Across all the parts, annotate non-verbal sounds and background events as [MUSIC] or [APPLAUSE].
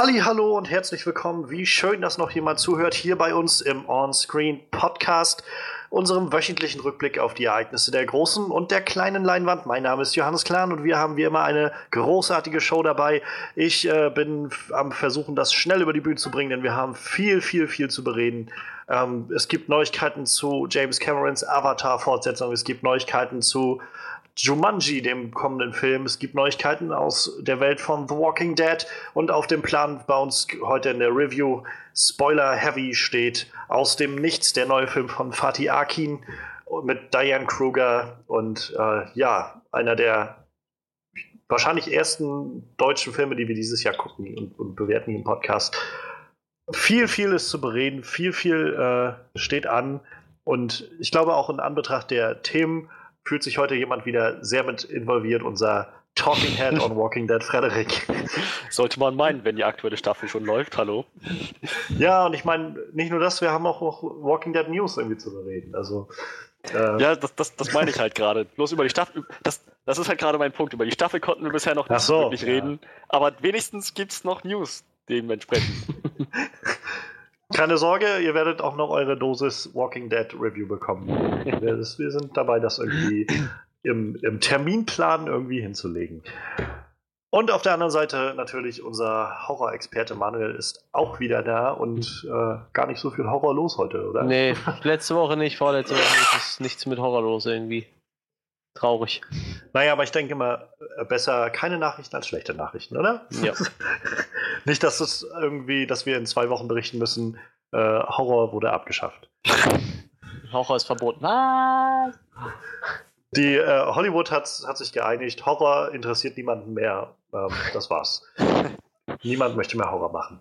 Halli, hallo und herzlich willkommen. Wie schön, dass noch jemand zuhört hier bei uns im On-Screen Podcast, unserem wöchentlichen Rückblick auf die Ereignisse der großen und der kleinen Leinwand. Mein Name ist Johannes Klahn und wir haben wie immer eine großartige Show dabei. Ich äh, bin am Versuchen, das schnell über die Bühne zu bringen, denn wir haben viel, viel, viel zu bereden. Ähm, es gibt Neuigkeiten zu James Camerons Avatar-Fortsetzung. Es gibt Neuigkeiten zu Jumanji, dem kommenden Film. Es gibt Neuigkeiten aus der Welt von The Walking Dead und auf dem Plan bei uns heute in der Review Spoiler Heavy steht aus dem Nichts der neue Film von Fatih Akin mit Diane Kruger und äh, ja, einer der wahrscheinlich ersten deutschen Filme, die wir dieses Jahr gucken und, und bewerten im Podcast. Viel, viel ist zu bereden, viel, viel äh, steht an und ich glaube auch in Anbetracht der Themen, fühlt sich heute jemand wieder sehr mit involviert, unser Talking Head on Walking Dead, Frederik. [LAUGHS] Sollte man meinen, wenn die aktuelle Staffel schon läuft, hallo. [LAUGHS] Ja, und ich meine, nicht nur das, wir haben auch noch Walking Dead News irgendwie zu bereden. Also, äh, ja, das, das, das meine ich halt gerade. Bloß über die Staffel, das, das ist halt gerade mein Punkt. Über die Staffel konnten wir bisher noch nicht so, wirklich ja. reden, aber wenigstens gibt es noch News dementsprechend. [LAUGHS] Keine Sorge, ihr werdet auch noch eure Dosis Walking Dead Review bekommen. wir, sind dabei, das irgendwie im, im Terminplan irgendwie hinzulegen. Und auf der anderen Seite natürlich unser Horror-Experte Manuel ist auch wieder da und äh, gar nicht so viel Horror los heute, oder? Nee, letzte Woche nicht, vorletzte Woche ist nichts mit Horror los irgendwie. Traurig. Naja, aber ich denke mal, äh, besser keine Nachrichten als schlechte Nachrichten, oder? Ja. [LAUGHS] Nicht, dass es irgendwie, dass wir in zwei Wochen berichten müssen, äh, Horror wurde abgeschafft. Horror ist verboten. Was? Die äh, Hollywood hat, hat sich geeinigt, Horror interessiert niemanden mehr. Ähm, das war's. [LAUGHS] Niemand möchte mehr Horror machen.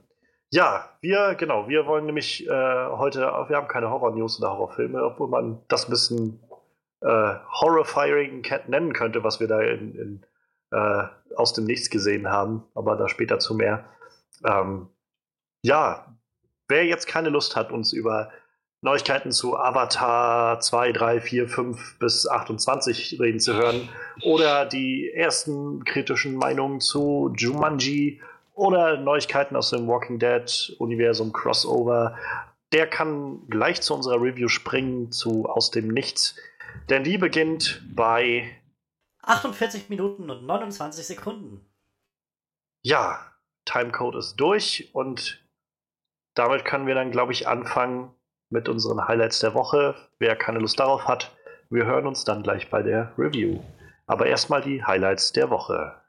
Ja, wir, genau, wir wollen nämlich äh, heute, wir haben keine Horror-News oder Horrorfilme, obwohl man das ein bisschen äh, Horrifying nennen könnte, was wir da in, in, äh, aus dem Nichts gesehen haben, aber da später zu mehr. Ähm, ja, wer jetzt keine Lust hat, uns über Neuigkeiten zu Avatar 2, 3, 4, 5 bis 28 reden zu hören oder die ersten kritischen Meinungen zu Jumanji oder Neuigkeiten aus dem Walking Dead Universum Crossover, der kann gleich zu unserer Review springen zu Aus dem Nichts. Denn die beginnt bei 48 Minuten und 29 Sekunden. Ja, Timecode ist durch und damit können wir dann, glaube ich, anfangen mit unseren Highlights der Woche. Wer keine Lust darauf hat, wir hören uns dann gleich bei der Review. Aber erstmal die Highlights der Woche.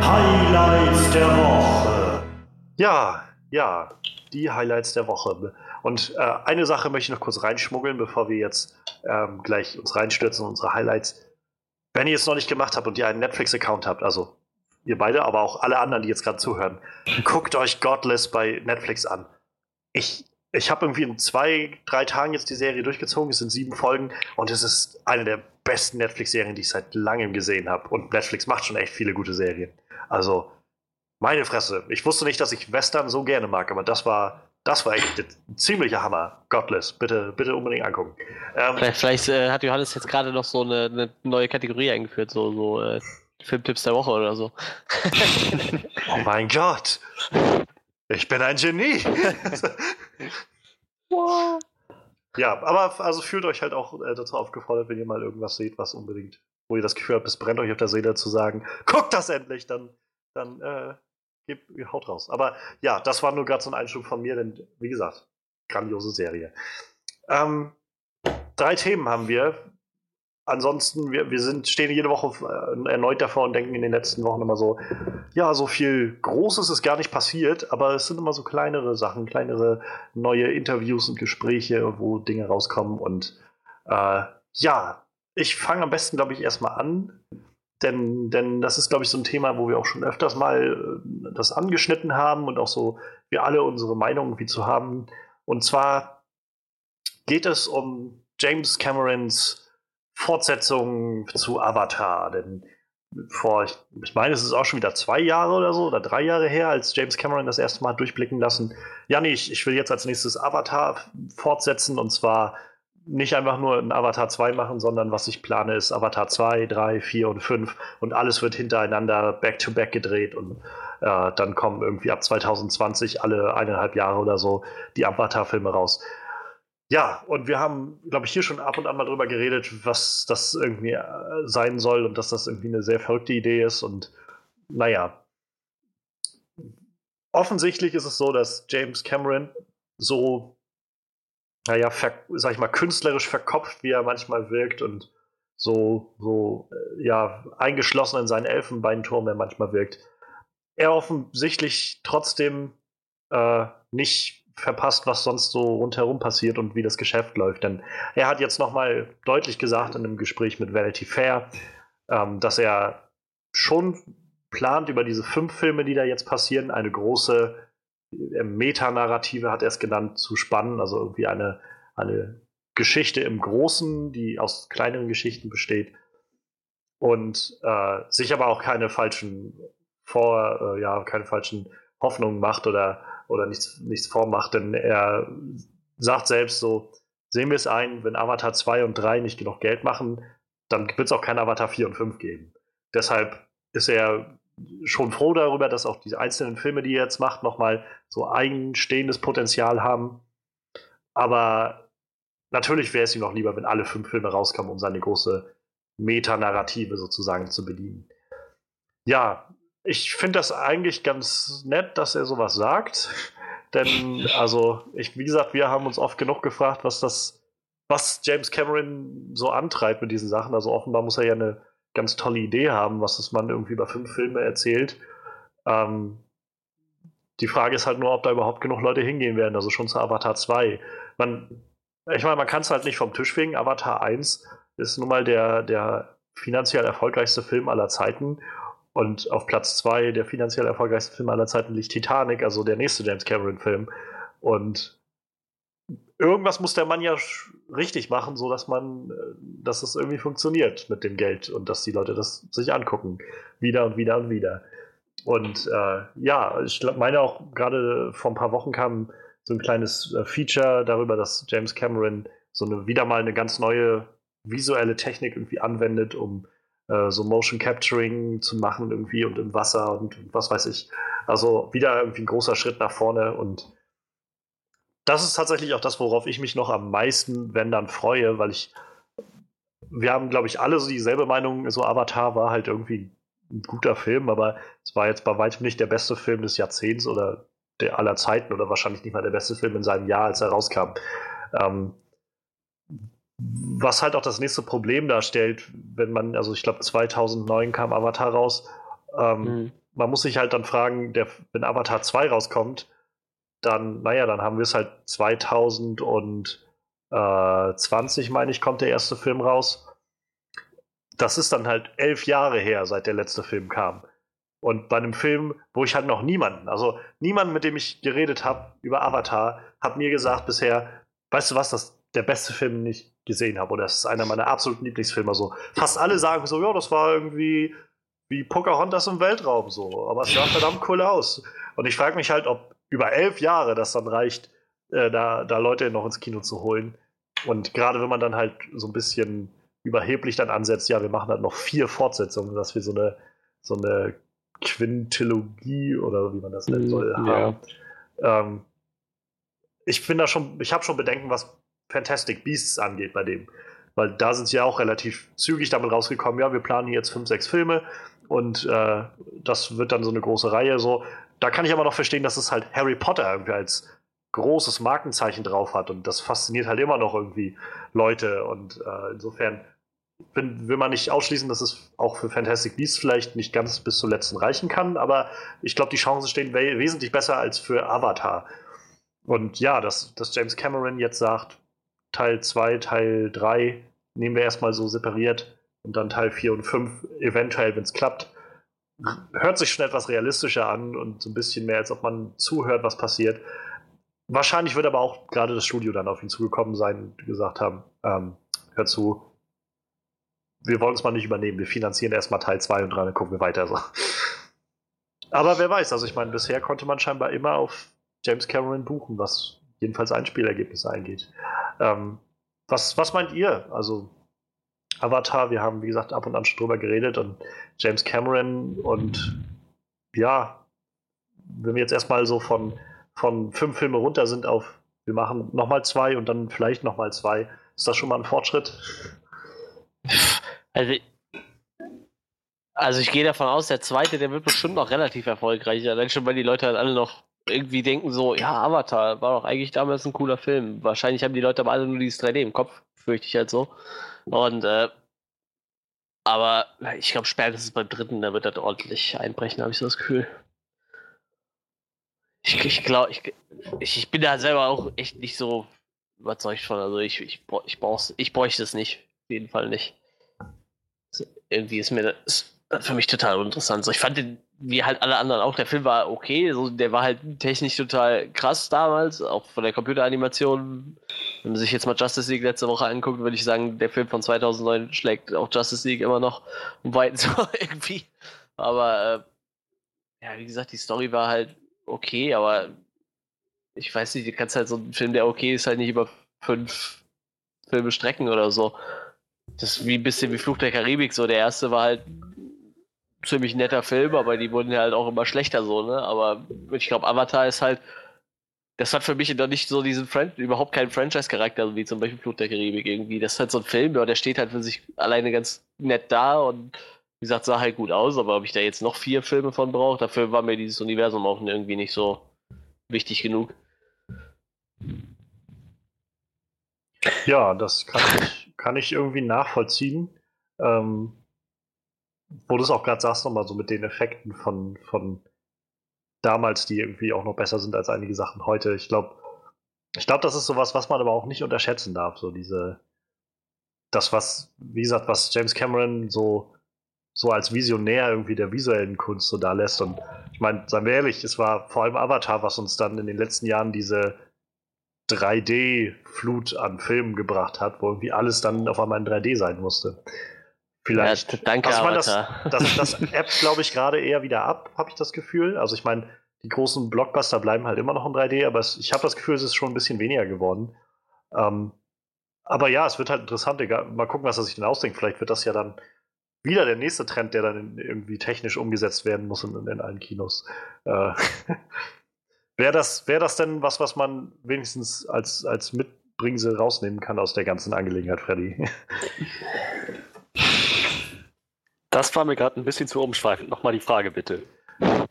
Highlights der Woche. Ja, ja, die Highlights der Woche. Und äh, eine Sache möchte ich noch kurz reinschmuggeln, bevor wir jetzt ähm, gleich uns reinstürzen in unsere Highlights. Wenn ihr es noch nicht gemacht habt und ihr einen Netflix-Account habt, also ihr beide, aber auch alle anderen, die jetzt gerade zuhören, [LAUGHS] guckt euch Godless bei Netflix an. Ich, ich habe irgendwie in zwei, drei Tagen jetzt die Serie durchgezogen. Es sind sieben Folgen und es ist eine der besten Netflix-Serien, die ich seit langem gesehen habe. Und Netflix macht schon echt viele gute Serien. Also meine Fresse. Ich wusste nicht, dass ich Western so gerne mag, aber das war, das war echt ein ziemlicher Hammer. Godless. Bitte, bitte unbedingt angucken. Ähm, vielleicht, vielleicht äh, hat Johannes jetzt gerade noch so eine, eine, neue Kategorie eingeführt, so, so äh, Filmtipps der Woche oder so. [LAUGHS] oh mein Gott. Ich bin ein Genie. [LAUGHS] Ja, aber also fühlt euch halt auch äh, dazu aufgefordert, wenn ihr mal irgendwas seht, was unbedingt, wo ihr das Gefühl habt, es brennt euch auf der Seele zu sagen, guckt das endlich, dann, dann äh, Gib, haut raus. Aber ja, das war nur gerade so ein Einschub von mir, denn wie gesagt, grandiose Serie. Ähm, drei Themen haben wir. Ansonsten, wir, wir sind, stehen jede Woche äh, erneut davor und denken in den letzten Wochen immer so, ja, so viel Großes ist gar nicht passiert, aber es sind immer so kleinere Sachen, kleinere neue Interviews und Gespräche, wo Dinge rauskommen. Und äh, ja, ich fange am besten, glaube ich, erstmal an denn, denn das ist, glaube ich, so ein Thema, wo wir auch schon öfters mal äh, das angeschnitten haben und auch so wir alle unsere Meinung wie zu haben. Und zwar geht es um James Camerons Fortsetzung zu Avatar. Denn vor, ich, ich meine, es ist auch schon wieder zwei Jahre oder so oder drei Jahre her, als James Cameron das erste Mal durchblicken lassen. Ja, nee, ich, ich will jetzt als nächstes Avatar fortsetzen und zwar nicht einfach nur ein Avatar 2 machen, sondern was ich plane, ist Avatar 2, 3, 4 und 5 und alles wird hintereinander back-to-back -back gedreht und äh, dann kommen irgendwie ab 2020 alle eineinhalb Jahre oder so die Avatar-Filme raus. Ja, und wir haben, glaube ich, hier schon ab und an mal drüber geredet, was das irgendwie äh, sein soll und dass das irgendwie eine sehr verrückte Idee ist. Und naja, offensichtlich ist es so, dass James Cameron so, naja, sag ich mal, künstlerisch verkopft, wie er manchmal wirkt und so, so, äh, ja, eingeschlossen in seinen Elfenbeinturm er manchmal wirkt. Er offensichtlich trotzdem äh, nicht verpasst, was sonst so rundherum passiert und wie das Geschäft läuft. Denn er hat jetzt nochmal deutlich gesagt in einem Gespräch mit Vanity Fair, ähm, dass er schon plant, über diese fünf Filme, die da jetzt passieren, eine große Metanarrative, hat er es genannt, zu spannen. Also irgendwie eine, eine Geschichte im Großen, die aus kleineren Geschichten besteht. Und äh, sich aber auch keine falschen Vor, äh, ja, keine falschen Hoffnungen macht oder oder nichts, nichts vormacht, denn er sagt selbst so, sehen wir es ein, wenn Avatar 2 und 3 nicht genug Geld machen, dann wird es auch kein Avatar 4 und 5 geben. Deshalb ist er schon froh darüber, dass auch die einzelnen Filme, die er jetzt macht, nochmal so eigenstehendes Potenzial haben. Aber natürlich wäre es ihm noch lieber, wenn alle fünf Filme rauskommen, um seine große Metanarrative sozusagen zu bedienen. Ja, ich finde das eigentlich ganz nett, dass er sowas sagt. Denn, also, ich, wie gesagt, wir haben uns oft genug gefragt, was das, was James Cameron so antreibt mit diesen Sachen. Also offenbar muss er ja eine ganz tolle Idee haben, was das man irgendwie über fünf Filme erzählt. Ähm, die Frage ist halt nur, ob da überhaupt genug Leute hingehen werden, also schon zu Avatar 2. Man, ich meine, man kann es halt nicht vom Tisch wegen. Avatar 1 ist nun mal der, der finanziell erfolgreichste Film aller Zeiten und auf Platz zwei der finanziell erfolgreichste Film aller Zeiten liegt Titanic, also der nächste James Cameron-Film. Und irgendwas muss der Mann ja richtig machen, so dass man, äh, dass es irgendwie funktioniert mit dem Geld und dass die Leute das sich angucken. Wieder und wieder und wieder. Und äh, ja, ich meine auch gerade vor ein paar Wochen kam so ein kleines äh, Feature darüber, dass James Cameron so eine wieder mal eine ganz neue visuelle Technik irgendwie anwendet, um äh, so Motion Capturing zu machen irgendwie und im Wasser und, und was weiß ich. Also wieder irgendwie ein großer Schritt nach vorne und das ist tatsächlich auch das, worauf ich mich noch am meisten, wenn dann, freue, weil ich, wir haben, glaube ich, alle so dieselbe Meinung, so Avatar war halt irgendwie ein guter Film, aber es war jetzt bei weitem nicht der beste Film des Jahrzehnts oder der aller Zeiten oder wahrscheinlich nicht mal der beste Film in seinem Jahr, als er rauskam. Ähm, was halt auch das nächste Problem darstellt, wenn man, also ich glaube 2009 kam Avatar raus, ähm, mhm. man muss sich halt dann fragen, der, wenn Avatar 2 rauskommt, dann, naja, dann haben wir es halt 2020, meine ich, kommt der erste Film raus. Das ist dann halt elf Jahre her, seit der letzte Film kam. Und bei einem Film, wo ich halt noch niemanden, also niemanden, mit dem ich geredet habe über Avatar, hat mir gesagt bisher, weißt du was, das der beste Film, den ich gesehen habe. Oder das ist einer meiner absoluten Lieblingsfilme. So. Fast alle sagen so, ja, das war irgendwie wie Pocahontas im Weltraum so. Aber es sah verdammt cool aus. Und ich frage mich halt, ob über elf Jahre das dann reicht, äh, da, da Leute noch ins Kino zu holen. Und gerade wenn man dann halt so ein bisschen überheblich dann ansetzt, ja, wir machen halt noch vier Fortsetzungen, dass wir so eine, so eine Quintilogie oder wie man das nennen soll, ja. haben. Ähm, ich finde da schon, ich habe schon Bedenken, was Fantastic Beasts angeht bei dem. Weil da sind sie ja auch relativ zügig damit rausgekommen, ja, wir planen jetzt fünf, sechs Filme und äh, das wird dann so eine große Reihe. So. Da kann ich aber noch verstehen, dass es halt Harry Potter irgendwie als großes Markenzeichen drauf hat und das fasziniert halt immer noch irgendwie Leute und äh, insofern bin, will man nicht ausschließen, dass es auch für Fantastic Beasts vielleicht nicht ganz bis zum letzten reichen kann, aber ich glaube, die Chancen stehen we wesentlich besser als für Avatar. Und ja, dass, dass James Cameron jetzt sagt, Teil 2, Teil 3 nehmen wir erstmal so separiert und dann Teil 4 und 5 eventuell, wenn es klappt. Hört sich schon etwas realistischer an und so ein bisschen mehr, als ob man zuhört, was passiert. Wahrscheinlich wird aber auch gerade das Studio dann auf ihn zugekommen sein und gesagt haben, ähm, hör zu, wir wollen es mal nicht übernehmen, wir finanzieren erstmal Teil 2 und 3, dann gucken wir weiter. So. Aber wer weiß, also ich meine, bisher konnte man scheinbar immer auf James Cameron buchen, was jedenfalls Einspielergebnisse eingeht. Ähm, was, was meint ihr? Also, Avatar, wir haben, wie gesagt, ab und an schon drüber geredet und James Cameron und ja, wenn wir jetzt erstmal so von, von fünf Filme runter sind auf, wir machen nochmal zwei und dann vielleicht nochmal zwei, ist das schon mal ein Fortschritt? Also, also ich gehe davon aus, der zweite, der wird bestimmt noch relativ erfolgreich. Allein schon, weil die Leute halt alle noch irgendwie denken so, ja, Avatar war doch eigentlich damals ein cooler Film. Wahrscheinlich haben die Leute aber alle nur dieses 3D im Kopf, fürchte ich halt so. Und äh, aber ich glaube, spätestens beim dritten, da wird das ordentlich einbrechen, habe ich so das Gefühl. Ich, ich glaube, ich, ich, bin da selber auch echt nicht so überzeugt von. Also ich, ich, ich, brauch's, ich bräuchte es nicht. Auf jeden Fall nicht. Irgendwie ist mir das für mich total uninteressant. So, ich fand den, wie halt alle anderen auch, der Film war okay. So, der war halt technisch total krass damals, auch von der Computeranimation. Wenn man sich jetzt mal Justice League letzte Woche anguckt, würde ich sagen, der Film von 2009 schlägt auch Justice League immer noch um weit [LAUGHS] so irgendwie. Aber äh, ja, wie gesagt, die Story war halt okay, aber ich weiß nicht, du kannst halt so einen Film, der okay ist, halt nicht über fünf Filme strecken oder so. Das ist wie ein bisschen wie Fluch der Karibik, so der erste war halt ziemlich netter Film, aber die wurden ja halt auch immer schlechter so, ne? Aber ich glaube, Avatar ist halt, das hat für mich noch nicht so diesen Fran überhaupt keinen Franchise-Charakter, wie zum Beispiel Fluch der Karibik irgendwie. Das ist halt so ein Film, ja, der steht halt für sich alleine ganz nett da und wie gesagt, sah halt gut aus, aber ob ich da jetzt noch vier Filme von brauche, dafür war mir dieses Universum auch irgendwie nicht so wichtig genug. Ja, das kann ich, kann ich irgendwie nachvollziehen. Ähm, wo du es auch gerade sagst, nochmal so mit den Effekten von, von damals, die irgendwie auch noch besser sind als einige Sachen heute. Ich glaube, ich glaube, das ist sowas, was man aber auch nicht unterschätzen darf. So diese, das, was, wie gesagt, was James Cameron so so als Visionär irgendwie der visuellen Kunst so da lässt. Und ich meine, seien wir ehrlich, es war vor allem Avatar, was uns dann in den letzten Jahren diese 3D-Flut an Filmen gebracht hat, wo irgendwie alles dann auf einmal in 3D sein musste. Vielleicht. Ja, danke, also. Das, das, [LAUGHS] das App, glaube ich, gerade eher wieder ab, habe ich das Gefühl. Also ich meine, die großen Blockbuster bleiben halt immer noch in 3D, aber es, ich habe das Gefühl, es ist schon ein bisschen weniger geworden. Ähm, aber ja, es wird halt interessant. Egal, mal gucken, was er sich denn ausdenkt. Vielleicht wird das ja dann wieder der nächste Trend, der dann irgendwie technisch umgesetzt werden muss in, in allen Kinos. Äh, [LAUGHS] Wäre das, wär das denn was, was man wenigstens als, als Mitbringsel rausnehmen kann aus der ganzen Angelegenheit, Freddy? [LAUGHS] Das war mir gerade ein bisschen zu umschweifend. Nochmal die Frage, bitte.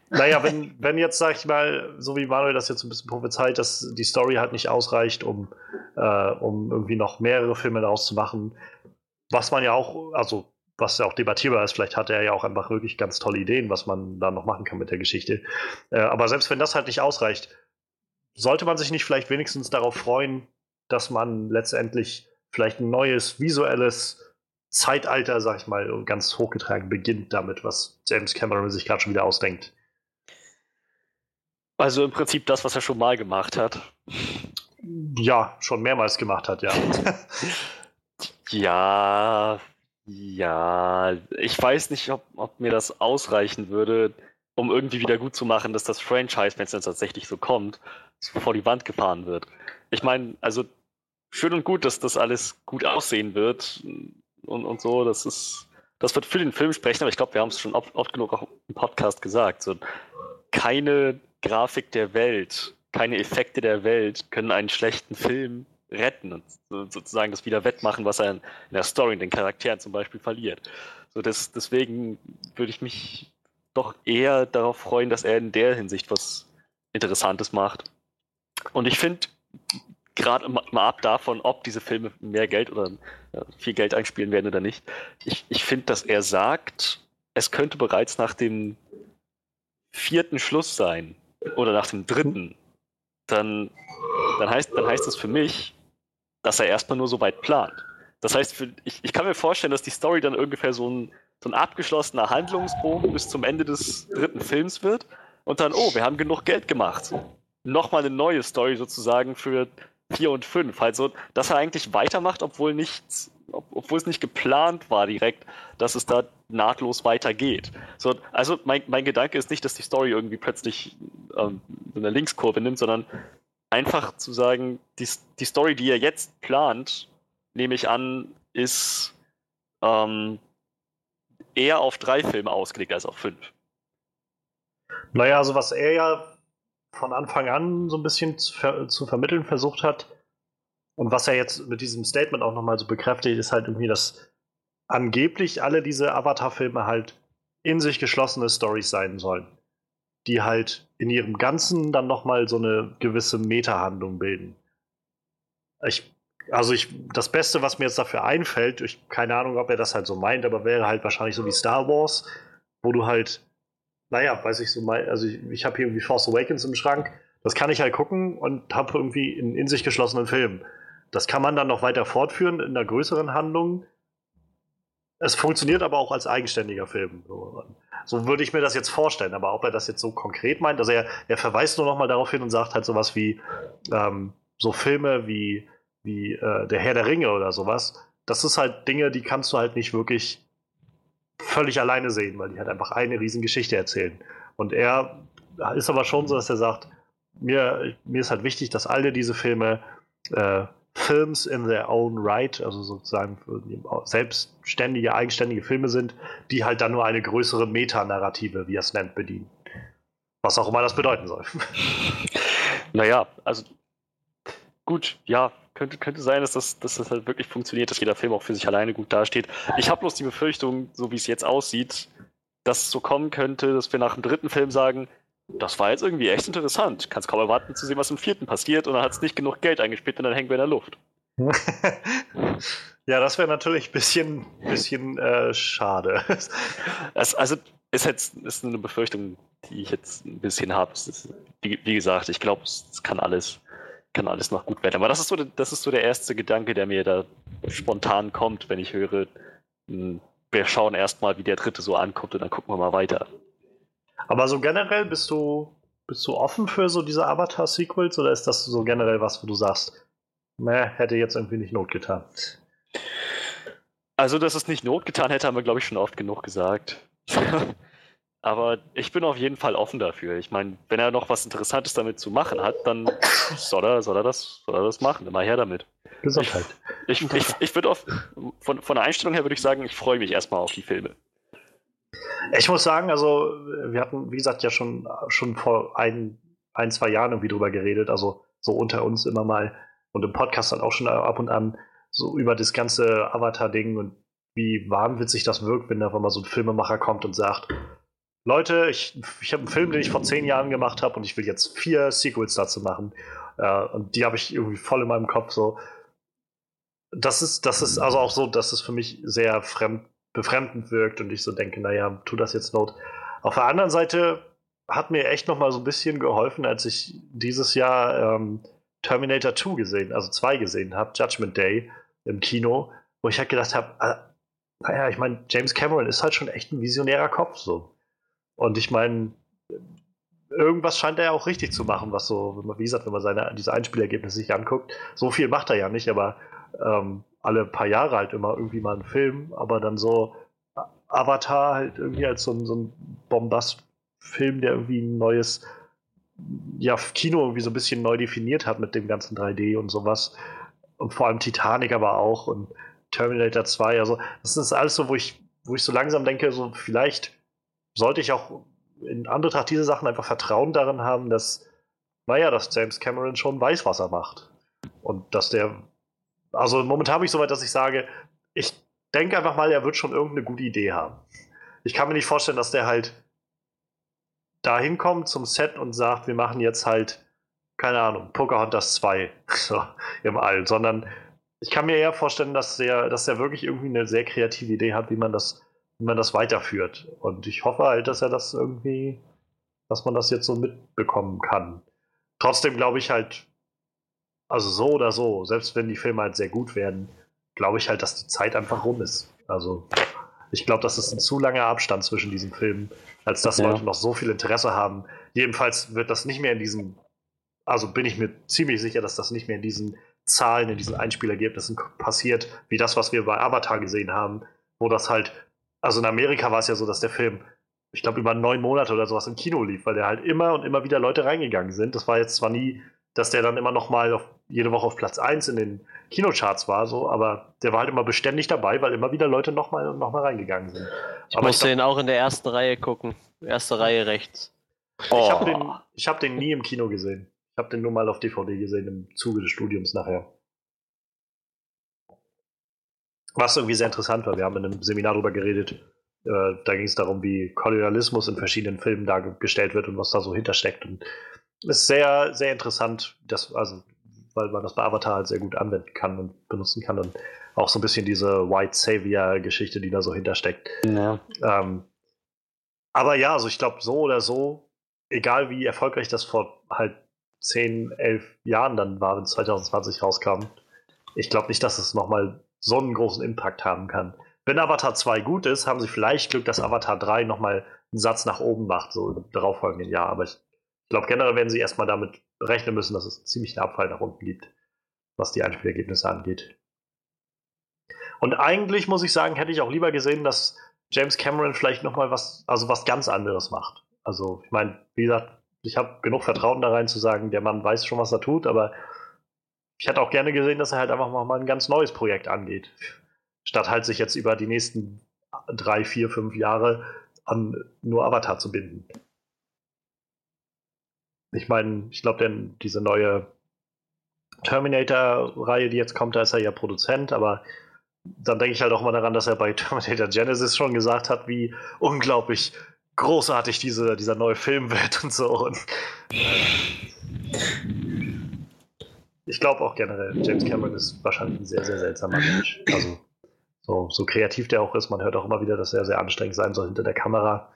Naja, wenn, wenn jetzt, sag ich mal, so wie Manuel das jetzt ein bisschen prophezeit, dass die Story halt nicht ausreicht, um, äh, um irgendwie noch mehrere Filme daraus zu machen, was man ja auch, also was ja auch debattierbar ist, vielleicht hat er ja auch einfach wirklich ganz tolle Ideen, was man da noch machen kann mit der Geschichte. Äh, aber selbst wenn das halt nicht ausreicht, sollte man sich nicht vielleicht wenigstens darauf freuen, dass man letztendlich vielleicht ein neues visuelles Zeitalter, sag ich mal, ganz hochgetragen beginnt damit, was James Cameron sich gerade schon wieder ausdenkt. Also im Prinzip das, was er schon mal gemacht hat. Ja, schon mehrmals gemacht hat, ja. [LAUGHS] ja, ja, ich weiß nicht, ob, ob mir das ausreichen würde, um irgendwie wieder gut zu machen, dass das Franchise, wenn es dann tatsächlich so kommt, vor die Wand gefahren wird. Ich meine, also schön und gut, dass das alles gut aussehen wird und, und so. Das ist, das wird für den Film sprechen, aber ich glaube, wir haben es schon oft, oft, genug auch im Podcast gesagt. So, keine Grafik der Welt, keine Effekte der Welt können einen schlechten Film retten und sozusagen das wieder wettmachen, was er in der Story, in den Charakteren zum Beispiel verliert. So das, deswegen würde ich mich doch eher darauf freuen, dass er in der Hinsicht was Interessantes macht. Und ich finde, gerade mal ab davon, ob diese Filme mehr Geld oder viel Geld einspielen werden oder nicht, ich, ich finde, dass er sagt, es könnte bereits nach dem vierten Schluss sein oder nach dem dritten, dann, dann, heißt, dann heißt das für mich, dass er erstmal nur so weit plant. Das heißt, für, ich, ich, kann mir vorstellen, dass die Story dann ungefähr so ein, so ein abgeschlossener Handlungsbogen bis zum Ende des dritten Films wird und dann, oh, wir haben genug Geld gemacht. Nochmal eine neue Story sozusagen für 4 und 5. Halt so, dass er eigentlich weitermacht, obwohl nichts, obwohl es nicht geplant war direkt, dass es da nahtlos weitergeht. So, also mein, mein Gedanke ist nicht, dass die Story irgendwie plötzlich ähm, eine Linkskurve nimmt, sondern einfach zu sagen, die, die Story, die ihr jetzt plant, nehme ich an, ist ähm, eher auf drei Filme ausgelegt als auf fünf. Naja, also was er ja von Anfang an so ein bisschen zu, ver zu vermitteln versucht hat und was er jetzt mit diesem Statement auch nochmal so bekräftigt, ist halt irgendwie, dass angeblich alle diese Avatar-Filme halt in sich geschlossene Stories sein sollen, die halt in ihrem Ganzen dann nochmal so eine gewisse Meta-Handlung bilden. Ich, also ich, das Beste, was mir jetzt dafür einfällt, ich keine Ahnung, ob er das halt so meint, aber wäre halt wahrscheinlich so wie Star Wars, wo du halt, naja, weiß ich so mal, also ich, ich habe hier irgendwie Force Awakens im Schrank, das kann ich halt gucken und habe irgendwie einen in sich geschlossenen Film. Das kann man dann noch weiter fortführen in einer größeren Handlung. Es funktioniert aber auch als eigenständiger Film. So, würde ich mir das jetzt vorstellen. Aber ob er das jetzt so konkret meint, also er, er verweist nur noch mal darauf hin und sagt halt sowas wie ähm, so Filme wie, wie äh, Der Herr der Ringe oder sowas. Das ist halt Dinge, die kannst du halt nicht wirklich völlig alleine sehen, weil die halt einfach eine riesen Geschichte erzählen. Und er ist aber schon so, dass er sagt, mir, mir ist halt wichtig, dass alle diese Filme äh, Films in their own right, also sozusagen selbstständige, eigenständige Filme sind, die halt dann nur eine größere Metanarrative, wie er es nennt, bedienen. Was auch immer das bedeuten soll. [LAUGHS] Naja, also gut, ja, könnte, könnte sein, dass das, dass das halt wirklich funktioniert, dass jeder Film auch für sich alleine gut dasteht. Ich habe bloß die Befürchtung, so wie es jetzt aussieht, dass es so kommen könnte, dass wir nach dem dritten Film sagen, das war jetzt irgendwie echt interessant. Kannst kaum erwarten zu sehen, was im vierten passiert und dann hat es nicht genug Geld eingespielt und dann hängen wir in der Luft. [LAUGHS] ja, das wäre natürlich ein bisschen, bisschen äh, schade. [LAUGHS] Das, also ist jetzt ist eine Befürchtung, die ich jetzt ein bisschen habe. Wie, wie, gesagt, ich glaube, es kann alles, kann alles noch gut werden. Aber das ist, so, das ist so der erste Gedanke, der mir da spontan kommt, wenn ich höre, hm, wir schauen erstmal, wie der dritte so ankommt und dann gucken wir mal weiter. Aber so generell bist du, bist du offen für so diese Avatar-Sequels oder ist das so generell was, wo du sagst, meh, hätte jetzt irgendwie nicht Not getan? Also, dass es nicht Not getan hätte, haben wir, glaube ich, schon oft genug gesagt. [LAUGHS] Aber ich bin auf jeden Fall offen dafür. Ich meine, wenn er noch was Interessantes damit zu machen hat, dann soll er, soll er, das, soll er das machen. Immer her damit. Gesundheit. Ich, ich, ich, ich würde von, von der Einstellung her würde ich sagen, ich freue mich erstmal auf die Filme. Ich muss sagen, also wir hatten, wie gesagt, ja schon, schon vor ein, ein, zwei Jahren irgendwie drüber geredet, also so unter uns immer mal und im Podcast dann auch schon ab und an so über das ganze Avatar-Ding und wie wahnwitzig das wirkt, wenn da mal so ein Filmemacher kommt und sagt, Leute, ich, ich habe einen Film, den ich vor zehn Jahren gemacht habe und ich will jetzt vier Sequels dazu machen. Äh, und die habe ich irgendwie voll in meinem Kopf so. Das ist, das ist also auch so, dass es für mich sehr fremd befremdend wirkt und ich so denke, naja, tu das jetzt not. Auf der anderen Seite hat mir echt noch mal so ein bisschen geholfen, als ich dieses Jahr ähm, Terminator 2 gesehen, also 2 gesehen habe, Judgment Day im Kino, wo ich halt gedacht habe, äh, naja, ich meine, James Cameron ist halt schon echt ein visionärer Kopf so. Und ich meine, irgendwas scheint er ja auch richtig zu machen, was so, wie gesagt, wenn man seine, diese Einspielergebnisse sich anguckt, so viel macht er ja nicht, aber ähm, alle paar Jahre halt immer irgendwie mal einen Film, aber dann so Avatar halt irgendwie als so ein, so ein Bombast-Film, der irgendwie ein neues ja, Kino irgendwie so ein bisschen neu definiert hat mit dem ganzen 3D und sowas. Und vor allem Titanic aber auch und Terminator 2. Also, das ist alles so, wo ich, wo ich so langsam denke, so vielleicht sollte ich auch in Anbetracht dieser Sachen einfach Vertrauen darin haben, dass, naja, dass James Cameron schon weiß, was er macht. Und dass der also momentan habe ich so weit, dass ich sage, ich denke einfach mal, er wird schon irgendeine gute Idee haben. Ich kann mir nicht vorstellen, dass der halt da hinkommt zum Set und sagt, wir machen jetzt halt, keine Ahnung, Pocahontas 2 [LAUGHS] so, im All, sondern ich kann mir eher vorstellen, dass der, dass der wirklich irgendwie eine sehr kreative Idee hat, wie man das, wie man das weiterführt. Und ich hoffe halt, dass er das irgendwie, dass man das jetzt so mitbekommen kann. Trotzdem glaube ich halt, also so oder so, selbst wenn die Filme halt sehr gut werden, glaube ich halt, dass die Zeit einfach rum ist. Also ich glaube, das ist ein zu langer Abstand zwischen diesen Filmen, als dass ja. Leute noch so viel Interesse haben. Jedenfalls wird das nicht mehr in diesen, also bin ich mir ziemlich sicher, dass das nicht mehr in diesen Zahlen, in diesen Einspielergebnissen passiert, wie das, was wir bei Avatar gesehen haben, wo das halt, also in Amerika war es ja so, dass der Film, ich glaube, über neun Monate oder sowas im Kino lief, weil der halt immer und immer wieder Leute reingegangen sind. Das war jetzt zwar nie dass der dann immer noch mal auf, jede Woche auf Platz 1 in den Kinocharts war, so, aber der war halt immer beständig dabei, weil immer wieder Leute nochmal noch mal reingegangen sind. Ich aber musste ich den auch in der ersten Reihe gucken. Erste Reihe rechts. Ich Oh. habe den, ich hab den nie im Kino gesehen. Ich habe den nur mal auf DVD gesehen im Zuge des Studiums nachher. Was irgendwie sehr interessant war. Wir haben in einem Seminar darüber geredet. Äh, da ging es darum, wie Kolonialismus in verschiedenen Filmen dargestellt wird und was da so hintersteckt. Und es ist sehr, sehr interessant, dass, also, weil man das bei Avatar halt sehr gut anwenden kann und benutzen kann. Und auch so ein bisschen diese White Savior-Geschichte, die da so hintersteckt. Ja. Ähm, aber ja, also ich glaube, so oder so, egal wie erfolgreich das vor halt 10, 11 Jahren dann war, wenn es 2020 rauskam, ich glaube nicht, dass es nochmal so einen großen Impact haben kann. Wenn Avatar 2 gut ist, haben sie vielleicht Glück, dass Avatar 3 nochmal einen Satz nach oben macht, so im darauffolgenden Jahr. Aber ich glaube, generell werden sie erstmal damit rechnen müssen, dass es ziemlich einen Abfall nach unten gibt, was die Einspielergebnisse angeht. Und eigentlich muss ich sagen, hätte ich auch lieber gesehen, dass James Cameron vielleicht nochmal was, also was ganz anderes macht. Also, ich meine, wie gesagt, ich habe genug Vertrauen da rein zu sagen, der Mann weiß schon, was er tut, aber ich hätte auch gerne gesehen, dass er halt einfach mal ein ganz neues Projekt angeht. Statt halt sich jetzt über die nächsten drei, vier, fünf Jahre an nur Avatar zu binden. Ich meine, ich glaube, denn diese neue Terminator-Reihe, die jetzt kommt, da ist er ja Produzent, aber dann denke ich halt auch mal daran, dass er bei [LAUGHS] Terminator Genesis schon gesagt hat, wie unglaublich großartig diese, dieser neue Film wird und so. Und, äh, ich glaube auch generell, James Cameron ist wahrscheinlich ein sehr, sehr seltsamer Mensch. Also so, so kreativ der auch ist, man hört auch immer wieder, dass er sehr anstrengend sein soll hinter der Kamera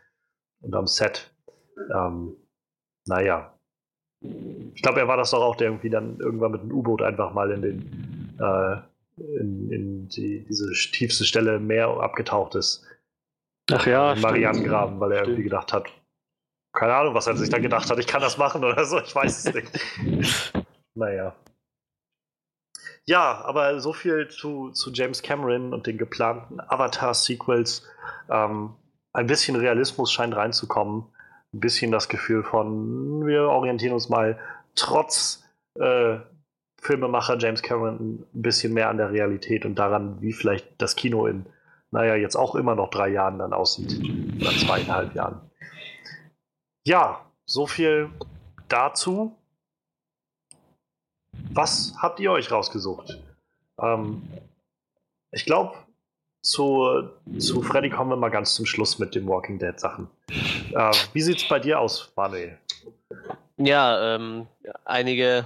und am Set. Ähm, naja. Ich glaube, er war das doch auch, der irgendwie dann irgendwann mit einem U-Boot einfach mal in den äh, in, in die, diese tiefste Stelle im Meer abgetaucht ist. Ach ja, Im Marianengraben, weil er Stimmt. irgendwie gedacht hat, keine Ahnung, was er sich da gedacht hat, ich kann das machen oder so, ich weiß es nicht. [LAUGHS] naja. Ja, aber so viel zu, zu James Cameron und den geplanten Avatar-Sequels. Ähm, ein bisschen Realismus scheint reinzukommen. Ein bisschen das Gefühl von, wir orientieren uns mal trotz äh, Filmemacher James Cameron ein bisschen mehr an der Realität und daran, wie vielleicht das Kino in, naja, jetzt auch immer noch drei Jahren dann aussieht. Oder zweieinhalb Jahren. Ja, so viel dazu. Was habt ihr euch rausgesucht? Ähm, ich glaube, zu, zu Freddy kommen wir mal ganz zum Schluss mit den Walking Dead Sachen. Äh, wie sieht's bei dir aus, Manuel? Ja, ähm, einige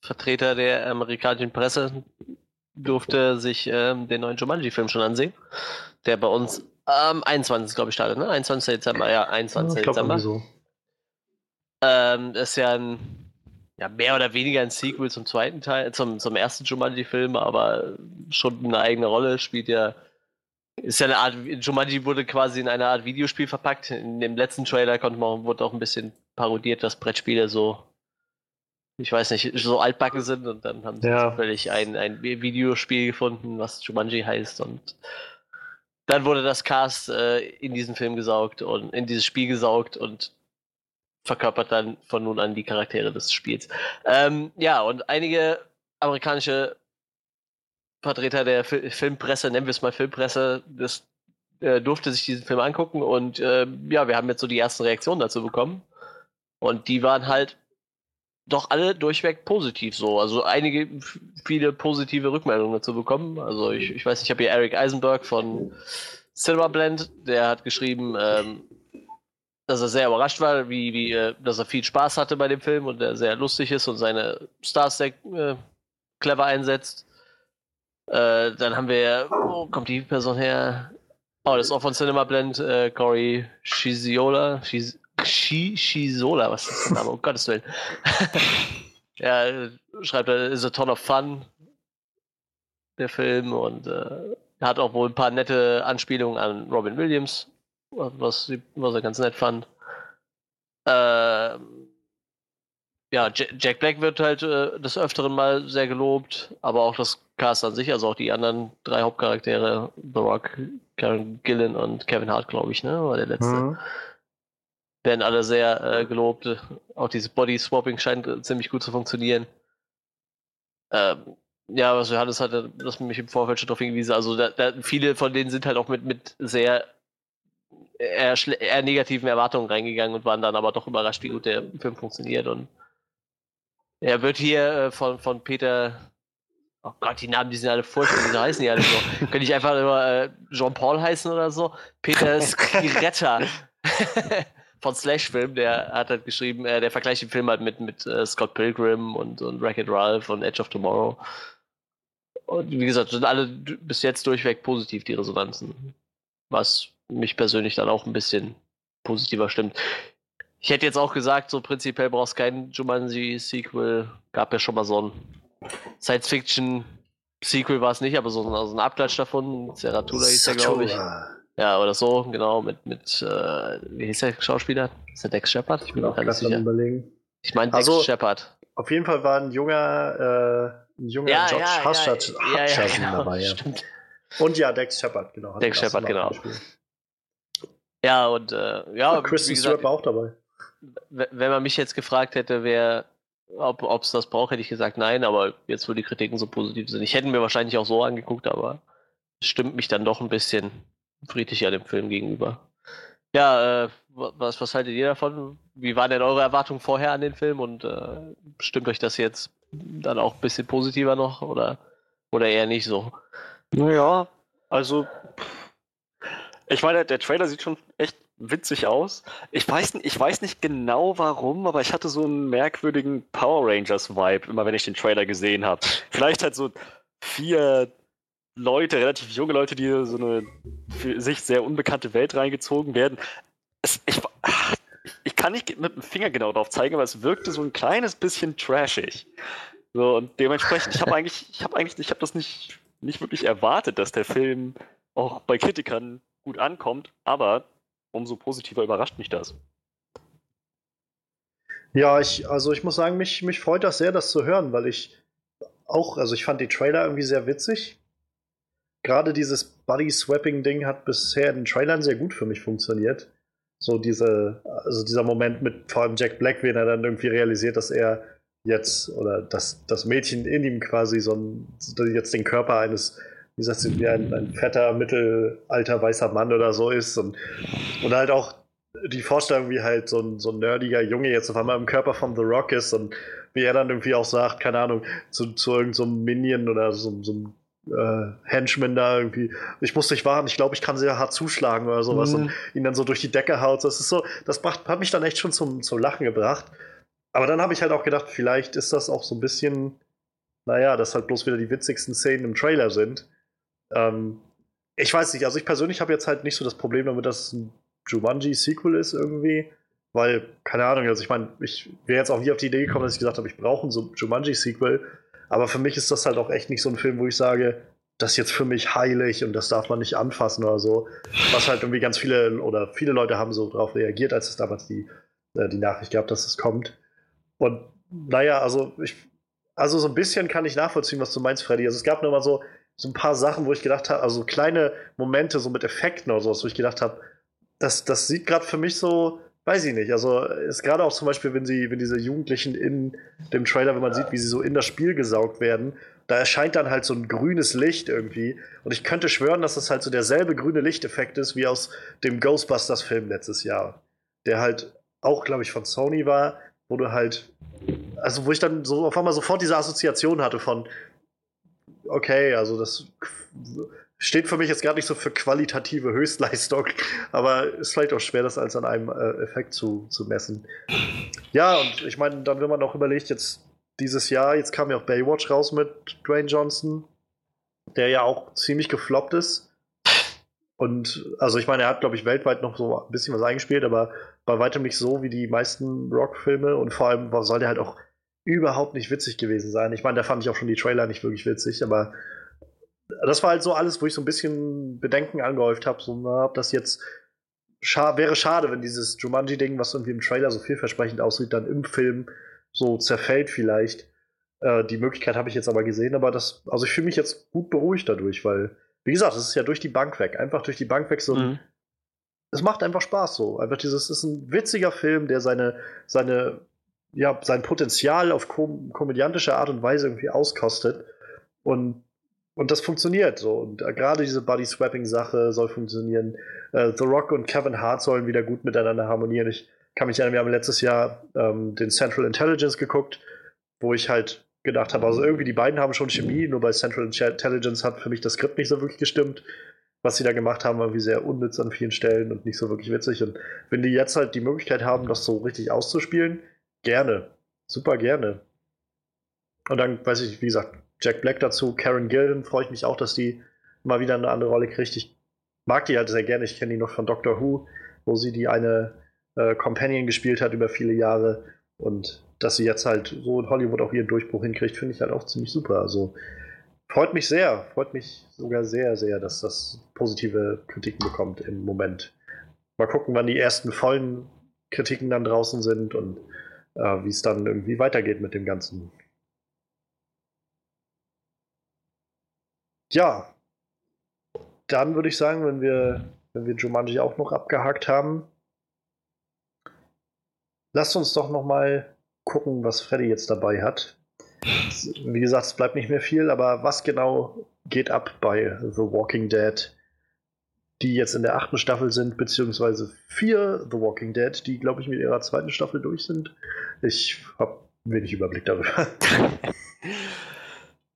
Vertreter der amerikanischen Presse durfte sich ähm, den neuen Jumanji-Film schon ansehen, der bei uns am 21. glaube ich startet, ne? 21. Dezember, ja, 21. ich glaube Dezember. so. Ähm, ist ja ein ja, mehr oder weniger ein Sequel zum zweiten Teil, zum, zum ersten Jumanji-Film, aber schon eine eigene Rolle, spielt ja. Ist ja eine Art, Jumanji wurde quasi in eine Art Videospiel verpackt. In dem letzten Trailer konnte man, wurde auch ein bisschen parodiert, dass Brettspiele so, ich weiß nicht, so altbacken sind und dann haben sie Ja. zufällig ein, ein Videospiel gefunden, was Jumanji heißt und dann wurde das Cast äh, in diesen Film gesaugt und in dieses Spiel gesaugt und verkörpert dann von nun an die Charaktere des Spiels. Ähm, ja, und einige amerikanische Vertreter der Fi Filmpresse, nennen wir es mal Filmpresse, das äh, durfte sich diesen Film angucken und äh, ja, wir haben jetzt so die ersten Reaktionen dazu bekommen. Und die waren halt doch alle durchweg positiv so. Also einige, viele positive Rückmeldungen dazu bekommen. Also ich, ich weiß ich habe hier Eric Eisenberg von Cinema Blend, der hat geschrieben, ähm, dass er sehr überrascht war, wie, wie, äh, dass er viel Spaß hatte bei dem Film und der sehr lustig ist und seine Stars sehr äh, clever einsetzt. Äh, dann haben wir, wo kommt die Person her? Oh, das ist auch von Cinema Blend, äh, Corey Shiziola. Shiz Shi Shizola, was ist der Name? Um Gottes Willen. [LAUGHS] ja, schreibt er, is a ton of fun, der Film, und äh, hat auch wohl ein paar nette Anspielungen an Robin Williams, was, was er ganz nett fand. Ähm, ja, Jack Black wird halt äh, des Öfteren mal sehr gelobt, aber auch das Cast an sich, also auch die anderen drei Hauptcharaktere, The Rock, Karen Gillen und Kevin Hart, glaube ich, ne, war der letzte. Mhm. werden alle sehr äh, gelobt. Auch dieses Body-Swapping scheint äh, ziemlich gut zu funktionieren. Ähm, ja, was Johannes hatte, das mich im Vorfeld schon darauf hingewiesen. Also da, da, viele von denen sind halt auch mit, mit sehr eher, eher, negativen Erwartungen reingegangen und waren dann aber doch überrascht, wie gut der Film funktioniert. Und er wird hier äh, von, von Peter Oh Gott, die Namen, die sind alle furchtbar, wieso heißen die alle so? [LAUGHS] Könnte ich einfach immer äh, Jean-Paul heißen oder so? Peter [LAUGHS] Skiretta [LAUGHS] von Slash-Film, der hat halt geschrieben, äh, der vergleicht den Film halt mit, mit äh, Scott Pilgrim und, und Wreck-It Ralph und Edge of Tomorrow. Und wie gesagt, sind alle bis jetzt durchweg positiv, die Resonanzen. Was mich persönlich dann auch ein bisschen positiver stimmt. Ich hätte jetzt auch gesagt, so prinzipiell brauchst du kein Jumanji-Sequel. Gab ja schon mal so ein Science-Fiction-Sequel war es nicht, aber so ein, also ein Abklatsch davon. Zeratula hieß der, glaube ich. Ja, oder so, genau, mit, mit äh, wie hieß der Schauspieler? Ist der Dex Shepard? Ich bin auch ganz sicher. Überlegen. Ich meine Dex also, Shepard. Auf jeden Fall war ein junger, äh, ein junger ja, George ja, Hutcherson ja, ja, genau, dabei. Ja. Und ja, Dex Shepard, genau. Dex Shepard, genau. Gespielt. Ja, und äh, ja. Und Kristen Stewart war auch dabei. Wenn man mich jetzt gefragt hätte, wer ob es das braucht, hätte ich gesagt nein, aber jetzt, wo die Kritiken so positiv sind. Ich hätte mir wahrscheinlich auch so angeguckt, aber es stimmt mich dann doch ein bisschen friedlicher dem Film gegenüber. Ja, äh, was, was haltet ihr davon? Wie waren denn eure Erwartungen vorher an den Film und äh, stimmt euch das jetzt dann auch ein bisschen positiver noch oder, oder eher nicht so? Naja, also ich meine, der Trailer sieht schon echt witzig aus. Ich weiß, ich weiß nicht genau warum, aber ich hatte so einen merkwürdigen Power Rangers-Vibe, immer wenn ich den Trailer gesehen habe. Vielleicht halt so vier Leute, relativ junge Leute, die so eine für sich sehr unbekannte Welt reingezogen werden. Es, ich, ich kann nicht mit dem Finger genau drauf zeigen, aber es wirkte so ein kleines bisschen trashig. So, und dementsprechend, ich habe eigentlich, ich habe eigentlich, ich habe das nicht, nicht wirklich erwartet, dass der Film auch bei Kritikern gut ankommt, aber umso positiver überrascht mich das. Ja, ich, also ich muss sagen, mich, mich freut das sehr, das zu hören, weil ich auch, also ich fand die Trailer irgendwie sehr witzig. Gerade dieses Buddy-Swapping-Ding hat bisher in den Trailern sehr gut für mich funktioniert. So diese, also dieser Moment mit vor allem Jack Black, wenn er dann irgendwie realisiert, dass er jetzt oder dass das Mädchen in ihm quasi so ein, jetzt den Körper eines wie gesagt, wie ein, ein fetter, mittelalter, weißer Mann oder so ist. Und, und halt auch die Vorstellung, wie halt so ein, so ein nerdiger Junge jetzt auf einmal im Körper von The Rock ist und wie er dann irgendwie auch sagt, keine Ahnung, zu, zu irgendeinem so Minion oder so, so einem äh, Henchman da irgendwie, ich muss dich warnen, ich glaube, ich kann sehr hart zuschlagen oder sowas mhm. und ihn dann so durch die Decke haut. Das ist so, das macht, hat mich dann echt schon zum, zum Lachen gebracht. Aber dann habe ich halt auch gedacht, vielleicht ist das auch so ein bisschen, naja, dass halt bloß wieder die witzigsten Szenen im Trailer sind. Ähm, ich weiß nicht, also ich persönlich habe jetzt halt nicht so das Problem damit, dass es ein Jumanji-Sequel ist irgendwie. Weil, keine Ahnung, also ich meine, ich wäre jetzt auch nie auf die Idee gekommen, dass ich gesagt habe, ich brauche ein Jumanji-Sequel. Aber für mich ist das halt auch echt nicht so ein Film, wo ich sage, das ist jetzt für mich heilig und das darf man nicht anfassen oder so. Was halt irgendwie ganz viele oder viele Leute haben so darauf reagiert, als es damals die, äh, die Nachricht gab, dass es kommt. Und naja, also ich, also so ein bisschen kann ich nachvollziehen, was du meinst, Freddy. Also es gab nur mal so, so ein paar Sachen, wo ich gedacht habe, also kleine Momente so mit Effekten oder sowas, wo ich gedacht habe, das, das sieht gerade für mich so, weiß ich nicht. Also ist gerade auch zum Beispiel, wenn sie, wenn diese Jugendlichen in dem Trailer, wenn man sieht, wie sie so in das Spiel gesaugt werden, da erscheint dann halt so ein grünes Licht irgendwie. Und ich könnte schwören, dass das halt so derselbe grüne Lichteffekt ist wie aus dem Ghostbusters-Film letztes Jahr. Der halt auch, glaube ich, von Sony war, wo du halt, also wo ich dann so auf einmal sofort diese Assoziation hatte von, okay, also das steht für mich jetzt gar nicht so für qualitative Höchstleistung, [LAUGHS] aber ist vielleicht auch schwer, das als an einem äh, Effekt zu, zu messen. Ja, und ich meine, dann, wenn man auch überlegt, jetzt dieses Jahr, jetzt kam ja auch Baywatch raus mit Dwayne Johnson, der ja auch ziemlich gefloppt ist. Und also ich meine, er hat, glaube ich, weltweit noch so ein bisschen was eingespielt, aber bei weitem nicht so wie die meisten Rock-Filme und vor allem soll der halt auch überhaupt nicht witzig gewesen sein. Ich meine, da fand ich auch schon die Trailer nicht wirklich witzig, aber das war halt so alles, wo ich so ein bisschen Bedenken angehäuft habe. So, na, ob das jetzt scha wäre schade, wenn dieses Jumanji-Ding, was irgendwie im Trailer so vielversprechend aussieht, dann im Film so zerfällt vielleicht. Äh, die Möglichkeit habe ich jetzt aber gesehen, aber das, also ich fühle mich jetzt gut beruhigt dadurch, weil, wie gesagt, es ist ja durch die Bank weg. Einfach durch die Bank weg so mhm. es macht einfach Spaß so. Einfach dieses, es ist ein witziger Film, der seine, seine, ja, sein Potenzial auf kom komödiantische Art und Weise irgendwie auskostet. Und, und das funktioniert so. Und äh, gerade diese Body-Swapping-Sache soll funktionieren. Äh, The Rock und Kevin Hart sollen wieder gut miteinander harmonieren. Ich kann mich erinnern, wir haben letztes Jahr ähm, den Central Intelligence geguckt, wo ich halt gedacht habe, also irgendwie die beiden haben schon Chemie, nur bei Central Intelligence hat für mich das Skript nicht so wirklich gestimmt was sie da gemacht haben, war irgendwie sehr unnütz an vielen Stellen und nicht so wirklich witzig. Und wenn die jetzt halt die Möglichkeit haben, das so richtig auszuspielen, gerne. Super gerne. Und dann, weiß ich, wie gesagt, Jack Black dazu, Karen Gillen, freue ich mich auch, dass die mal wieder eine andere Rolle kriegt. Ich mag die halt sehr gerne. Ich kenne die noch von Doctor Who, wo sie die eine äh, Companion gespielt hat über viele Jahre. Und dass sie jetzt halt so in Hollywood auch ihren Durchbruch hinkriegt, finde ich halt auch ziemlich super. Also Freut mich sehr, freut mich sogar sehr, sehr, dass das positive Kritiken bekommt im Moment. Mal gucken, wann die ersten vollen Kritiken dann draußen sind und wie es dann irgendwie weitergeht mit dem Ganzen. Ja, dann würde ich sagen, wenn wir, wenn wir Jumanji auch noch abgehakt haben, lasst uns doch noch mal gucken, was Freddy jetzt dabei hat. Wie gesagt, es bleibt nicht mehr viel, aber was genau geht ab bei The Walking Dead, die jetzt in der achten Staffel sind, beziehungsweise vier The Walking Dead, die, glaube ich, mit ihrer zweiten Staffel durch sind? Ich habe wenig Überblick darüber. [LAUGHS]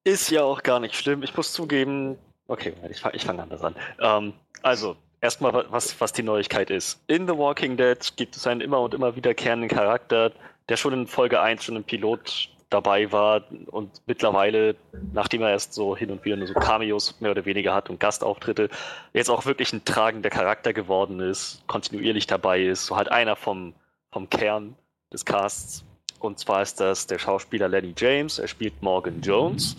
Ist ja auch gar nicht schlimm. Ich muss zugeben, okay, ich fange fang anders an. Ähm, also, erstmal, was, was die Neuigkeit ist. In The Walking Dead gibt es einen immer und immer wiederkehrenden Charakter, der schon in Folge 1, schon im Pilot dabei war und mittlerweile, nachdem er erst so hin und wieder nur so Cameos mehr oder weniger hat und Gastauftritte, jetzt auch wirklich ein tragender Charakter geworden ist, kontinuierlich dabei ist, so halt einer vom, vom Kern des Casts. Und zwar ist das der Schauspieler Lenny James, er spielt Morgan Jones.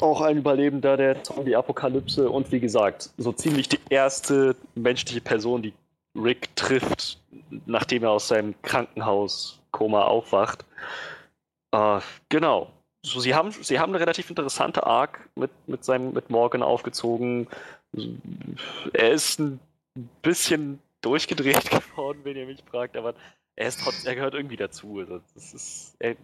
Auch ein Überlebender der Zombie-Apokalypse und wie gesagt, so ziemlich die erste menschliche Person, die Rick trifft, nachdem er aus seinem Krankenhauskoma aufwacht. Äh, genau. So, sie, haben, sie haben eine relativ interessante Arc mit, mit, seinem, mit Morgan aufgezogen. Er ist ein bisschen durchgedreht [LAUGHS] geworden, wenn ihr mich fragt, aber er, ist trotz, er gehört irgendwie dazu. Also das ist, er,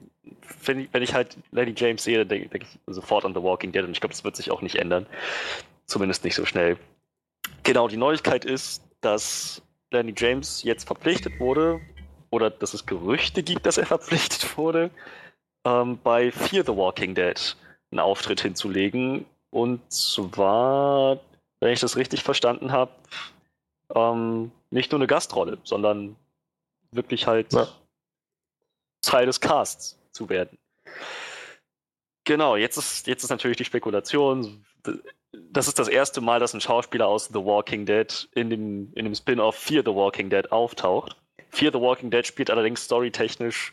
wenn, ich, wenn ich halt Lady James sehe, dann denke denk ich sofort an The Walking Dead und ich glaube, das wird sich auch nicht ändern. Zumindest nicht so schnell. Genau, die Neuigkeit ist, dass Lenny James jetzt verpflichtet wurde, oder dass es Gerüchte gibt, dass er verpflichtet wurde, ähm, bei Fear the Walking Dead einen Auftritt hinzulegen. Und zwar, wenn ich das richtig verstanden habe, ähm, nicht nur eine Gastrolle, sondern wirklich halt ja. Teil des Casts zu werden. Genau, jetzt ist, jetzt ist natürlich die Spekulation. Das ist das erste Mal, dass ein Schauspieler aus The Walking Dead in dem, in dem Spin-off Fear the Walking Dead auftaucht. Fear the Walking Dead spielt allerdings storytechnisch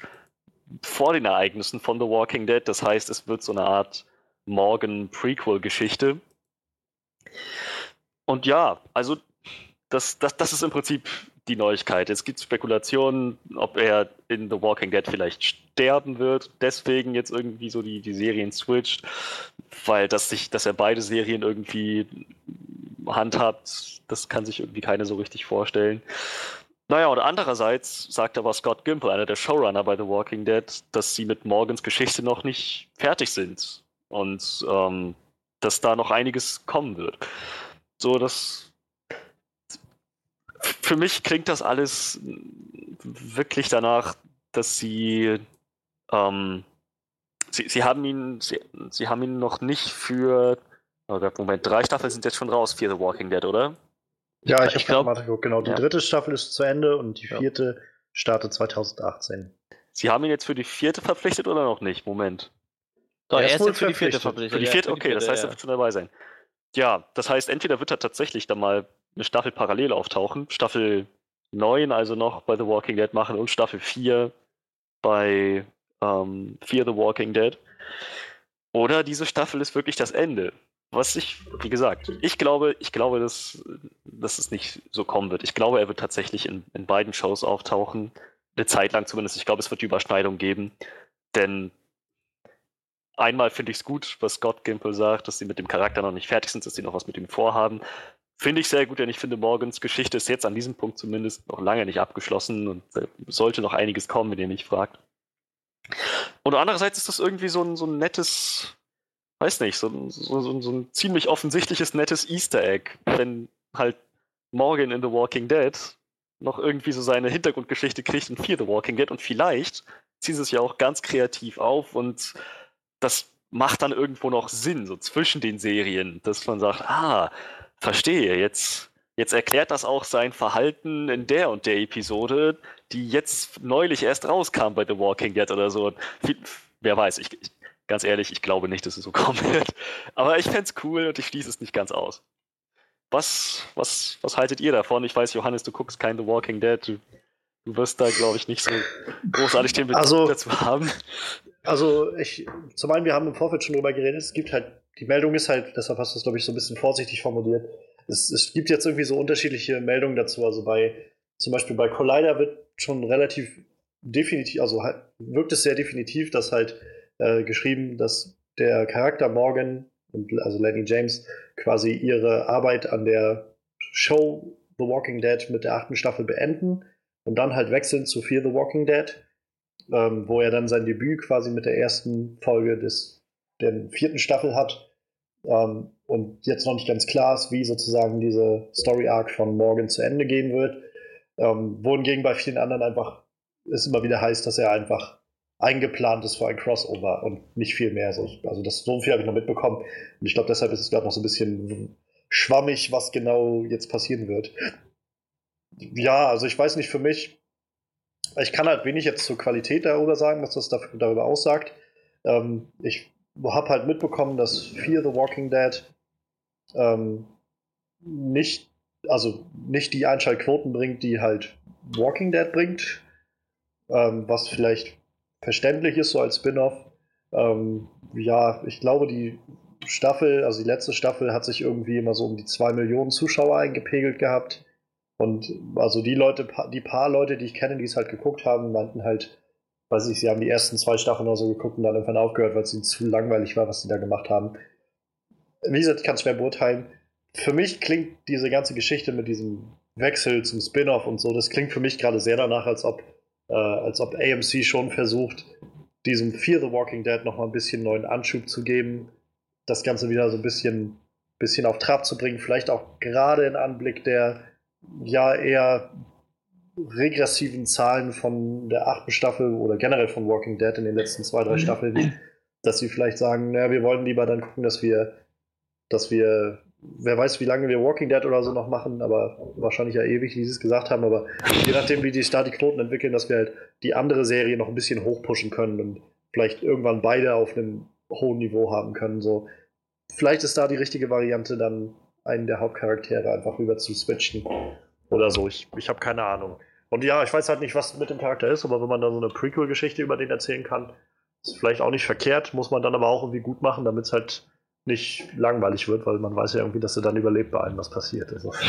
vor den Ereignissen von The Walking Dead. Das heißt, es wird so eine Art Morgan-Prequel-Geschichte. Und ja, also das, das, das ist im Prinzip die Neuigkeit. Es gibt Spekulationen, ob er in The Walking Dead vielleicht sterben wird, deswegen jetzt irgendwie so die, die Serien switcht, weil das sich, dass er beide Serien irgendwie handhabt, das kann sich irgendwie keiner so richtig vorstellen. Naja, und andererseits sagt aber Scott Gimple, einer der Showrunner bei The Walking Dead, dass sie mit Morgans Geschichte noch nicht fertig sind und ähm, dass da noch einiges kommen wird. So, das. Für mich klingt das alles wirklich danach, dass sie. Ähm, sie, sie haben ihn, sie, sie haben ihn noch nicht für. Oh Moment, drei Staffeln sind jetzt schon raus für The Walking Dead, oder? Ja, ich, ich geguckt, genau. Die ja. dritte Staffel ist zu Ende und die vierte ja. startet 2018. Sie haben ihn jetzt für die vierte verpflichtet oder noch nicht? Moment. Doch, er ist jetzt für die vierte verpflichtet. Für die vierte, okay, das heißt, er wird schon dabei sein. Ja, das heißt, entweder wird er tatsächlich dann mal eine Staffel parallel auftauchen, Staffel 9 also noch bei The Walking Dead machen und Staffel 4 bei ähm, Fear the Walking Dead. Oder diese Staffel ist wirklich das Ende. Was ich, wie gesagt, ich glaube, ich glaube, dass, dass es nicht so kommen wird. Ich glaube, er wird tatsächlich in, in beiden Shows auftauchen. Eine Zeit lang zumindest. Ich glaube, es wird die Überschneidung geben. Denn einmal finde ich es gut, was Scott Gimple sagt, dass sie mit dem Charakter noch nicht fertig sind, dass sie noch was mit ihm vorhaben. finde ich sehr gut, denn ich finde, Morgans Geschichte ist jetzt an diesem Punkt zumindest noch lange nicht abgeschlossen und sollte noch einiges kommen, wenn ihr mich fragt. Und andererseits ist das irgendwie so ein, so ein nettes, weiß nicht, so ein, so, so, so ein ziemlich offensichtliches, nettes Easter Egg, wenn halt Morgan in The Walking Dead noch irgendwie so seine Hintergrundgeschichte kriegt in Fear the Walking Dead und vielleicht ziehen sie es ja auch ganz kreativ auf und das macht dann irgendwo noch Sinn, so zwischen den Serien, dass man sagt, ah, verstehe, jetzt, jetzt erklärt das auch sein Verhalten in der und der Episode, die jetzt neulich erst rauskam bei The Walking Dead oder so. Wer weiß, ich, ich ganz ehrlich, ich glaube nicht, dass es so [LAUGHS] kommen wird. Aber ich fände es cool und ich schließe es nicht ganz aus. Was, was, was haltet ihr davon? Ich weiß, Johannes, du guckst kein The Walking Dead. Du, du wirst da, glaube ich, nicht so großartig den Bezug Also- dazu haben. Also, ich, zum einen, wir haben im Vorfeld schon drüber geredet, es gibt halt, die Meldung ist halt, deshalb hast du es, glaube ich, so ein bisschen vorsichtig formuliert. Es, es gibt jetzt irgendwie so unterschiedliche Meldungen dazu. Also bei, zum Beispiel bei Collider wird schon relativ definitiv, also halt, wirkt es sehr definitiv, dass halt äh, geschrieben, dass der Charakter Morgan, und, also Lenny James, quasi ihre Arbeit an der Show The Walking Dead mit der achten Staffel beenden und dann halt wechseln zu Fear the Walking Dead ähm, wo er dann sein Debüt quasi mit der ersten Folge des, der vierten Staffel hat. Ähm, und jetzt noch nicht ganz klar ist, wie sozusagen diese Story Arc von Morgan zu Ende gehen wird. Ähm, wohingegen bei vielen anderen einfach es immer wieder heißt, dass er einfach eingeplant ist für ein Crossover und nicht viel mehr. Also, also das so viel habe ich noch mitbekommen. Und ich glaube, deshalb ist es gerade noch so ein bisschen schwammig, was genau jetzt passieren wird. Ja, also ich weiß nicht, für mich, ich kann halt wenig jetzt zur Qualität darüber sagen, was das dafür, darüber aussagt. Ähm, ich habe halt mitbekommen, dass Fear the Walking Dead ähm, nicht, also nicht die Einschaltquoten bringt, die halt Walking Dead bringt, ähm, was vielleicht verständlich ist, so als Spin-off. Ähm, ja, ich glaube, die Staffel, also die letzte Staffel, hat sich irgendwie immer so um die zwei Millionen Zuschauer eingepegelt gehabt. Und also die Leute, die paar Leute, die ich kenne, die es halt geguckt haben, meinten halt, weiß ich, sie haben die ersten zwei Staffeln oder so geguckt und dann irgendwann aufgehört, weil es ihnen zu langweilig war, was sie da gemacht haben. Wie gesagt, ich kann es schwer beurteilen. Für mich klingt diese ganze Geschichte mit diesem Wechsel zum Spin-off und so, das klingt für mich gerade sehr danach, als ob, äh, als ob AMC schon versucht, diesem Fear the Walking Dead nochmal ein bisschen neuen Anschub zu geben, das Ganze wieder so ein bisschen, bisschen auf Trab zu bringen, vielleicht auch gerade in Anblick der ja eher regressiven Zahlen von der achten Staffel oder generell von Walking Dead in den letzten zwei, drei Staffeln, dass sie vielleicht sagen, naja, wir wollen lieber dann gucken, dass wir, dass wir, wer weiß, wie lange wir Walking Dead oder so noch machen, aber wahrscheinlich ja ewig, wie sie es gesagt haben, aber je nachdem, wie die da die Knoten entwickeln, dass wir halt die andere Serie noch ein bisschen hochpushen können und vielleicht irgendwann beide auf einem hohen Niveau haben können. So, vielleicht ist da die richtige Variante, dann einen der Hauptcharaktere einfach rüber zu switchen oder so. Ich, ich habe keine Ahnung. Und ja, ich weiß halt nicht, was mit dem Charakter ist, aber wenn man da so eine Prequel-Geschichte über den erzählen kann, ist vielleicht auch nicht verkehrt, muss man dann aber auch irgendwie gut machen, damit es halt nicht langweilig wird, weil man weiß ja irgendwie, dass er dann überlebt bei allem, was passiert. Also. [LAUGHS]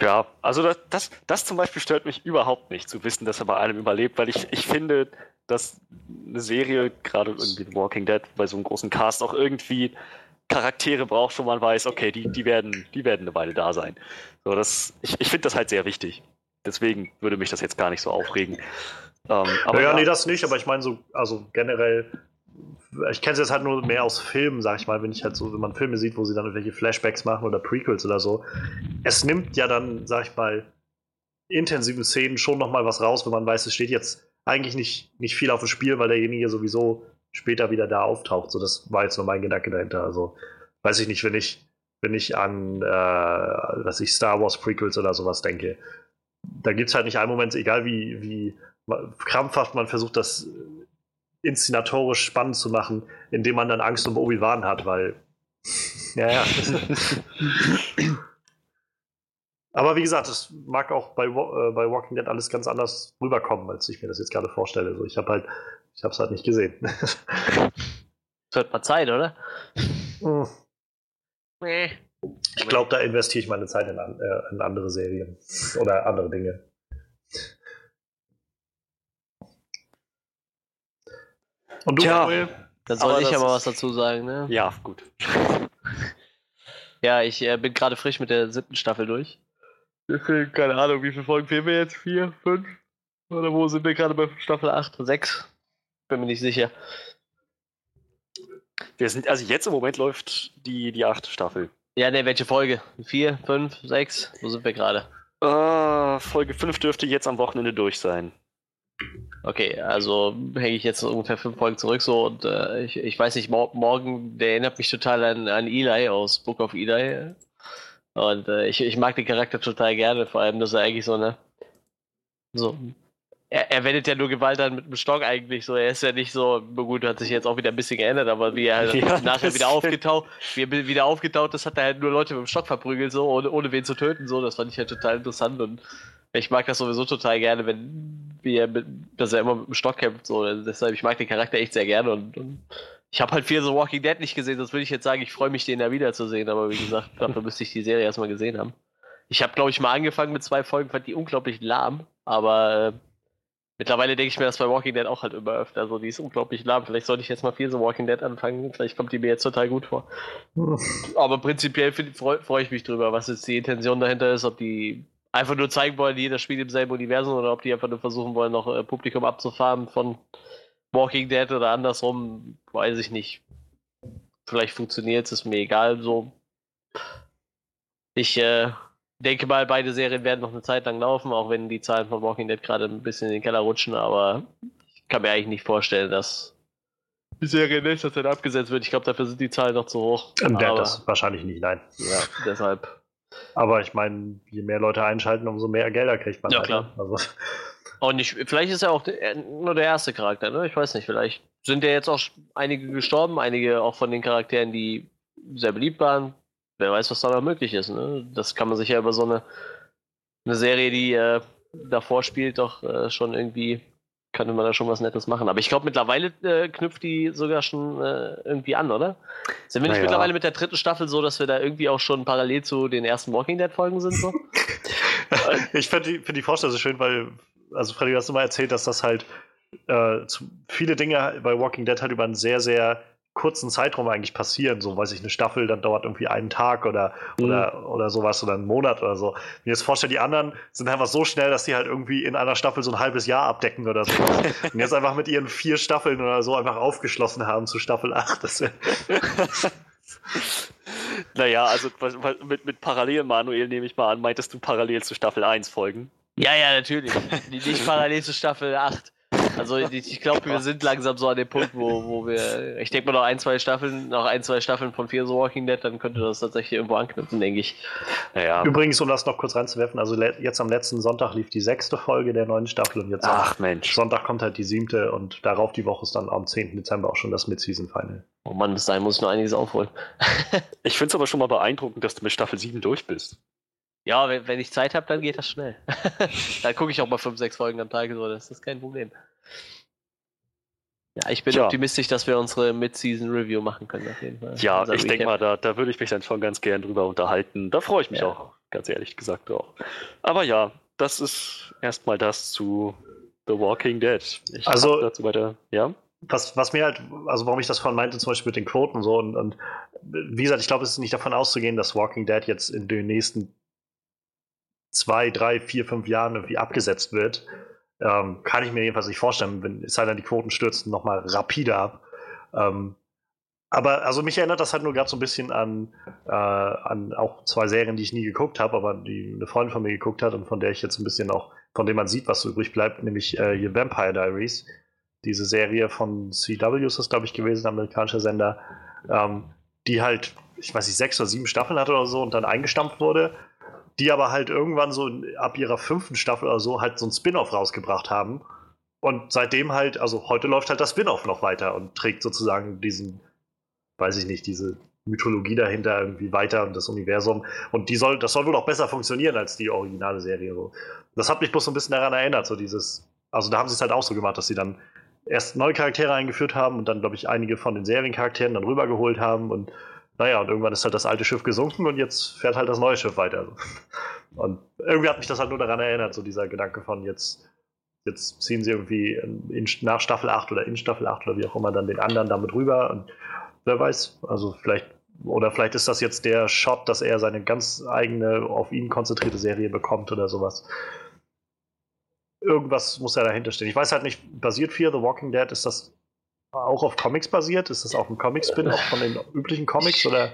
Ja, also das, das, das zum Beispiel stört mich überhaupt nicht, zu wissen, dass er bei allem überlebt, weil ich, ich finde, dass eine Serie, gerade irgendwie The Walking Dead, bei so einem großen Cast auch irgendwie Charaktere braucht, wo man weiß, okay, die, die, werden, die werden eine Weile da sein. So, das, ich ich finde das halt sehr wichtig. Deswegen würde mich das jetzt gar nicht so aufregen. Ähm, aber ja, nee, das nicht, aber ich meine so, also generell, ich kenne es jetzt halt nur mehr aus Filmen, sag ich mal, wenn ich halt so, wenn man Filme sieht, wo sie dann irgendwelche Flashbacks machen oder Prequels oder so. Es nimmt ja dann, sag ich mal, intensiven Szenen schon nochmal was raus, wenn man weiß, es steht jetzt eigentlich nicht, nicht viel auf dem Spiel, weil derjenige sowieso später wieder da auftaucht. So, das war jetzt nur mein Gedanke dahinter. Also, weiß ich nicht, wenn ich, wenn ich an, äh, was ich Star Wars Prequels oder sowas denke, da gibt es halt nicht einen Moment, egal wie, wie krampfhaft man versucht, das inszenatorisch spannend zu machen, indem man dann Angst um Obi-Wan hat, weil. ja, ja. [LAUGHS] Aber wie gesagt, das mag auch bei, äh, bei Walking Dead alles ganz anders rüberkommen, als ich mir das jetzt gerade vorstelle. So, ich habe halt, ich habe es halt nicht gesehen. Es wird mal Zeit, oder? Hm. ich glaube, da investiere ich meine Zeit in, an, äh, in andere Serien oder andere Dinge. Und du, Tja. Manuel? Dann soll Aber ich mal was dazu sagen, ne? Ja, gut. Ja, ich äh, bin gerade frisch mit der siebten Staffel durch. Keine Ahnung, wie viele Folgen fehlen wir jetzt? Vier, fünf? Oder wo sind wir gerade bei Staffel 8, 6? Bin mir nicht sicher. Wir sind, also jetzt im Moment läuft die, die achte Staffel. Ja, ne, welche Folge? Vier, fünf, sechs? Wo sind wir gerade? Uh, Folge 5 dürfte jetzt am Wochenende durch sein. Okay, also hänge ich jetzt ungefähr fünf Folgen zurück so und äh, ich, ich weiß nicht, mor morgen, der erinnert mich total an, an Eli aus Book of Eli. Und äh, ich, ich mag den Charakter total gerne, vor allem, dass er eigentlich so eine so er, er wendet ja nur Gewalt an mit dem Stock eigentlich so. Er ist ja nicht so, gut, hat sich jetzt auch wieder ein bisschen geändert, aber wie er [LAUGHS] halt ja, nachher wieder aufgetaucht, wie er wieder aufgetaucht ist, hat er halt nur Leute mit dem Stock verprügelt, so, ohne, ohne wen zu töten, so. Das fand ich halt total interessant und ich mag das sowieso total gerne, wenn, wie er mit, dass er immer mit dem Stock kämpft, so. Deshalb, ich mag den Charakter echt sehr gerne und, und ich habe halt viel so Walking Dead nicht gesehen, sonst würde ich jetzt sagen, ich freue mich, den ja wiederzusehen, aber wie gesagt, [LAUGHS] dafür müsste ich die Serie erstmal gesehen haben. Ich habe, glaube ich, mal angefangen mit zwei Folgen, fand die unglaublich lahm, aber äh, Mittlerweile denke ich mir das bei Walking Dead auch halt immer öfter. Also die ist unglaublich lahm. Vielleicht sollte ich jetzt mal viel so Walking Dead anfangen. Vielleicht kommt die mir jetzt total gut vor. Aber prinzipiell freue freu ich mich drüber, was jetzt die Intention dahinter ist. Ob die einfach nur zeigen wollen, jeder spielt im selben Universum oder ob die einfach nur versuchen wollen, noch äh, Publikum abzufahren von Walking Dead oder andersrum. Weiß ich nicht. Vielleicht funktioniert es, ist mir egal. So. Ich äh, denke mal, beide Serien werden noch eine Zeit lang laufen, auch wenn die Zahlen von Walking Dead gerade ein bisschen in den Keller rutschen, aber ich kann mir eigentlich nicht vorstellen, dass die Serie in nächster Zeit abgesetzt wird. Ich glaube, dafür sind die Zahlen noch zu hoch. Ähm, aber, das wahrscheinlich nicht, nein. Ja, deshalb. Aber ich meine, je mehr Leute einschalten, umso mehr Gelder kriegt man. Ja, halt, klar. Ne? Also. Und ich, vielleicht ist er auch der, nur der erste Charakter, ne? Ich weiß nicht, vielleicht sind ja jetzt auch einige gestorben, einige auch von den Charakteren, die sehr beliebt waren, wer weiß, was da noch möglich ist. Ne? Das kann man sich ja über so eine, eine Serie, die äh, davor spielt, doch äh, schon irgendwie, könnte man da schon was Nettes machen. Aber ich glaube, mittlerweile äh, knüpft die sogar schon äh, irgendwie an, oder? Sind wir nicht naja. mittlerweile mit der dritten Staffel so, dass wir da irgendwie auch schon parallel zu den ersten Walking Dead-Folgen sind? So? [LAUGHS] ich finde die, find die Vorstellung so schön, weil, also Freddy, du hast immer erzählt, dass das halt äh, viele Dinge bei Walking Dead halt über einen sehr, sehr kurzen Zeitraum eigentlich passieren. So, weiß ich, eine Staffel, dann dauert irgendwie einen Tag oder, mhm. oder, oder sowas oder einen Monat oder so. Wenn ich jetzt vorstelle, die anderen sind einfach so schnell, dass die halt irgendwie in einer Staffel so ein halbes Jahr abdecken oder so. [LAUGHS] Und jetzt einfach mit ihren vier Staffeln oder so einfach aufgeschlossen haben zu Staffel 8. Das [LAUGHS] naja, also mit, mit parallel, Manuel, nehme ich mal an, meintest du parallel zu Staffel 1 folgen? Ja, ja, natürlich. Nicht parallel zu Staffel 8. Also ich, glaube, wir sind langsam so an dem Punkt, wo, wo wir. Ich denke mal noch ein, zwei Staffeln, noch ein, zwei Staffeln von Fear the Walking Dead, dann könnte das tatsächlich irgendwo anknüpfen, denke ich. Naja. Übrigens, um das noch kurz reinzuwerfen, also jetzt am letzten Sonntag lief die sechste Folge der neuen Staffel und jetzt Ach, Mensch. Sonntag kommt halt die siebte und darauf die Woche ist dann am 10. Dezember auch schon das Mid-Season-Final. Oh Mann, bis dahin muss ich noch einiges aufholen. [LAUGHS] ich finde es aber schon mal beeindruckend, dass du mit Staffel 7 durch bist. Ja, wenn, wenn ich Zeit habe, dann geht das schnell. [LAUGHS] dann gucke ich auch mal 5, 6 Folgen am Tag, so, das ist kein Problem. Ja, ich bin ja. optimistisch, dass wir unsere Mid-Season-Review machen können, auf jeden Fall. Ja, ich denke mal, da, da würde ich mich dann schon ganz gern drüber unterhalten. Da freue ich mich ja. auch, ganz ehrlich gesagt auch. Aber ja, das ist erstmal das zu The Walking Dead. Ich also, dazu weiter, ja? Was, was mir halt, also warum ich das vorhin meinte, zum Beispiel mit den Quoten so und, und wie gesagt, ich glaube, es ist nicht davon auszugehen, dass Walking Dead jetzt in den nächsten zwei, drei, vier, fünf Jahren irgendwie abgesetzt wird. Ähm, kann ich mir jedenfalls nicht vorstellen, wenn es sei denn, die Quoten stürzen nochmal rapide ab. Ähm, aber also mich erinnert das halt nur gerade so ein bisschen an, äh, an auch zwei Serien, die ich nie geguckt habe, aber die eine Freundin von mir geguckt hat und von der ich jetzt ein bisschen auch, von dem man sieht, was so übrig bleibt, nämlich äh, hier Vampire Diaries. Diese Serie von CW ist das, glaube ich, gewesen, amerikanischer Sender, ähm, die halt, ich weiß nicht, sechs oder sieben Staffeln hatte oder so und dann eingestampft wurde die aber halt irgendwann so ab ihrer fünften Staffel oder so halt so ein Spin-off rausgebracht haben. Und seitdem halt, also heute läuft halt das Spin-off noch weiter und trägt sozusagen diesen, weiß ich nicht, diese Mythologie dahinter irgendwie weiter und das Universum. Und die soll, das soll wohl auch besser funktionieren als die originale Serie. So. Das hat mich bloß so ein bisschen daran erinnert, so dieses, also da haben sie es halt auch so gemacht, dass sie dann erst neue Charaktere eingeführt haben und dann, glaube ich, einige von den Seriencharakteren dann rübergeholt haben und naja, und irgendwann ist halt das alte Schiff gesunken und jetzt fährt halt das neue Schiff weiter. [LAUGHS] Und irgendwie hat mich das halt nur daran erinnert, so dieser Gedanke von jetzt, jetzt ziehen sie irgendwie in, nach Staffel 8 oder in Staffel 8 oder wie auch immer dann den anderen damit rüber und wer weiß, also vielleicht oder vielleicht ist das jetzt der Shot, dass er seine ganz eigene, auf ihn konzentrierte Serie bekommt oder sowas. Irgendwas muss ja dahinter stehen. Ich weiß halt nicht, basiert Fear the Walking Dead, ist das auch auf Comics basiert? Ist das auch ein Comic-Spin, auch von den üblichen Comics? Oder?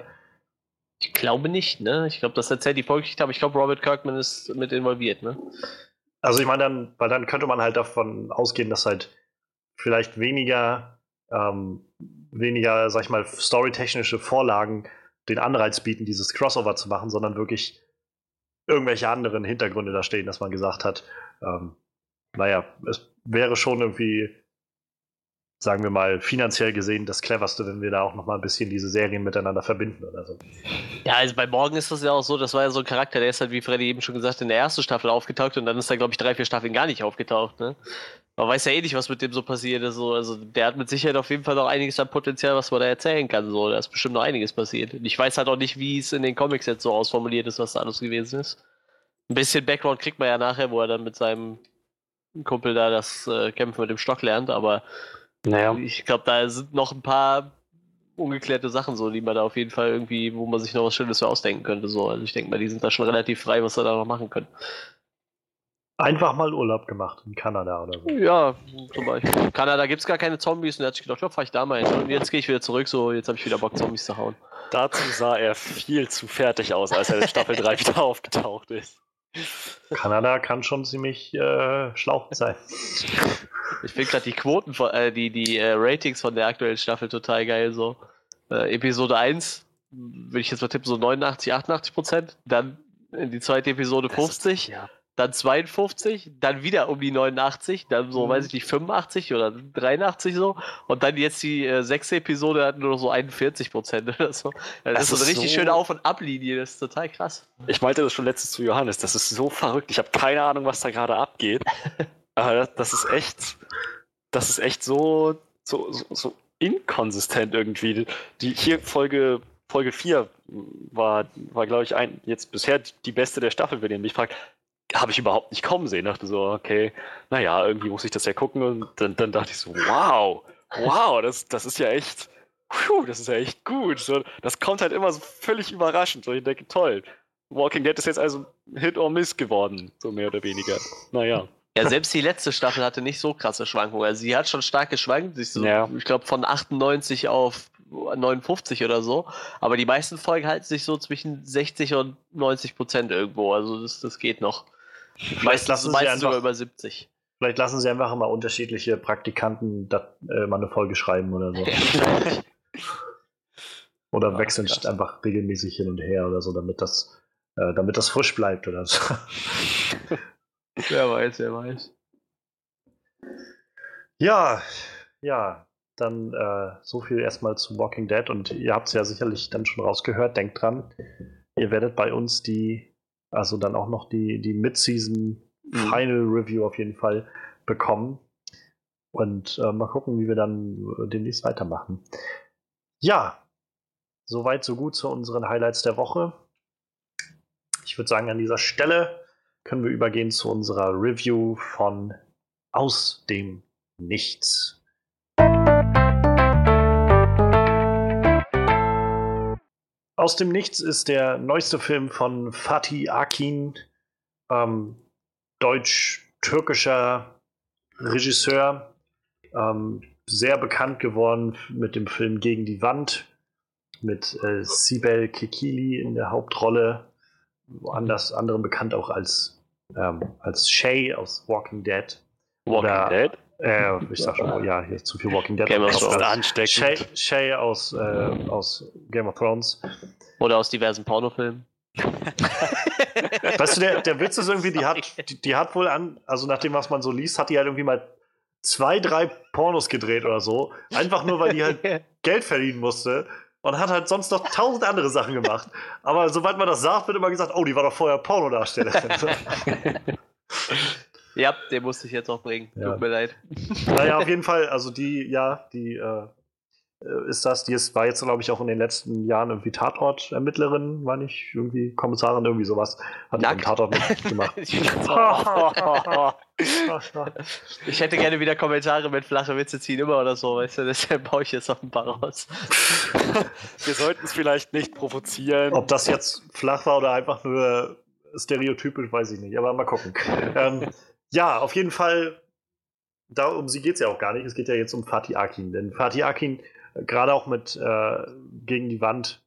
Ich glaube nicht, ne? Ich glaube, das erzählt die Vorgeschichte, aber ich glaube, Robert Kirkman ist mit involviert, ne? Also ich meine dann, weil dann könnte man halt davon ausgehen, dass halt vielleicht weniger, ähm, weniger, sag ich mal, storytechnische Vorlagen den Anreiz bieten, dieses Crossover zu machen, sondern wirklich irgendwelche anderen Hintergründe da stehen, dass man gesagt hat, ähm, naja, es wäre schon irgendwie sagen wir mal, finanziell gesehen das cleverste, wenn wir da auch nochmal ein bisschen diese Serien miteinander verbinden oder so. Ja, also bei Morgan ist das ja auch so, das war ja so ein Charakter, der ist halt, wie Freddy eben schon gesagt, in der ersten Staffel aufgetaucht und dann ist er, glaube ich, drei, vier Staffeln gar nicht aufgetaucht, ne? Man weiß ja eh nicht, was mit dem so passiert ist. So. Also der hat mit Sicherheit auf jeden Fall noch einiges an Potenzial, was man da erzählen kann. So. Da ist bestimmt noch einiges passiert. Und ich weiß halt auch nicht, wie es in den Comics jetzt so ausformuliert ist, was da alles gewesen ist. Ein bisschen Background kriegt man ja nachher, wo er dann mit seinem Kumpel da das äh, Kämpfen mit dem Stock lernt, aber naja. Ich glaube, da sind noch ein paar ungeklärte Sachen, so, die man da auf jeden Fall irgendwie, wo man sich noch was Schönes für ausdenken könnte. So. Also ich denke mal, die sind da schon relativ frei, was sie da noch machen können. Einfach mal Urlaub gemacht in Kanada oder so. Ja, zum Beispiel. In Kanada gibt es gar keine Zombies und er hat sich gedacht, ja, fahr ich da mal hin. Und jetzt gehe ich wieder zurück, so, jetzt habe ich wieder Bock, Zombies zu hauen. Dazu sah er viel zu fertig aus, als er in Staffel 3 [LAUGHS] wieder aufgetaucht ist. Kanada kann schon ziemlich äh, schlauchend sein. [LAUGHS] Ich finde gerade die Quoten, von, äh, die, die äh, Ratings von der aktuellen Staffel total geil. So. Äh, Episode 1, würde ich jetzt mal tippen, so 89, 88 Prozent. Dann in die zweite Episode 50. Ist, ja dann 52, dann wieder um die 89, dann so, mhm. weiß ich nicht, 85 oder 83 so. Und dann jetzt die äh, sechste Episode hat nur noch so 41 Prozent [LAUGHS] oder so. Das, das ist so eine richtig so schöne Auf- und Ablinie, das ist total krass. Ich meinte das schon letztens zu Johannes, das ist so verrückt. Ich habe keine Ahnung, was da gerade abgeht. [LAUGHS] Aber das, das, ist echt, das ist echt so, so, so, so inkonsistent irgendwie. Die hier Folge Folge 4 war, war glaube ich, ein, jetzt bisher die beste der Staffel, wenn ihr mich fragt habe ich überhaupt nicht kommen sehen. Dachte so, okay, naja, irgendwie muss ich das ja gucken. Und dann, dann dachte ich so, wow, wow, das, das ist ja echt, phew, das ist ja echt gut. So, das kommt halt immer so völlig überraschend. So, ich denke, toll. Walking Dead ist jetzt also Hit or Miss geworden, so mehr oder weniger. Naja. Ja, selbst die letzte Staffel hatte nicht so krasse Schwankungen. Also sie hat schon stark geschwankt. So, ja. Ich glaube von 98 auf 59 oder so. Aber die meisten Folgen halten sich so zwischen 60 und 90 Prozent irgendwo. Also das, das geht noch. Meistens, lassen meistens einfach, sogar über 70. Vielleicht lassen sie einfach mal unterschiedliche Praktikanten dat, äh, mal eine Folge schreiben oder so. [LAUGHS] oder ja, wechseln krass. einfach regelmäßig hin und her oder so, damit das, äh, damit das frisch bleibt oder so. [LAUGHS] wer weiß, wer weiß. Ja, ja, dann äh, so viel erstmal zu Walking Dead und ihr habt es ja sicherlich dann schon rausgehört. Denkt dran, ihr werdet bei uns die also dann auch noch die, die Mid-Season mhm. Final Review auf jeden Fall bekommen. Und äh, mal gucken, wie wir dann äh, demnächst weitermachen. Ja, soweit, so gut zu unseren Highlights der Woche. Ich würde sagen, an dieser Stelle können wir übergehen zu unserer Review von Aus dem Nichts. Aus dem Nichts ist der neueste Film von Fatih Akin, ähm, deutsch-türkischer Regisseur, ähm, sehr bekannt geworden mit dem Film Gegen die Wand, mit äh, Sibel Kekili in der Hauptrolle, woanders anderen bekannt auch als, ähm, als Shay aus Walking Dead. Walking oder, Dead? Äh, ich sag schon, ja, hier ist zu viel Walking Dead. Game of Thrones. ansteckend. Shay, Shay aus, äh, aus Game of Thrones. Oder aus diversen Pornofilmen. [LAUGHS] weißt du, der, der Witz ist irgendwie, die hat, die, die, hat wohl an, also nach dem, was man so liest, hat die halt irgendwie mal zwei, drei Pornos gedreht oder so. Einfach nur, weil die halt [LAUGHS] Geld verdienen musste. Und hat halt sonst noch tausend andere Sachen gemacht. Aber sobald man das sagt, wird immer gesagt, oh, die war doch vorher Pornodarstellerin. [LAUGHS] Ja, den musste ich jetzt auch bringen. Ja. Tut mir leid. [LAUGHS] Naja, auf jeden Fall, also die, ja, die, äh, ist das. Die ist, war jetzt, glaube ich, auch in den letzten Jahren irgendwie Tatort-Ermittlerin, war nicht irgendwie Kommissarin, irgendwie sowas. Hat Nackt. den Tatort mitgemacht. [LAUGHS] ich hätte gerne wieder Kommentare mit flache Witze ziehen immer oder so, weißt du, deshalb baue ich jetzt noch ein paar raus. [LAUGHS] Wir sollten es vielleicht nicht provozieren. Ob das jetzt flach war oder einfach nur stereotypisch, weiß ich nicht, aber mal gucken. ähm, ja, auf jeden Fall, da, um sie geht es ja auch gar nicht. Es geht ja jetzt um Fatih Akin. Denn Fatih Akin, äh, gerade auch mit äh, Gegen die Wand,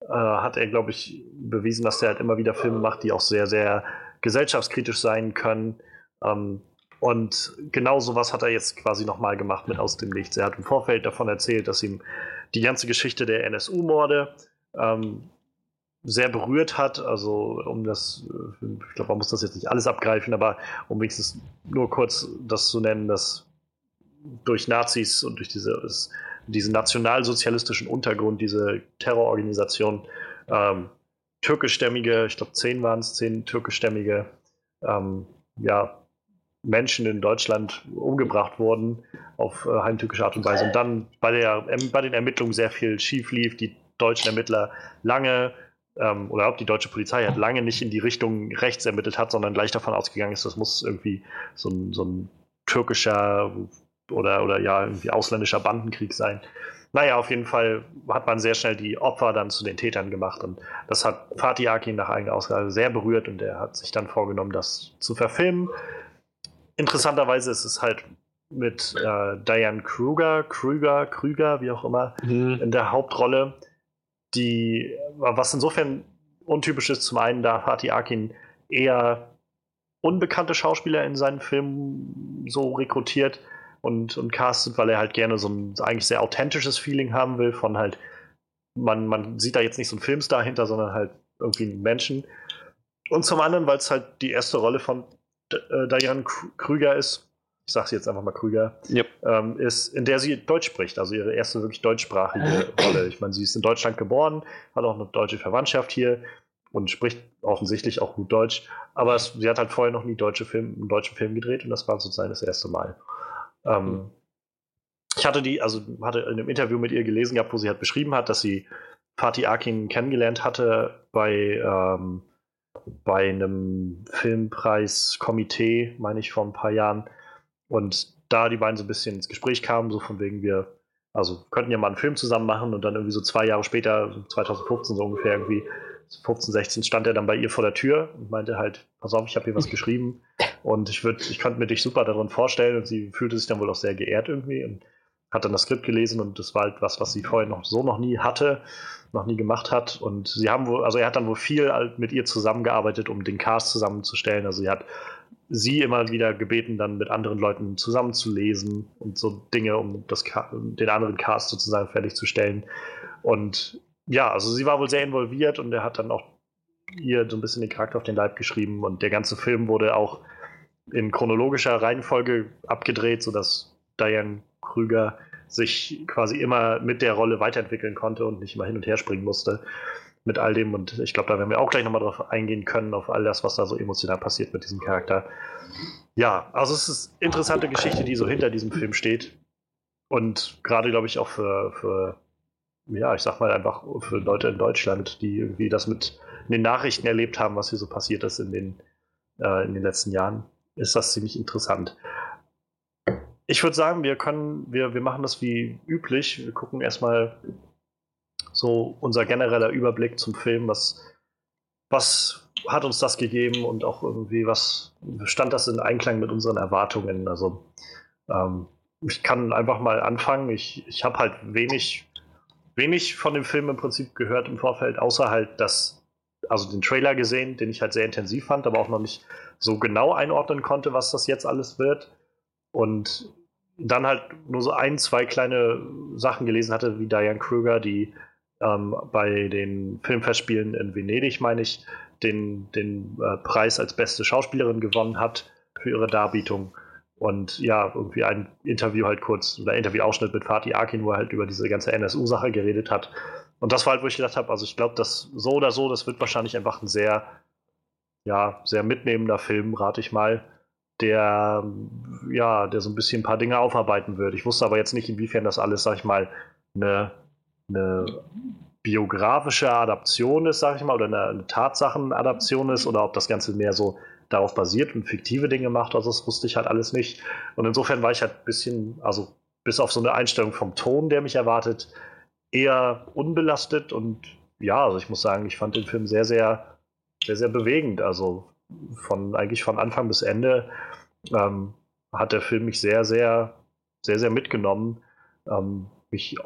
äh, hat er, glaube ich, bewiesen, dass er halt immer wieder Filme macht, die auch sehr, sehr gesellschaftskritisch sein können. Ähm, und genau sowas hat er jetzt quasi nochmal gemacht mit Aus dem Nichts. Er hat im Vorfeld davon erzählt, dass ihm die ganze Geschichte der NSU-Morde ähm, sehr berührt hat. Also, um das, ich glaube, man muss das jetzt nicht alles abgreifen, aber um wenigstens nur kurz das zu nennen, dass durch Nazis und durch diese, diesen nationalsozialistischen Untergrund, diese Terrororganisation, ähm, türkischstämmige, ich glaube, zehn waren es, zehn türkischstämmige, ähm, ja, Menschen in Deutschland umgebracht wurden auf äh, heimtückische Art und Weise. Und dann bei, der, bei den Ermittlungen sehr viel schief lief, die deutschen Ermittler lange ähm, oder ob die deutsche Polizei halt lange nicht in die Richtung rechts ermittelt hat, sondern gleich davon ausgegangen ist, das muss irgendwie so ein, so ein türkischer oder, oder ja, irgendwie ausländischer Bandenkrieg sein. Naja, auf jeden Fall hat man sehr schnell die Opfer dann zu den Tätern gemacht und das hat Fatih Akin nach eigener Aussage sehr berührt und er hat sich dann vorgenommen, das zu verfilmen. Interessanterweise ist es halt mit äh, Diane Kruger, Krüger, Krüger, wie auch immer, Mhm. in der Hauptrolle, die, was insofern untypisch ist, zum einen, da Fatih Akin eher unbekannte Schauspieler in seinen Filmen so rekrutiert und, und castet, weil er halt gerne so ein eigentlich sehr authentisches Feeling haben will, von halt, man, man sieht da jetzt nicht so einen Filmstar hinter, sondern halt irgendwie einen Menschen. Und zum anderen, weil es halt die erste Rolle von äh, Diane Krü- Krüger ist, ich sag's jetzt einfach mal Krüger, Yep. ähm, ist, in der sie Deutsch spricht, also ihre erste wirklich deutschsprachige [LAUGHS] Rolle. Ich meine, sie ist in Deutschland geboren, hat auch eine deutsche Verwandtschaft hier und spricht offensichtlich auch gut Deutsch, aber es, sie hat halt vorher noch nie deutsche Film, einen deutschen Film gedreht und das war sozusagen das erste Mal. Ähm, ich hatte die, also hatte in einem Interview mit ihr gelesen gehabt, wo sie halt beschrieben hat, dass sie Fatih Akin kennengelernt hatte bei, ähm, bei einem Filmpreis-Komitee, meine ich, vor ein paar Jahren. Und da die beiden so ein bisschen ins Gespräch kamen, so von wegen wir, also könnten ja mal einen Film zusammen machen und dann irgendwie so zwei Jahre später, so 2015 so ungefähr irgendwie, 15, 16 stand er dann bei ihr vor der Tür und meinte halt, pass auf, ich habe hier was [LAUGHS] geschrieben und ich würde, ich könnte mir dich super darin vorstellen. Und sie fühlte sich dann wohl auch sehr geehrt irgendwie und hat dann das Skript gelesen und das war halt was, was sie vorher noch so noch nie hatte, noch nie gemacht hat. Und sie haben wohl, also er hat dann wohl viel halt mit ihr zusammengearbeitet, um den Cast zusammenzustellen, also sie hat sie immer wieder gebeten, dann mit anderen Leuten zusammenzulesen und so Dinge, um das, den anderen Cast sozusagen fertigzustellen. Und ja, also sie war wohl sehr involviert und er hat dann auch ihr so ein bisschen den Charakter auf den Leib geschrieben und der ganze Film wurde auch in chronologischer Reihenfolge abgedreht, sodass Diane Krüger sich quasi immer mit der Rolle weiterentwickeln konnte und nicht immer hin und her springen musste mit all dem. Und ich glaube, da werden wir auch gleich nochmal drauf eingehen können, auf all das, was da so emotional passiert mit diesem Charakter. Ja, also es ist eine interessante Geschichte, die so hinter diesem Film steht. Und gerade, glaube ich, auch für, für, ja, ich sag mal einfach für Leute in Deutschland, die irgendwie das mit den Nachrichten erlebt haben, was hier so passiert ist in den, äh, in den letzten Jahren, ist das ziemlich interessant. Ich würde sagen, wir können, wir, wir machen das wie üblich. Wir gucken erstmal so unser genereller Überblick zum Film, was, was hat uns das gegeben und auch irgendwie, was stand das in Einklang mit unseren Erwartungen? Also ähm, ich kann einfach mal anfangen. Ich, ich habe halt wenig, wenig von dem Film im Prinzip gehört im Vorfeld, außer halt das, also den Trailer gesehen, den ich halt sehr intensiv fand, aber auch noch nicht so genau einordnen konnte, was das jetzt alles wird. Und dann halt nur so ein, zwei kleine Sachen gelesen hatte, wie Diane Kruger, die ähm, bei den Filmfestspielen in Venedig, meine ich, den, den äh, Preis als beste Schauspielerin gewonnen hat für ihre Darbietung. Und ja, irgendwie ein Interview halt kurz, oder Interviewausschnitt mit Fatih Akin, wo er halt über diese ganze NSU-Sache geredet hat. Und das war halt, wo ich gedacht habe, also ich glaube, dass so oder so, das wird wahrscheinlich einfach ein sehr, ja, sehr mitnehmender Film, rate ich mal, der, ja, der so ein bisschen ein paar Dinge aufarbeiten wird. Ich wusste aber jetzt nicht, inwiefern das alles, sag ich mal, eine, eine biografische Adaption ist, sag ich mal, oder eine, eine Tatsachenadaption ist, oder ob das Ganze mehr so darauf basiert und fiktive Dinge macht, also das wusste ich halt alles nicht. Und insofern war ich halt ein bisschen, also bis auf so eine Einstellung vom Ton, der mich erwartet, eher unbelastet und ja, also ich muss sagen, ich fand den Film sehr, sehr, sehr, sehr bewegend. Also von eigentlich von Anfang bis Ende ähm, hat der Film mich sehr, sehr, sehr, sehr mitgenommen. Ähm, mich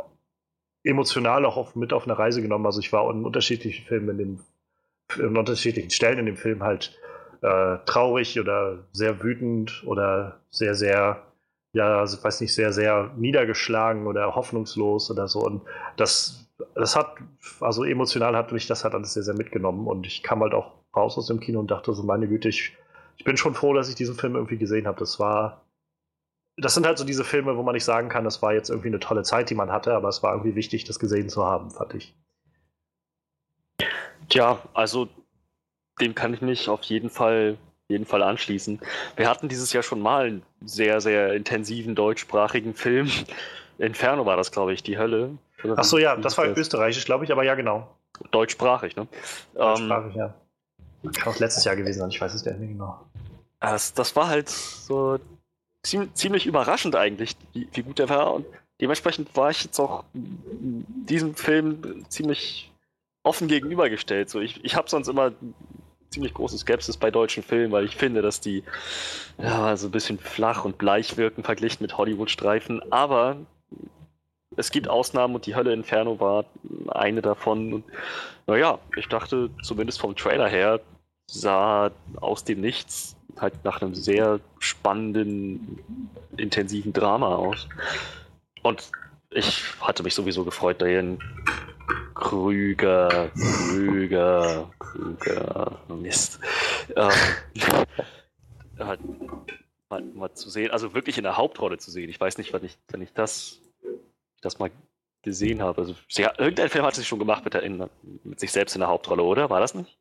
emotional auch auf, mit auf eine Reise genommen. Also ich war in unterschiedlichen Filmen in dem, in unterschiedlichen Stellen in dem Film halt äh, traurig oder sehr wütend oder sehr, sehr, ja, also ich weiß nicht, sehr, sehr niedergeschlagen oder hoffnungslos oder so. Und das, das hat, also emotional hat mich das halt alles sehr, sehr mitgenommen. Und ich kam halt auch raus aus dem Kino und dachte so, meine Güte, ich, ich bin schon froh, dass ich diesen Film irgendwie gesehen habe. Das war, das sind halt so diese Filme, wo man nicht sagen kann, das war jetzt irgendwie eine tolle Zeit, die man hatte, aber es war irgendwie wichtig, das gesehen zu haben, fand ich. Tja, also dem kann ich mich auf jeden Fall, jeden Fall anschließen. Wir hatten dieses Jahr schon mal einen sehr, sehr intensiven deutschsprachigen Film. Inferno war das, glaube ich, die Hölle. Ach so, ja, das war österreichisch, glaube ich, aber ja, genau. Deutschsprachig, ne? Deutschsprachig, ähm, ja. Kann auch letztes Jahr gewesen sein, ich weiß es ja nicht genau. Das, das war halt so ziemlich, überraschend eigentlich, wie, wie gut der war. Und dementsprechend war ich jetzt auch diesem Film ziemlich offen gegenübergestellt. So, ich, ich habe sonst immer ziemlich große Skepsis bei deutschen Filmen, weil ich finde, dass die ja, so ein bisschen flach und bleich wirken verglichen mit Hollywood-Streifen. Aber es gibt Ausnahmen und die Hölle Inferno war eine davon. Und naja, ich dachte, zumindest vom Trailer her, sah aus dem Nichts halt nach einem sehr spannenden, intensiven Drama aus. Und ich hatte mich sowieso gefreut, Diane Krüger, Krüger, Krüger, Mist. Ähm, [LAUGHS] halt mal, mal, zu sehen, also wirklich in der Hauptrolle zu sehen. Ich weiß nicht, wann ich, wenn ich das, das mal gesehen habe. Also, sie, irgendein Film hat sie schon gemacht mit, der, in, mit sich selbst in der Hauptrolle, oder? War das nicht?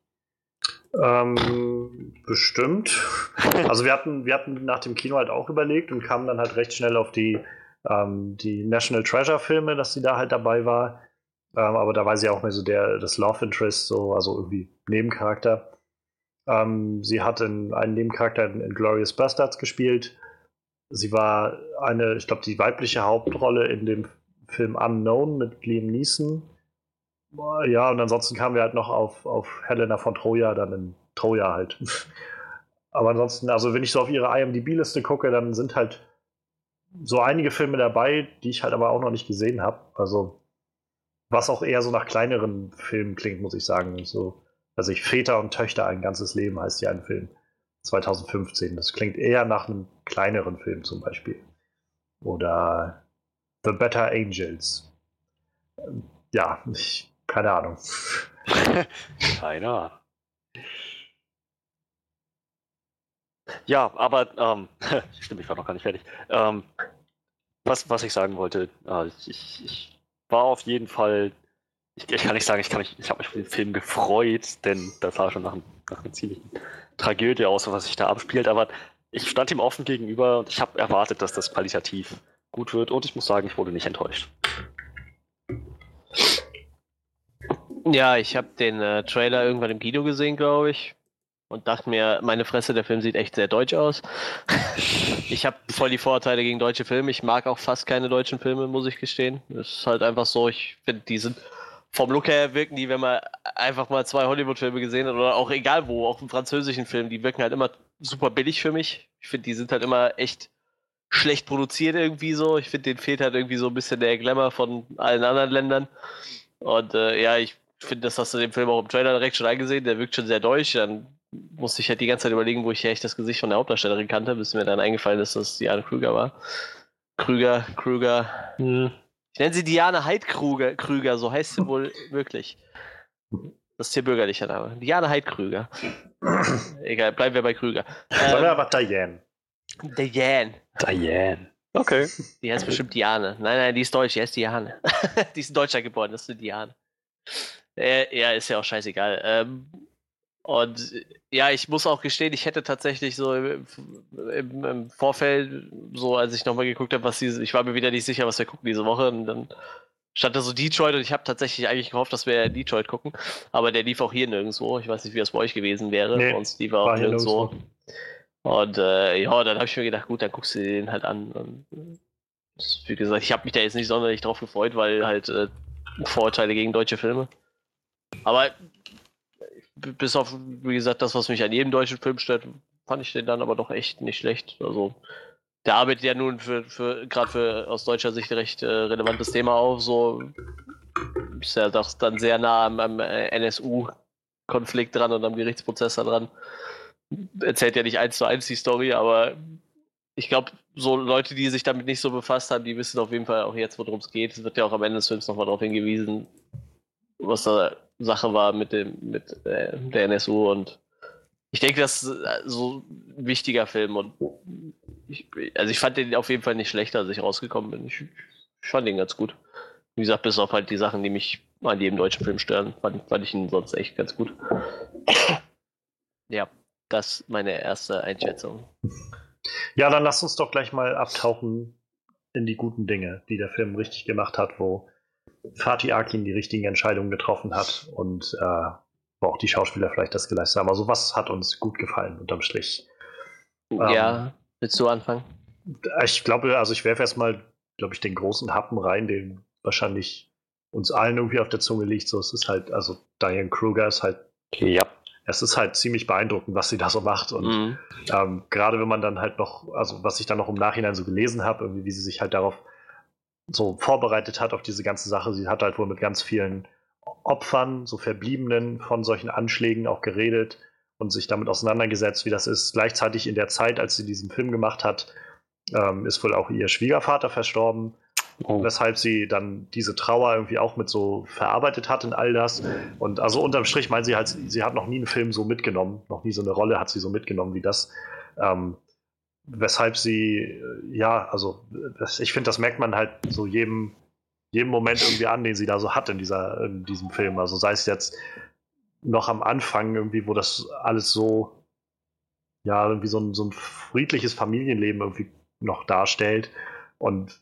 Ähm, bestimmt. Also wir hatten, wir hatten nach dem Kino halt auch überlegt und kamen dann halt recht schnell auf die, ähm, die National Treasure Filme, dass sie da halt dabei war. Ähm, aber da war sie auch mehr so der, das Love Interest, so, also irgendwie Nebencharakter. Ähm, sie hat in, einen Nebencharakter in, in Glorious Bastards gespielt. Sie war eine, ich glaube, die weibliche Hauptrolle in dem Film Unknown mit Liam Neeson. Ja, und ansonsten kamen wir halt noch auf, auf Helena von Troja, dann in Troja halt. [LAUGHS] Aber ansonsten, also wenn ich so auf ihre IMDb-Liste gucke, dann sind halt so einige Filme dabei, die ich halt aber auch noch nicht gesehen habe. Also, was auch eher so nach kleineren Filmen klingt, muss ich sagen. So, also ich Väter und Töchter ein ganzes Leben heißt ja ein Film. 2015. Das klingt eher nach einem kleineren Film zum Beispiel. Oder The Better Angels. Ja, ich keine Ahnung. Keine Ahnung. Ja, aber ähm, [LAUGHS] stimmt, ich war noch gar nicht fertig. Ähm, was, was ich sagen wollte, äh, ich, ich, war auf jeden Fall, ich, ich kann nicht sagen, ich, kann ich habe mich für den Film gefreut, denn das sah schon nach, nach einer ziemlichen Tragödie aus, was sich da abspielt, aber ich stand ihm offen gegenüber und ich habe erwartet, dass das qualitativ gut wird und ich muss sagen, ich wurde nicht enttäuscht. Ja, ich habe den äh, Trailer irgendwann im Kino gesehen, glaube ich. Und dachte mir, meine Fresse, der Film sieht echt sehr deutsch aus. ich habe voll die Vorurteile gegen deutsche Filme. Ich mag auch fast keine deutschen Filme, muss ich gestehen. Ist halt einfach so, ich finde, die sind vom Look her wirken die, wenn man einfach mal zwei Hollywood-Filme gesehen hat oder auch egal wo, auch einen französischen Film, die wirken halt immer super billig für mich. Ich finde, die sind halt immer echt schlecht produziert irgendwie so. Ich finde, denen fehlt halt irgendwie so ein bisschen der Glamour von allen anderen Ländern. Und äh, ja, ich finde, das hast du dem Film auch im Trailer direkt schon angesehen, der wirkt schon sehr deutsch. Dann musste ich halt die ganze Zeit überlegen, wo ich echt das Gesicht von der Hauptdarstellerin kannte, bis mir dann eingefallen ist, dass Diane Krüger war. Krüger, Krüger. Hm. Ich nenne sie Diane Heidkrüger, Krüger, so heißt sie wohl wirklich. Das ist ihr bürgerlicher Name. Diane Heidkrüger. Egal, bleiben wir bei Krüger. Wir aber Diane. Diane. Diane. Okay. [LAUGHS] Die heißt bestimmt Diane. Nein, nein, die ist deutsch, die heißt Diane. [LAUGHS] die ist in Deutschland geboren, das ist eine Diane. Äh, ja, ist ja auch scheißegal. Ähm, und ja, ich muss auch gestehen, ich hätte tatsächlich so im, im, im Vorfeld, so als ich nochmal geguckt habe, was diese, ich war mir wieder nicht sicher, was wir gucken diese Woche, und dann stand da so Detroit und ich habe tatsächlich eigentlich gehofft, dass wir Detroit gucken. Aber der lief auch hier nirgendwo. Ich weiß nicht, wie das bei euch gewesen wäre. Nee, bei uns lief er auch nirgendwo. Und äh, ja, dann habe ich mir gedacht, gut, dann guckst du den halt an. Und, wie gesagt, ich habe mich da jetzt nicht sonderlich drauf gefreut, weil halt äh, Vorurteile gegen deutsche Filme. Aber bis auf, wie gesagt, das, was mich an jedem deutschen Film stört, fand ich den dann aber doch echt nicht schlecht. Also der arbeitet ja nun für, für gerade für aus deutscher Sicht recht äh, relevantes Thema auf. So ist ja doch dann sehr nah am, am äh, NSU-Konflikt dran und am Gerichtsprozess da dran. Erzählt ja nicht eins zu eins die Story, aber ich glaube, so Leute, die sich damit nicht so befasst haben, die wissen auf jeden Fall auch jetzt, worum es geht. Es wird ja auch am Ende des Films nochmal darauf hingewiesen, was da Sache war mit dem mit äh, der NSU und ich denke, das ist äh, so ein wichtiger Film und ich, also ich fand den auf jeden Fall nicht schlechter, als ich rausgekommen bin. Ich, ich fand den ganz gut. Wie gesagt, bis auf halt die Sachen, die mich an jedem deutschen Film stören, fand, fand ich ihn sonst echt ganz gut. ja, das ist meine erste Einschätzung. Ja, dann lass uns doch gleich mal abtauchen in die guten Dinge, die der Film richtig gemacht hat, wo Fatih Akin die richtigen Entscheidungen getroffen hat und äh, wo auch die Schauspieler vielleicht das geleistet haben. Also was hat uns gut gefallen unterm Strich? Ähm. ja, willst du anfangen? Ich glaube, also ich werfe erstmal, glaube ich, den großen Happen rein, den wahrscheinlich uns allen irgendwie auf der Zunge liegt. So, es ist halt, also Diane Kruger ist halt, Ja. es ist halt ziemlich beeindruckend, was sie da so macht. Und Mhm. ähm, gerade wenn man dann halt noch, also was ich dann noch im Nachhinein so gelesen habe, irgendwie, wie sie sich halt darauf so vorbereitet hat auf diese ganze Sache. Sie hat halt wohl mit ganz vielen Opfern, so Verbliebenen von solchen Anschlägen auch geredet und sich damit auseinandergesetzt, wie das ist. Gleichzeitig in der Zeit, als sie diesen Film gemacht hat, ähm, ist wohl auch ihr Schwiegervater verstorben, Oh. weshalb sie dann diese Trauer irgendwie auch mit so verarbeitet hat in all das. Und also unterm Strich meint sie halt, sie hat noch nie einen Film so mitgenommen, noch nie so eine Rolle hat sie so mitgenommen wie das. Ähm, weshalb sie, äh, ja, also das, ich finde, das merkt man halt so jedem, jedem Moment irgendwie an, den sie da so hat in, dieser, in diesem Film. Also sei es jetzt noch am Anfang irgendwie, wo das alles so, ja, irgendwie so ein, so ein friedliches Familienleben irgendwie noch darstellt. Und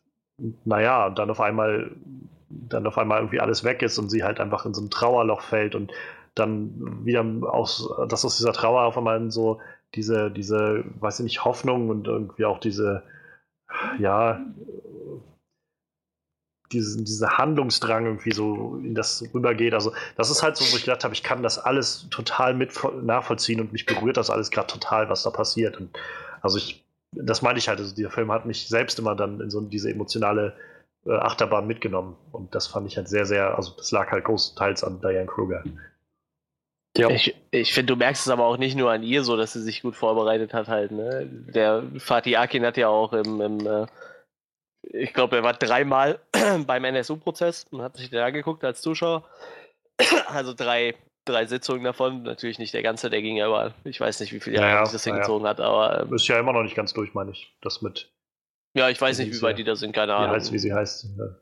naja, dann auf einmal, dann auf einmal irgendwie alles weg ist und sie halt einfach in so ein Trauerloch fällt und dann wieder aus, dass aus dieser Trauer auf einmal so diese, diese, weiß ich nicht, Hoffnung und irgendwie auch diese, ja, diesen, dieser Handlungsdrang irgendwie so in das rübergeht. Also, das ist halt so, wo ich gedacht habe, ich kann das alles total mit nachvollziehen und mich berührt das alles gerade total, was da passiert. Und also ich, das meine ich halt, also dieser Film hat mich selbst immer dann in so diese emotionale äh, Achterbahn mitgenommen. Und das fand ich halt sehr, sehr, also das lag halt großteils an Diane Kruger. Ja. Ich, ich finde, du merkst es aber auch nicht nur an ihr so, dass sie sich gut vorbereitet hat halt. Ne? Der Fatih Akin hat ja auch im, im äh, ich glaube, er war dreimal [CLEARS THROAT] beim NSU-Prozess und hat sich den angeguckt als Zuschauer. [CLEARS THROAT] Also drei, drei Sitzungen davon. Natürlich nicht der ganze, der ging ja über, ich weiß nicht, wie viele Jahre Ja, ja, sich das hingezogen hat, aber ähm, Ist ja immer noch nicht ganz durch, meine ich. Das mit, ja, ich weiß nicht, wie weit die da sind, keine Ahnung. heißt, wie sie heißt. äh,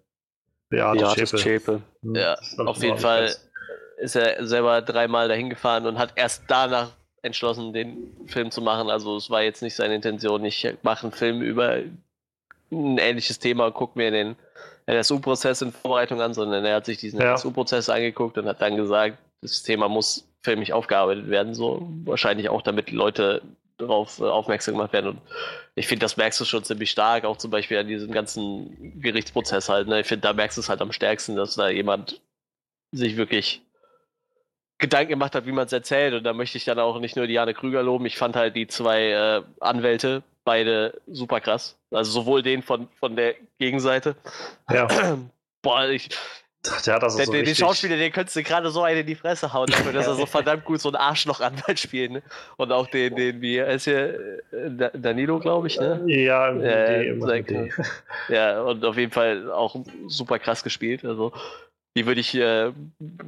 Beate Ja, Schäpe. Schäpe. Hm, Ja, auf jeden Fall ganz- ist er selber dreimal dahin gefahren und hat erst danach entschlossen, den Film zu machen. Also es war jetzt nicht seine Intention, ich mache einen Film über ein ähnliches Thema und gucke mir den NSU-Prozess in Vorbereitung an, sondern er hat sich diesen Ja. NSU-Prozess angeguckt und hat dann gesagt, das Thema muss filmisch aufgearbeitet werden, so wahrscheinlich auch, damit Leute darauf äh, aufmerksam gemacht werden. Und ich finde, das merkst du schon ziemlich stark, auch zum Beispiel an diesem ganzen Gerichtsprozess halt. Ne? Ich finde, da merkst du es halt am stärksten, dass da jemand sich wirklich Gedanken gemacht hat, wie man es erzählt. Und da möchte ich dann auch nicht nur Diane Krüger loben. Ich fand halt die zwei äh, Anwälte beide super krass. Also sowohl den von, von der Gegenseite. Ja, [CLEARS THROAT] Boah, ich, der hat das der, so den richtig. Schauspieler, den könntest du gerade so einen in die Fresse hauen, dafür, dass er so verdammt gut so einen Arschloch-Anwalt spielt. Ne? Und auch den, den, wie ist hier, äh, Da- Danilo, glaube ich, ne? Ja, Äh, die. Ja, und auf jeden Fall auch super krass gespielt. Also, die würde ich äh,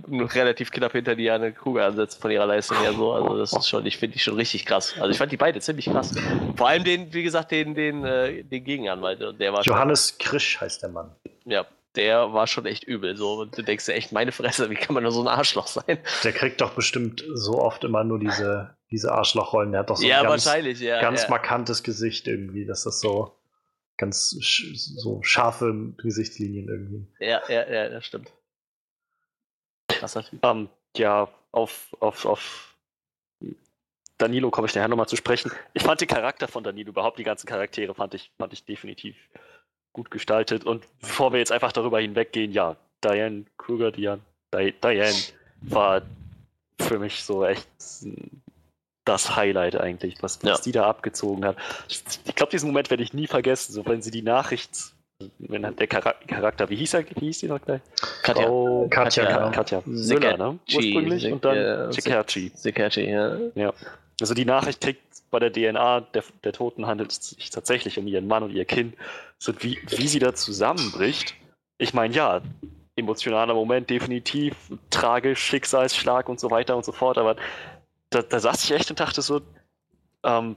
noch relativ knapp hinter Diane Kruger ansetzen von ihrer Leistung her so. Also, das ist schon, ich finde die schon richtig krass. Also, ich fand die beide ziemlich krass. Vor allem den, wie gesagt, den, den, äh, den Gegenanwalt. Und Der war schon, Johannes Krisch heißt der Mann. ja, der war schon echt übel. So, und du denkst dir echt, meine Fresse, wie kann man nur so ein Arschloch sein? Der kriegt doch bestimmt so oft immer nur diese, diese Arschlochrollen. Der hat doch so ja, ein ganz, ja. ganz ja. markantes Gesicht irgendwie. Das ist so. ganz sch so scharfe Gesichtslinien irgendwie. Ja, ja, ja, das stimmt. Krasser Typ. Ähm, ja, auf, auf, auf Danilo komme ich nachher nochmal zu sprechen. Ich fand den Charakter von Danilo, überhaupt die ganzen Charaktere, fand ich, fand ich definitiv gut gestaltet. Und bevor wir jetzt einfach darüber hinweggehen, ja, Diane Kruger, Diane, Diane war für mich so echt das Highlight eigentlich, was, was ja. die da abgezogen hat. Ich glaube, diesen Moment werde ich nie vergessen, so wenn sie die Nachricht, wenn der Charakter, wie hieß er, wie hieß die noch gleich? Katja. Oh, Katja, Katja, Katja. Müller, ne? Ursprünglich und dann Sekerchi. Sekerchi, ja. ja. Also die Nachricht kriegt bei der DNA der, der Toten handelt es sich tatsächlich um ihren Mann und ihr Kind. So wie, wie sie da zusammenbricht. Ich meine, ja, emotionaler Moment, definitiv, tragisch, Schicksalsschlag und so weiter und so fort, aber da, da saß ich echt und dachte so, ähm,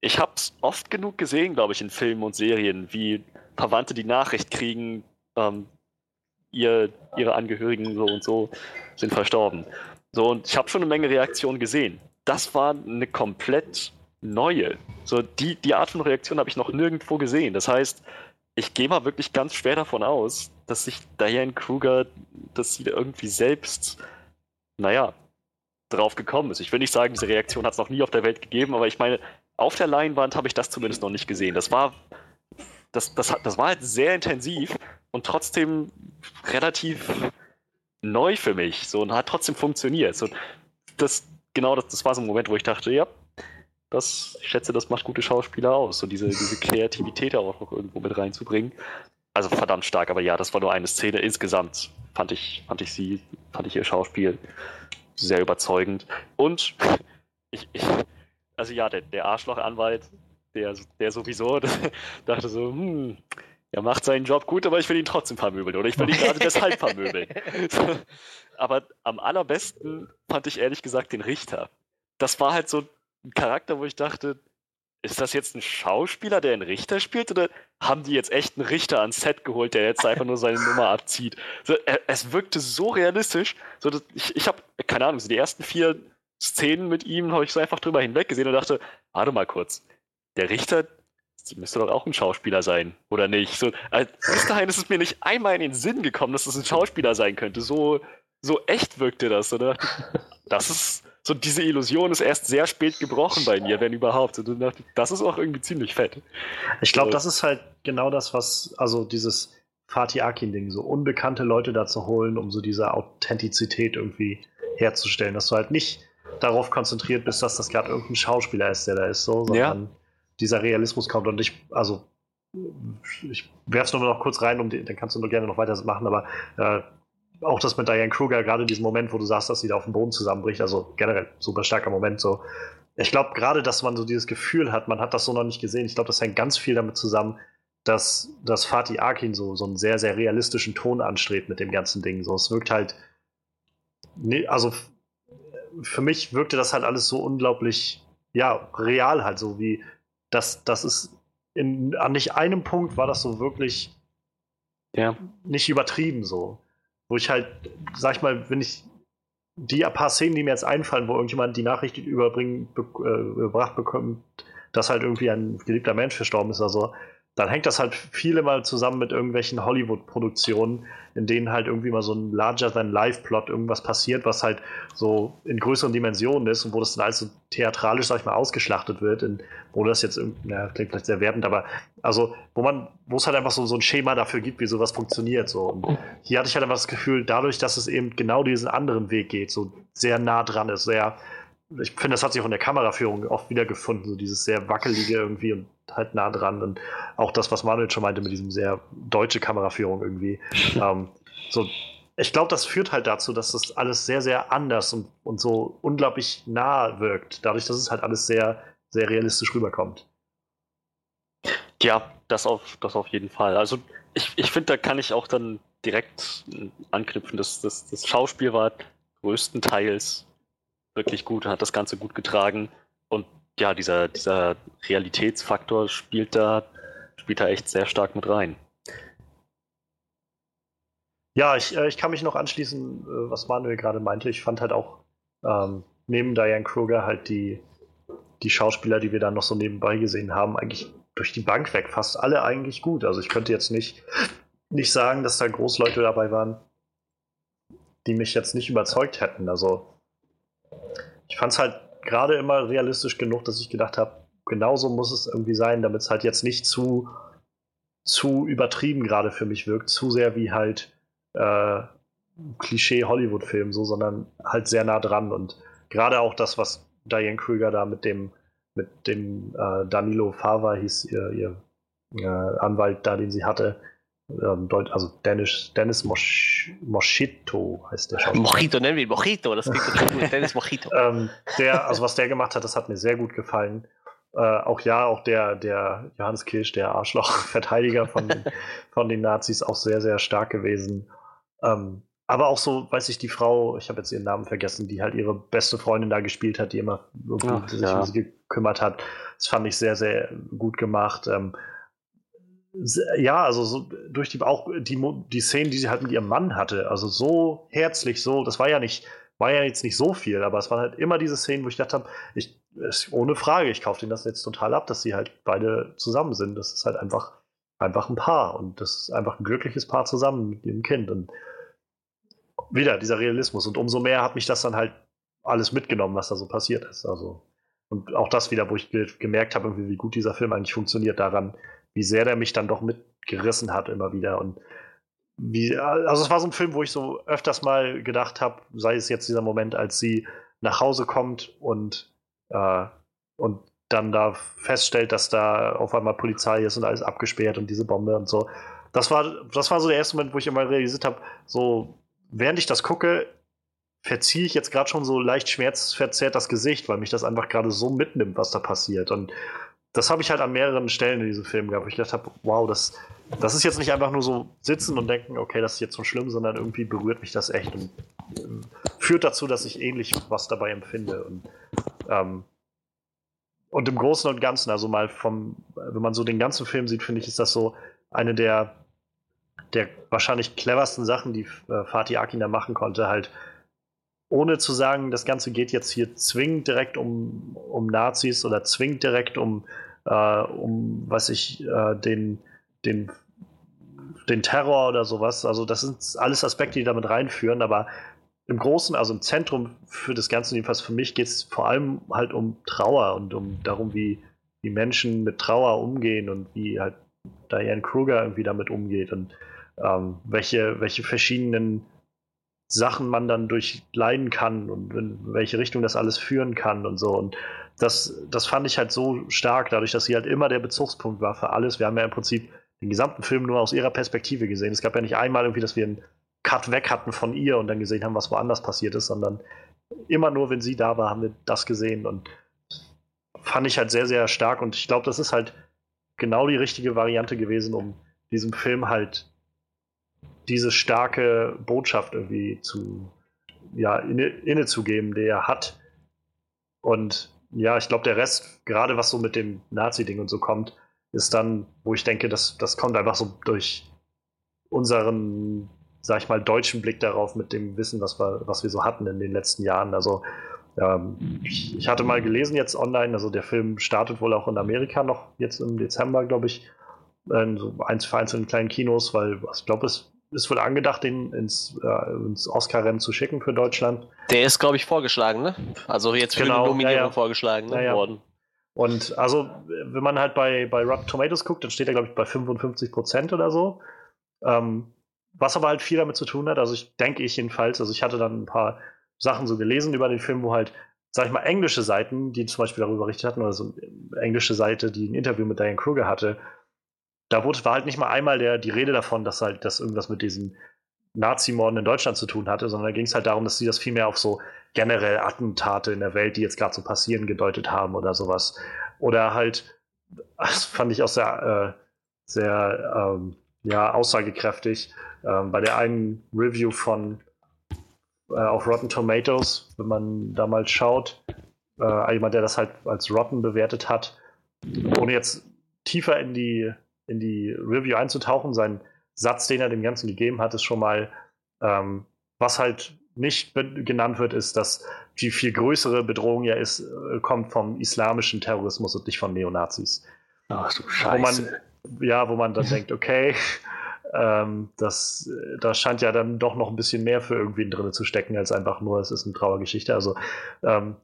ich habe es oft genug gesehen, glaube ich, in Filmen und Serien, wie Verwandte die Nachricht kriegen, ähm, ihr, ihre Angehörigen so und so sind verstorben. So, und ich habe schon eine Menge Reaktionen gesehen das war eine komplett neue. So, die, die Art von Reaktion habe ich noch nirgendwo gesehen. Das heißt, ich gehe mal wirklich ganz schwer davon aus, dass sich Diane Kruger, dass sie da irgendwie selbst, naja, drauf gekommen ist. Ich will nicht sagen, diese Reaktion hat es noch nie auf der Welt gegeben, aber ich meine, auf der Leinwand habe ich das zumindest noch nicht gesehen. Das war, das, das, das war halt sehr intensiv und trotzdem relativ neu für mich. So und hat trotzdem funktioniert. So, das, genau, das, das war so ein Moment, wo ich dachte, ja, das, ich schätze, das macht gute Schauspieler aus, so diese, diese Kreativität auch noch irgendwo mit reinzubringen. Also verdammt stark, aber ja, das war nur eine Szene. Insgesamt fand ich, fand ich sie, fand ich ihr Schauspiel sehr überzeugend. Und ich, ich also ja, der, der Arschlochanwalt, der, der sowieso [LAUGHS] dachte so, hm, er macht seinen Job gut, aber ich will ihn trotzdem vermöbeln oder ich will ihn gerade [LAUGHS] deshalb vermöbeln. [LAUGHS] aber am allerbesten fand ich ehrlich gesagt den Richter. Das war halt so ein Charakter, wo ich dachte, ist das jetzt ein Schauspieler, der einen Richter spielt, oder haben die jetzt echt einen Richter ans Set geholt, der jetzt einfach nur seine Nummer abzieht? So, es wirkte so realistisch. So, ich ich habe, keine Ahnung, so die ersten vier Szenen mit ihm habe ich so einfach drüber hinweg gesehen und dachte, warte mal kurz, der Richter, müsste doch auch ein Schauspieler sein, oder nicht? So, also, bis dahin ist es mir nicht einmal in den Sinn gekommen, dass es das ein Schauspieler sein könnte. So, so echt wirkte das, oder? Das ist, so diese Illusion ist erst sehr spät gebrochen bei mir, wenn überhaupt. Und das ist auch irgendwie ziemlich fett. Ich glaube, das ist halt genau das, was, also dieses Fatih Akin-Ding, so unbekannte Leute da zu holen, um so diese Authentizität irgendwie herzustellen, dass du halt nicht darauf konzentriert bist, dass das gerade irgendein Schauspieler ist, der da ist, so, sondern ja. Dieser Realismus kommt. Und ich, also, ich werfe es nur noch kurz rein, um die, dann kannst du nur gerne noch weiter machen, aber äh, auch das mit Diane Kruger, gerade in diesem Moment, wo du sagst, dass sie da auf dem Boden zusammenbricht, also generell super starker Moment so. Ich glaube gerade, dass man so dieses Gefühl hat, man hat das so noch nicht gesehen. Ich glaube, das hängt ganz viel damit zusammen, dass, dass Fatih Akin so, so einen sehr, sehr realistischen Ton anstrebt mit dem ganzen Ding. So, es wirkt halt, nee, also für mich wirkte das halt alles so unglaublich, ja, real halt so wie, das, das ist in, an nicht einem Punkt war das so wirklich ja. nicht übertrieben so wo ich halt, sag ich mal, wenn ich die paar Szenen, die mir jetzt einfallen, wo irgendjemand die Nachricht überbringen, be äh, überbracht bekommt, dass halt irgendwie ein geliebter Mensch verstorben ist, also dann hängt das halt viele mal zusammen mit irgendwelchen Hollywood-Produktionen, in denen halt irgendwie mal so ein Larger-than-Life-Plot irgendwas passiert, was halt so in größeren Dimensionen ist und wo das dann alles so theatralisch, sag ich mal, ausgeschlachtet wird, in, wo das jetzt, na, klingt vielleicht sehr werbend, aber also, wo man, wo es halt einfach so, so ein Schema dafür gibt, wie sowas funktioniert, so. Und hier hatte ich halt einfach das Gefühl, dadurch, dass es eben genau diesen anderen Weg geht, so sehr nah dran ist, sehr, ich finde, das hat sich auch in der Kameraführung oft wiedergefunden, so dieses sehr wackelige irgendwie und halt nah dran. Und auch das, was Manuel schon meinte mit diesem sehr deutsche Kameraführung irgendwie. [LAUGHS] ähm, so, ich glaube, das führt halt dazu, dass das alles sehr, sehr anders und, und so unglaublich nah wirkt. Dadurch, dass es halt alles sehr, sehr realistisch rüberkommt. Ja, das auf, das auf jeden Fall. Also ich, ich finde, da kann ich auch dann direkt anknüpfen. Das, das, das Schauspiel war größtenteils wirklich gut, hat das Ganze gut getragen. Und ja, dieser, dieser Realitätsfaktor spielt da, spielt da echt sehr stark mit rein. Ja, ich, äh, ich kann mich noch anschließen, äh, was Manuel gerade meinte. Ich fand halt auch ähm, neben Diane Kruger halt die, die Schauspieler, die wir da noch so nebenbei gesehen haben, eigentlich durch die Bank weg fast alle eigentlich gut. Also ich könnte jetzt nicht, nicht sagen, dass da Großleute dabei waren, die mich jetzt nicht überzeugt hätten. Also ich fand es halt gerade immer realistisch genug, dass ich gedacht habe, genauso muss es irgendwie sein, damit es halt jetzt nicht zu, zu übertrieben gerade für mich wirkt, zu sehr wie halt äh, Klischee-Hollywood-Film, so, sondern halt sehr nah dran. Und gerade auch das, was Diane Krüger da mit dem, mit dem äh, Danilo Fava hieß ihr, ihr äh, Anwalt da, den sie hatte, also Dennis, Dennis Mosch, Moschito heißt der Schauspieler. Mojito, nennen wir ihn Mojito, das klingt gut. Dennis Mojito. [LAUGHS] ähm, der, also was der gemacht hat, das hat mir sehr gut gefallen. Äh, auch ja, auch der, der Johannes Kirsch, der Arschloch-Verteidiger von, von den Nazis, auch sehr, sehr stark gewesen. Ähm, aber auch so, weiß ich, die Frau, ich habe jetzt ihren Namen vergessen, die halt ihre beste Freundin da gespielt hat, die immer Ach, sich ja. um sie gekümmert hat. Das fand ich sehr, sehr gut gemacht. Ähm, ja, also so durch die auch die, die Szenen, die sie halt mit ihrem Mann hatte, also so herzlich, so, das war ja nicht, war ja jetzt nicht so viel, aber es waren halt immer diese Szenen, wo ich dachte ich, ohne Frage, ich kaufe denen das jetzt total ab, dass sie halt beide zusammen sind. Das ist halt einfach, einfach ein Paar und das ist einfach ein glückliches Paar zusammen mit ihrem Kind. Und wieder dieser Realismus. Und umso mehr hat mich das dann halt alles mitgenommen, was da so passiert ist. Also, und auch das wieder, wo ich gemerkt habe, wie gut dieser Film eigentlich funktioniert, daran, wie sehr der mich dann doch mitgerissen hat immer wieder. Und wie, also es war so ein Film, wo ich so öfters mal gedacht habe, sei es jetzt dieser Moment, als sie nach Hause kommt und, äh, und dann da feststellt, dass da auf einmal Polizei ist und alles abgesperrt und diese Bombe und so. Das war, das war so der erste Moment, wo ich immer realisiert habe, so während ich das gucke, verziehe ich jetzt gerade schon so leicht schmerzverzerrt das Gesicht, weil mich das einfach gerade so mitnimmt, was da passiert. Und das habe ich halt an mehreren Stellen in diesem Film gehabt, ich gedacht habe, wow, das, das ist jetzt nicht einfach nur so sitzen und denken, okay, das ist jetzt so schlimm, sondern irgendwie berührt mich das echt und ähm, führt dazu, dass ich ähnlich was dabei empfinde. Und, ähm, und im Großen und Ganzen, also mal vom, wenn man so den ganzen Film sieht, finde ich, ist das so eine der der wahrscheinlich cleversten Sachen, die äh, Fatih Akin da machen konnte, halt ohne zu sagen, das Ganze geht jetzt hier zwingend direkt um, um Nazis oder zwingend direkt um, äh, um was ich, äh, den, den, den Terror oder sowas. Also, das sind alles Aspekte, die damit reinführen, aber im Großen, also im Zentrum für das Ganze, jedenfalls für mich, geht es vor allem halt um Trauer und um darum, wie, wie Menschen mit Trauer umgehen und wie halt Diane Kruger irgendwie damit umgeht. Und ähm, welche, welche verschiedenen Sachen man dann durchleiden kann und in welche Richtung das alles führen kann und so. Und das, das fand ich halt so stark, dadurch, dass sie halt immer der Bezugspunkt war für alles. Wir haben ja im Prinzip den gesamten Film nur aus ihrer Perspektive gesehen. Es gab ja nicht einmal irgendwie, dass wir einen Cut weg hatten von ihr und dann gesehen haben, was woanders passiert ist, sondern immer nur, wenn sie da war, haben wir das gesehen und fand ich halt sehr, sehr stark und ich glaube, das ist halt genau die richtige Variante gewesen, um diesem Film halt diese starke Botschaft irgendwie zu, ja, inne, inne zu geben, die er hat. Und ja, ich glaube, der Rest, gerade was so mit dem Nazi-Ding und so kommt, ist dann, wo ich denke, das, das kommt einfach so durch unseren, sag ich mal, deutschen Blick darauf mit dem Wissen, was wir, was wir so hatten in den letzten Jahren. Also ähm, ich, ich, hatte mal gelesen jetzt online, also der Film startet wohl auch in Amerika noch jetzt im Dezember, glaube ich, in so eins vereinzelten kleinen Kinos, weil ich glaube, es ist wohl angedacht, den ins, äh, ins Oscar-Rennen zu schicken für Deutschland. Der ist, glaube ich, vorgeschlagen, ne? Also jetzt für genau, eine Nominierung ja, ja. vorgeschlagen ne? ja, worden. Und also, wenn man halt bei, bei Rotten Tomatoes guckt, dann steht er, glaube ich, bei 55 Prozent oder so. Ähm, was aber halt viel damit zu tun hat, also ich denke ich jedenfalls, also ich hatte dann ein paar Sachen so gelesen über den Film, wo halt, sag ich mal, englische Seiten, die zum Beispiel darüber berichtet hatten, oder so eine englische Seite, die ein Interview mit Diane Kruger hatte, da wurde, war halt nicht mal einmal der, die Rede davon, dass halt das irgendwas mit diesen Nazi-Morden in Deutschland zu tun hatte, sondern da ging es halt darum, dass sie das vielmehr auf so generell Attentate in der Welt, die jetzt gerade so passieren, gedeutet haben oder sowas. Oder halt, [LAUGHS] das fand ich auch sehr, äh, sehr ähm, ja, aussagekräftig, ähm, bei der einen Review von äh, auf Rotten Tomatoes, wenn man da mal schaut, äh, jemand, der das halt als Rotten bewertet hat, ohne jetzt tiefer in die in die Review einzutauchen. Sein Satz, den er dem Ganzen gegeben hat, ist schon mal, ähm, was halt nicht genannt wird, ist, dass die viel größere Bedrohung ja ist, äh, kommt vom islamischen Terrorismus und nicht von Neonazis. Ach du wo Scheiße. man, ja, wo man dann [LAUGHS] denkt, okay, ähm, das, da scheint ja dann doch noch ein bisschen mehr für irgendwen drin zu stecken, als einfach nur, es ist eine Trauergeschichte. Also, ähm,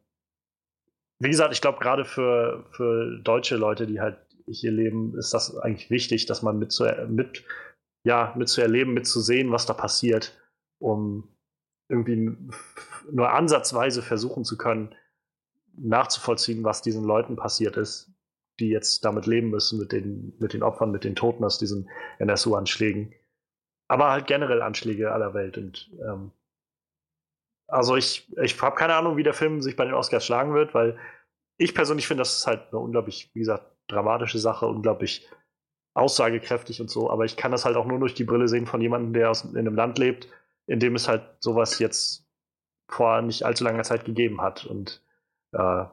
wie gesagt, ich glaube, gerade für, für deutsche Leute, die halt hier leben, ist das eigentlich wichtig, dass man mit, zu, mit, ja, mit zu erleben, mitzusehen, was da passiert, um irgendwie nur ansatzweise versuchen zu können, nachzuvollziehen, was diesen Leuten passiert ist, die jetzt damit leben müssen, mit den, mit den Opfern, mit den Toten aus diesen NSU-Anschlägen. Aber halt generell Anschläge aller Welt. Und ähm, also ich, ich habe keine Ahnung, wie der Film sich bei den Oscars schlagen wird, weil ich persönlich finde, das ist halt eine unglaublich, wie gesagt, dramatische Sache, unglaublich aussagekräftig und so. Aber ich kann das halt auch nur durch die Brille sehen von jemandem, der aus, in einem Land lebt, in dem es halt sowas jetzt vor nicht allzu langer Zeit gegeben hat. Und äh,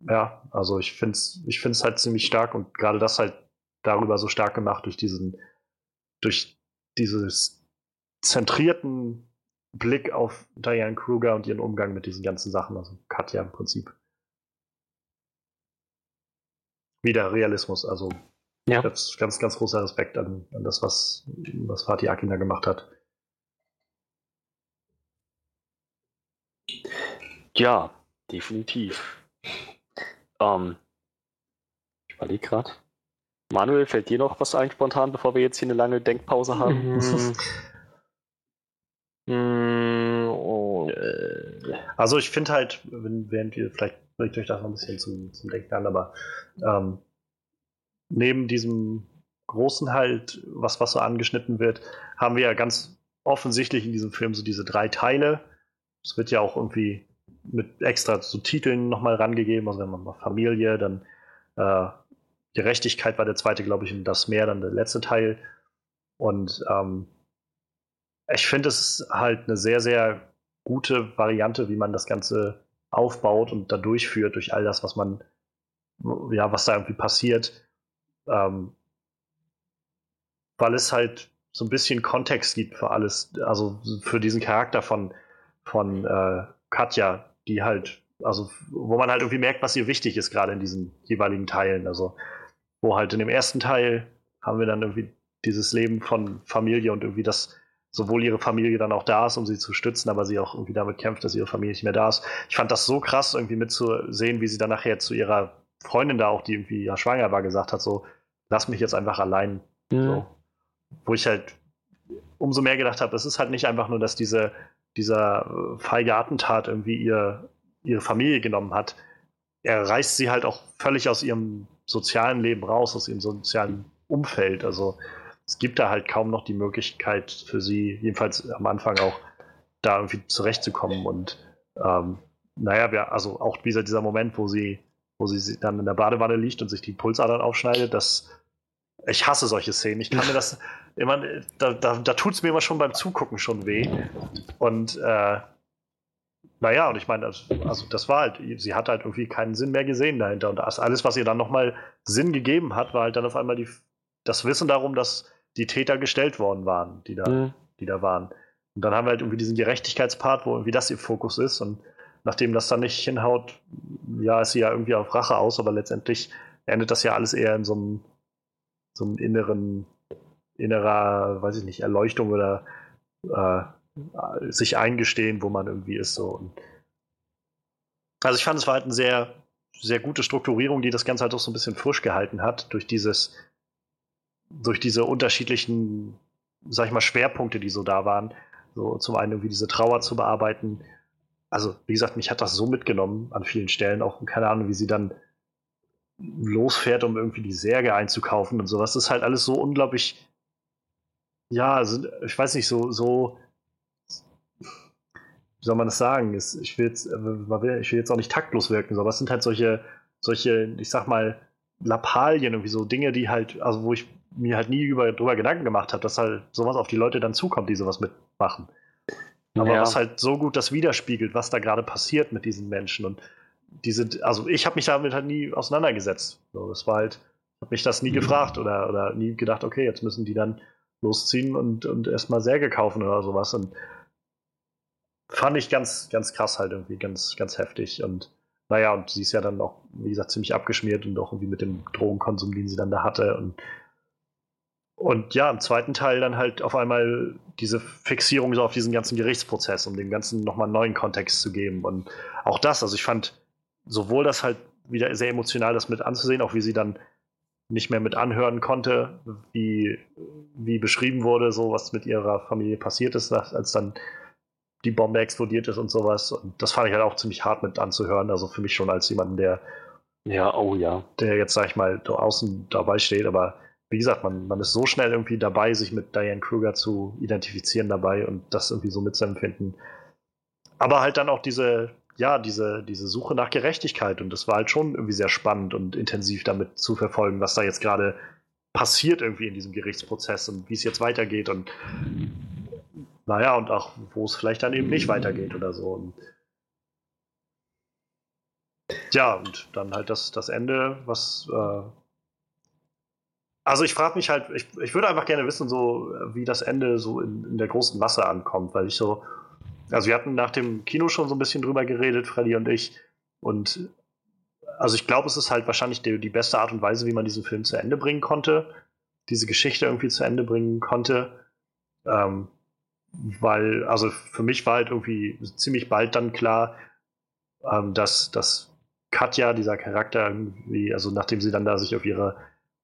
ja, also ich finde es ich find's halt ziemlich stark und gerade das halt darüber so stark gemacht durch diesen, durch dieses zentrierten Blick auf Diane Kruger und ihren Umgang mit diesen ganzen Sachen, also Katja im Prinzip. Wieder Realismus, also Ja. ganz, ganz, ganz großer Respekt an, an das, was, was Fatih Akin da gemacht hat. Ja, definitiv. Ähm, ich überlege gerade. Manuel, fällt dir noch was ein spontan, bevor wir jetzt hier eine lange Denkpause haben? Mhm. Mm, oh, Äh, Also ich finde halt, wenn, während wir vielleicht bringt euch das noch ein bisschen zum, zum Denken an, aber ähm, neben diesem großen halt, was, was so angeschnitten wird, haben wir ja ganz offensichtlich in diesem Film so diese drei Teile. Es wird ja auch irgendwie mit extra so Titeln nochmal rangegeben, also wenn man mal Familie, dann äh, Gerechtigkeit war der zweite, glaube ich, und das Meer dann der letzte Teil. Und ähm, ich finde, es halt eine sehr, sehr gute Variante, wie man das Ganze aufbaut und da durchführt, durch all das, was man, ja, was da irgendwie passiert. Ähm, weil es halt so ein bisschen Kontext gibt für alles, also für diesen Charakter von, von äh, Katja, die halt, also wo man halt irgendwie merkt, was ihr wichtig ist, gerade in diesen jeweiligen Teilen. Also, wo halt in dem ersten Teil haben wir dann irgendwie dieses Leben von Familie und irgendwie das, sowohl ihre Familie dann auch da ist, um sie zu stützen, aber sie auch irgendwie damit kämpft, dass ihre Familie nicht mehr da ist. Ich fand das so krass, irgendwie mitzusehen, wie sie dann nachher zu ihrer Freundin da auch, die irgendwie ja schwanger war, gesagt hat, so, lass mich jetzt einfach allein. So. Wo ich halt umso mehr gedacht habe, es ist halt nicht einfach nur, dass diese, dieser äh, feige Attentat irgendwie ihr, ihre Familie genommen hat. Er reißt sie halt auch völlig aus ihrem sozialen Leben raus, aus ihrem sozialen Umfeld. Also es gibt da halt kaum noch die Möglichkeit für sie, jedenfalls am Anfang auch, da irgendwie zurechtzukommen. Und ähm, naja, wir, also auch dieser, dieser Moment, wo sie, wo sie dann in der Badewanne liegt und sich die Pulsadern aufschneidet, das ich hasse solche Szenen. Ich kann mir das [LAUGHS] immer, da, da, da tut es mir immer schon beim Zugucken schon weh. Und äh, naja, und ich meine, also, also das war halt, sie hat halt irgendwie keinen Sinn mehr gesehen dahinter. Und alles, was ihr dann nochmal Sinn gegeben hat, war halt dann auf einmal die, das Wissen darum, dass die Täter gestellt worden waren, die da, Mhm. die da waren. Und dann haben wir halt irgendwie diesen Gerechtigkeitspart, wo irgendwie das ihr Fokus ist. Und nachdem das dann nicht hinhaut, ja, ist sie ja irgendwie auf Rache aus, aber letztendlich endet das ja alles eher in so einem, so einem inneren, innerer, weiß ich nicht, Erleuchtung oder äh, sich eingestehen, wo man irgendwie ist. So. Und also ich fand, es war halt eine sehr, sehr gute Strukturierung, die das Ganze halt auch so ein bisschen frisch gehalten hat, durch dieses, durch diese unterschiedlichen, sag ich mal, Schwerpunkte, die so da waren. So zum einen irgendwie diese Trauer zu bearbeiten. Also, wie gesagt, mich hat das so mitgenommen an vielen Stellen, auch keine Ahnung, wie sie dann losfährt, um irgendwie die Särge einzukaufen und sowas. Das ist halt alles so unglaublich, ja, also, ich weiß nicht, so, so, wie soll man das sagen? Ich will jetzt, ich will jetzt auch nicht taktlos wirken, aber es sind halt solche, solche, ich sag mal, Lappalien, irgendwie so Dinge, die halt, also wo ich mir halt nie über, drüber Gedanken gemacht habe, dass halt sowas auf die Leute dann zukommt, die sowas mitmachen. Aber Ja. was halt so gut das widerspiegelt, was da gerade passiert mit diesen Menschen. Und diese, also ich habe mich damit halt nie auseinandergesetzt. So, das war halt, habe mich das nie gefragt oder, oder nie gedacht, okay, jetzt müssen die dann losziehen und, und erstmal Särge kaufen oder sowas. Und fand ich ganz, ganz krass halt irgendwie, ganz, ganz heftig. Und naja, und sie ist ja dann auch, wie gesagt, ziemlich abgeschmiert und auch irgendwie mit dem Drogenkonsum, den sie dann da hatte. Und, und ja, im zweiten Teil dann halt auf einmal diese Fixierung so auf diesen ganzen Gerichtsprozess, um dem Ganzen nochmal einen neuen Kontext zu geben. Und auch das, also ich fand sowohl das halt wieder sehr emotional, das mit anzusehen, auch wie sie dann nicht mehr mit anhören konnte, wie, wie beschrieben wurde, so was mit ihrer Familie passiert ist, als dann die Bombe explodiert ist und sowas. Und das fand ich halt auch ziemlich hart mit anzuhören. Also für mich schon als jemanden, der ja, oh ja. Der jetzt, sag ich mal, außen dabei steht, aber wie gesagt, man, man ist so schnell irgendwie dabei, sich mit Diane Kruger zu identifizieren dabei und das irgendwie so mitzuempfinden. Aber halt dann auch diese, ja, diese, diese Suche nach Gerechtigkeit und das war halt schon irgendwie sehr spannend und intensiv damit zu verfolgen, was da jetzt gerade passiert irgendwie in diesem Gerichtsprozess und wie es jetzt weitergeht und naja, und auch wo es vielleicht dann eben nicht weitergeht oder so. Und ja, und dann halt das, das Ende, was äh, also ich frage mich halt, ich, ich würde einfach gerne wissen, so wie das Ende so in, in, der großen Masse ankommt, weil ich so, also wir hatten nach dem Kino schon so ein bisschen drüber geredet, Freddy und ich, und also ich glaube, es ist halt wahrscheinlich die, die beste Art und Weise, wie man diesen Film zu Ende bringen konnte, diese Geschichte irgendwie zu Ende bringen konnte, ähm, weil, also für mich war halt irgendwie ziemlich bald dann klar, ähm, dass, dass Katja, dieser Charakter irgendwie, also nachdem sie dann da sich auf ihre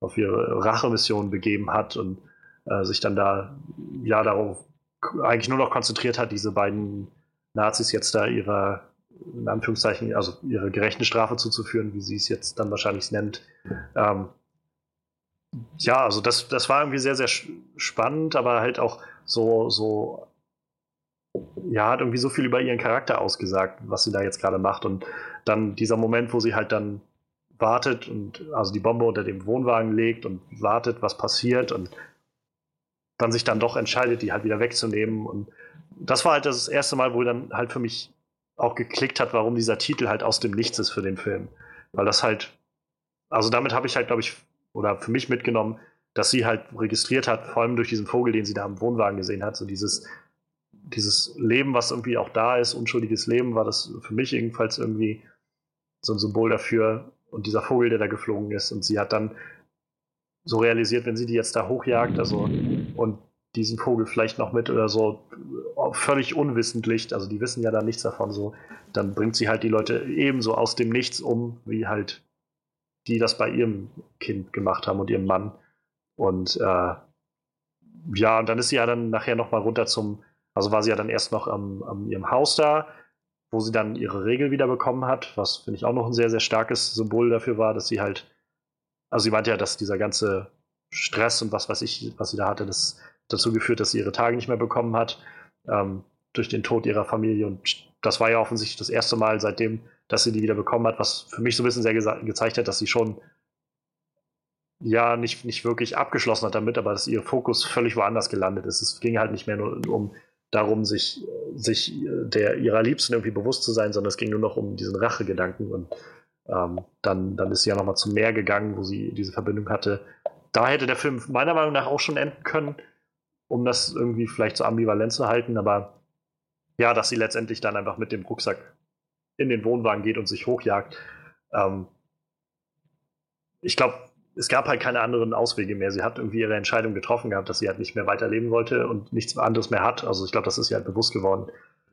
auf ihre Rachemission begeben hat und äh, sich dann da ja darauf eigentlich nur noch konzentriert hat, diese beiden Nazis jetzt da ihrer, in Anführungszeichen, also ihre gerechte Strafe zuzuführen, wie sie es jetzt dann wahrscheinlich nennt. Ähm, ja, also das, das war irgendwie sehr, sehr spannend, aber halt auch so, so, ja, hat irgendwie so viel über ihren Charakter ausgesagt, was sie da jetzt gerade macht. Und dann dieser Moment, wo sie halt dann wartet und also die Bombe unter dem Wohnwagen legt und wartet, was passiert und dann sich dann doch entscheidet, die halt wieder wegzunehmen. Und das war halt das erste Mal, wo dann halt für mich auch geklickt hat, warum dieser Titel halt aus dem Nichts ist für den Film. Weil das halt, also damit habe ich halt, glaube ich, oder für mich mitgenommen, dass sie halt registriert hat, vor allem durch diesen Vogel, den sie da im Wohnwagen gesehen hat, so dieses, dieses Leben, was irgendwie auch da ist, unschuldiges Leben, war das für mich jedenfalls irgendwie so ein Symbol dafür, und dieser Vogel, der da geflogen ist. Und sie hat dann so realisiert, wenn sie die jetzt da hochjagt, also und diesen Vogel vielleicht noch mit oder so, völlig unwissentlich, also die wissen ja da nichts davon, so, dann bringt sie halt die Leute ebenso aus dem Nichts um, wie halt die das bei ihrem Kind gemacht haben und ihrem Mann. Und äh, ja, und dann ist sie ja dann nachher nochmal runter zum, also war sie ja dann erst noch am, am ihrem Haus da, wo sie dann ihre Regel wieder bekommen hat, was finde ich auch noch ein sehr, sehr starkes Symbol dafür war, dass sie halt, also sie meinte ja, dass dieser ganze Stress und was weiß ich, was sie da hatte, das dazu geführt, dass sie ihre Tage nicht mehr bekommen hat, ähm, durch den Tod ihrer Familie. Und das war ja offensichtlich das erste Mal seitdem, dass sie die wieder bekommen hat, was für mich so ein bisschen sehr ge gezeigt hat, dass sie schon ja nicht, nicht wirklich abgeschlossen hat damit, aber dass ihr Fokus völlig woanders gelandet ist. Es ging halt nicht mehr nur um darum, sich, sich der ihrer Liebsten irgendwie bewusst zu sein, sondern es ging nur noch um diesen Rachegedanken. Und ähm, dann, dann ist sie ja nochmal zum Meer gegangen, wo sie diese Verbindung hatte. Da hätte der Film meiner Meinung nach auch schon enden können, um das irgendwie vielleicht so ambivalent zu halten, aber ja, dass sie letztendlich dann einfach mit dem Rucksack in den Wohnwagen geht und sich hochjagt. Ähm, ich glaube, es gab halt keine anderen Auswege mehr. Sie hat irgendwie ihre Entscheidung getroffen gehabt, dass sie halt nicht mehr weiterleben wollte und nichts anderes mehr hat. Also ich glaube, das ist ihr halt bewusst geworden.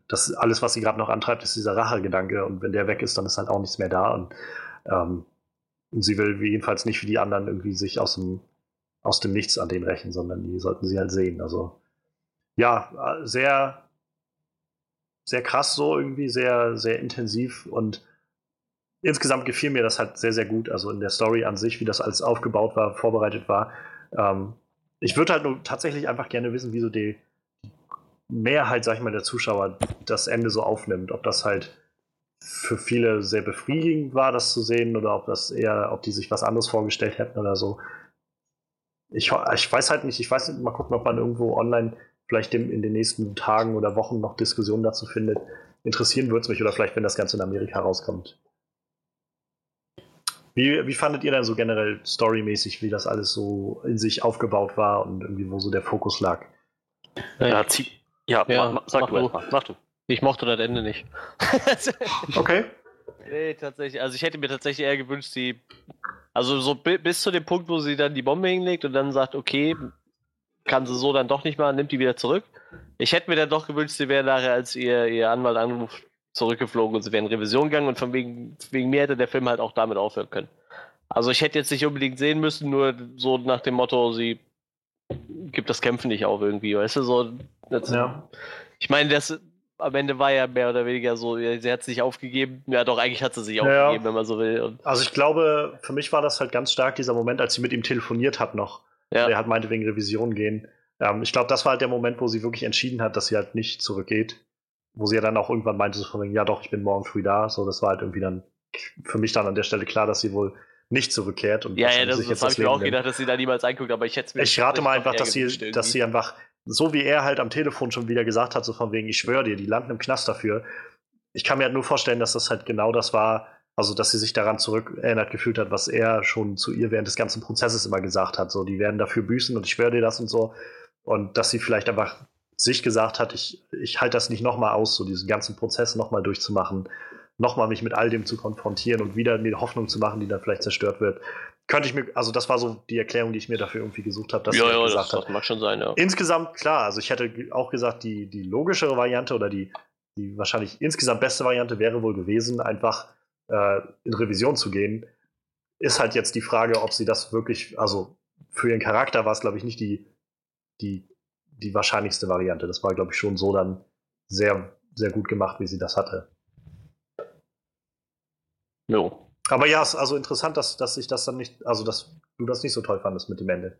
dass alles, was sie gerade noch antreibt, ist dieser Rachegedanke. Und wenn der weg ist, dann ist halt auch nichts mehr da. Und, ähm, sie will jedenfalls nicht wie die anderen irgendwie sich aus dem, aus dem Nichts an den rächen, sondern die sollten sie halt sehen. Also ja, sehr, sehr krass so irgendwie, sehr, sehr intensiv und insgesamt gefiel mir das halt sehr, sehr gut. Also in der Story an sich, wie das alles aufgebaut war, vorbereitet war. Ähm, ich würde halt nur tatsächlich einfach gerne wissen, wieso die Mehrheit, sag ich mal, der Zuschauer das Ende so aufnimmt. Ob das halt für viele sehr befriedigend war, das zu sehen, oder ob das eher, ob die sich was anderes vorgestellt hätten oder so. Ich, ich weiß halt nicht, ich weiß nicht, mal gucken, ob man irgendwo online vielleicht in den nächsten Tagen oder Wochen noch Diskussionen dazu findet. Interessieren würde es mich, oder vielleicht, wenn das Ganze in Amerika rauskommt. Wie, wie fandet ihr denn so generell storymäßig, wie das alles so in sich aufgebaut war und irgendwie wo so der Fokus lag? Ja, ja, ja mach, sag mach du erstmal. Mach du. Ich mochte das Ende nicht. [LAUGHS] okay. Nee, tatsächlich. Also ich hätte mir tatsächlich eher gewünscht, sie. Also so bi bis zu dem Punkt, wo sie dann die Bombe hinlegt und dann sagt, okay, kann sie so dann doch nicht mal, nimmt die wieder zurück. Ich hätte mir dann doch gewünscht, sie wäre nachher, als ihr, ihr Anwalt anruft, zurückgeflogen und sie wäre in Revision gegangen und von wegen, wegen mir hätte der Film halt auch damit aufhören können. Also ich hätte jetzt nicht unbedingt sehen müssen, nur so nach dem Motto, sie gibt das Kämpfen nicht auf irgendwie, weißt du, so. Das, Ja. Ich meine, das am Ende war ja mehr oder weniger so, sie hat sich aufgegeben. Ja, doch, eigentlich hat sie sich Ja. aufgegeben, wenn man so will. Und, Also ich glaube, für mich war das halt ganz stark dieser Moment, als sie mit ihm telefoniert hat noch. ja. Der hat meinte wegen Revision gehen. Ähm, ich glaube, das war halt der Moment, wo sie wirklich entschieden hat, dass sie halt nicht zurückgeht. Wo sie ja dann auch irgendwann meinte, so von wegen, ja doch, ich bin morgen früh da. So, das war halt irgendwie dann für mich dann an der Stelle klar, dass sie wohl nicht zurückkehrt. Und Ja, ja, sie das, das jetzt habe ich mir auch gedacht, dass sie da niemals anguckt, aber ich hätte es mir Ich rate mal einfach, dass sie, dass sie irgendwie. einfach, so wie er halt am Telefon schon wieder gesagt hat, so von wegen, ich schwöre dir, die landen im Knast dafür. Ich kann mir halt nur vorstellen, dass das halt genau das war, also dass sie sich daran zurückerinnert gefühlt hat, was er schon zu ihr während des ganzen Prozesses immer gesagt hat. So, die werden dafür büßen und ich schwöre dir das und so. Und dass sie vielleicht einfach sich gesagt hat, ich, ich halte das nicht nochmal aus, so diesen ganzen Prozess nochmal durchzumachen, nochmal mich mit all dem zu konfrontieren und wieder die Hoffnung zu machen, die dann vielleicht zerstört wird. Könnte ich mir, also das war so die Erklärung, die ich mir dafür irgendwie gesucht habe, dass Ja, halt ja, gesagt das, hat, das mag schon sein, ja. Insgesamt klar, also ich hätte auch gesagt, die, die logischere Variante oder die, die wahrscheinlich insgesamt beste Variante wäre wohl gewesen, einfach äh, in Revision zu gehen. Ist halt jetzt die Frage, ob sie das wirklich, also für ihren Charakter war es, glaube ich, nicht die, die, die wahrscheinlichste Variante. Das war, glaube ich, schon so dann sehr, sehr gut gemacht, wie sie das hatte. Jo. Aber ja, es ist also interessant, dass, dass ich das dann nicht, also dass du das nicht so toll fandest mit dem Ende.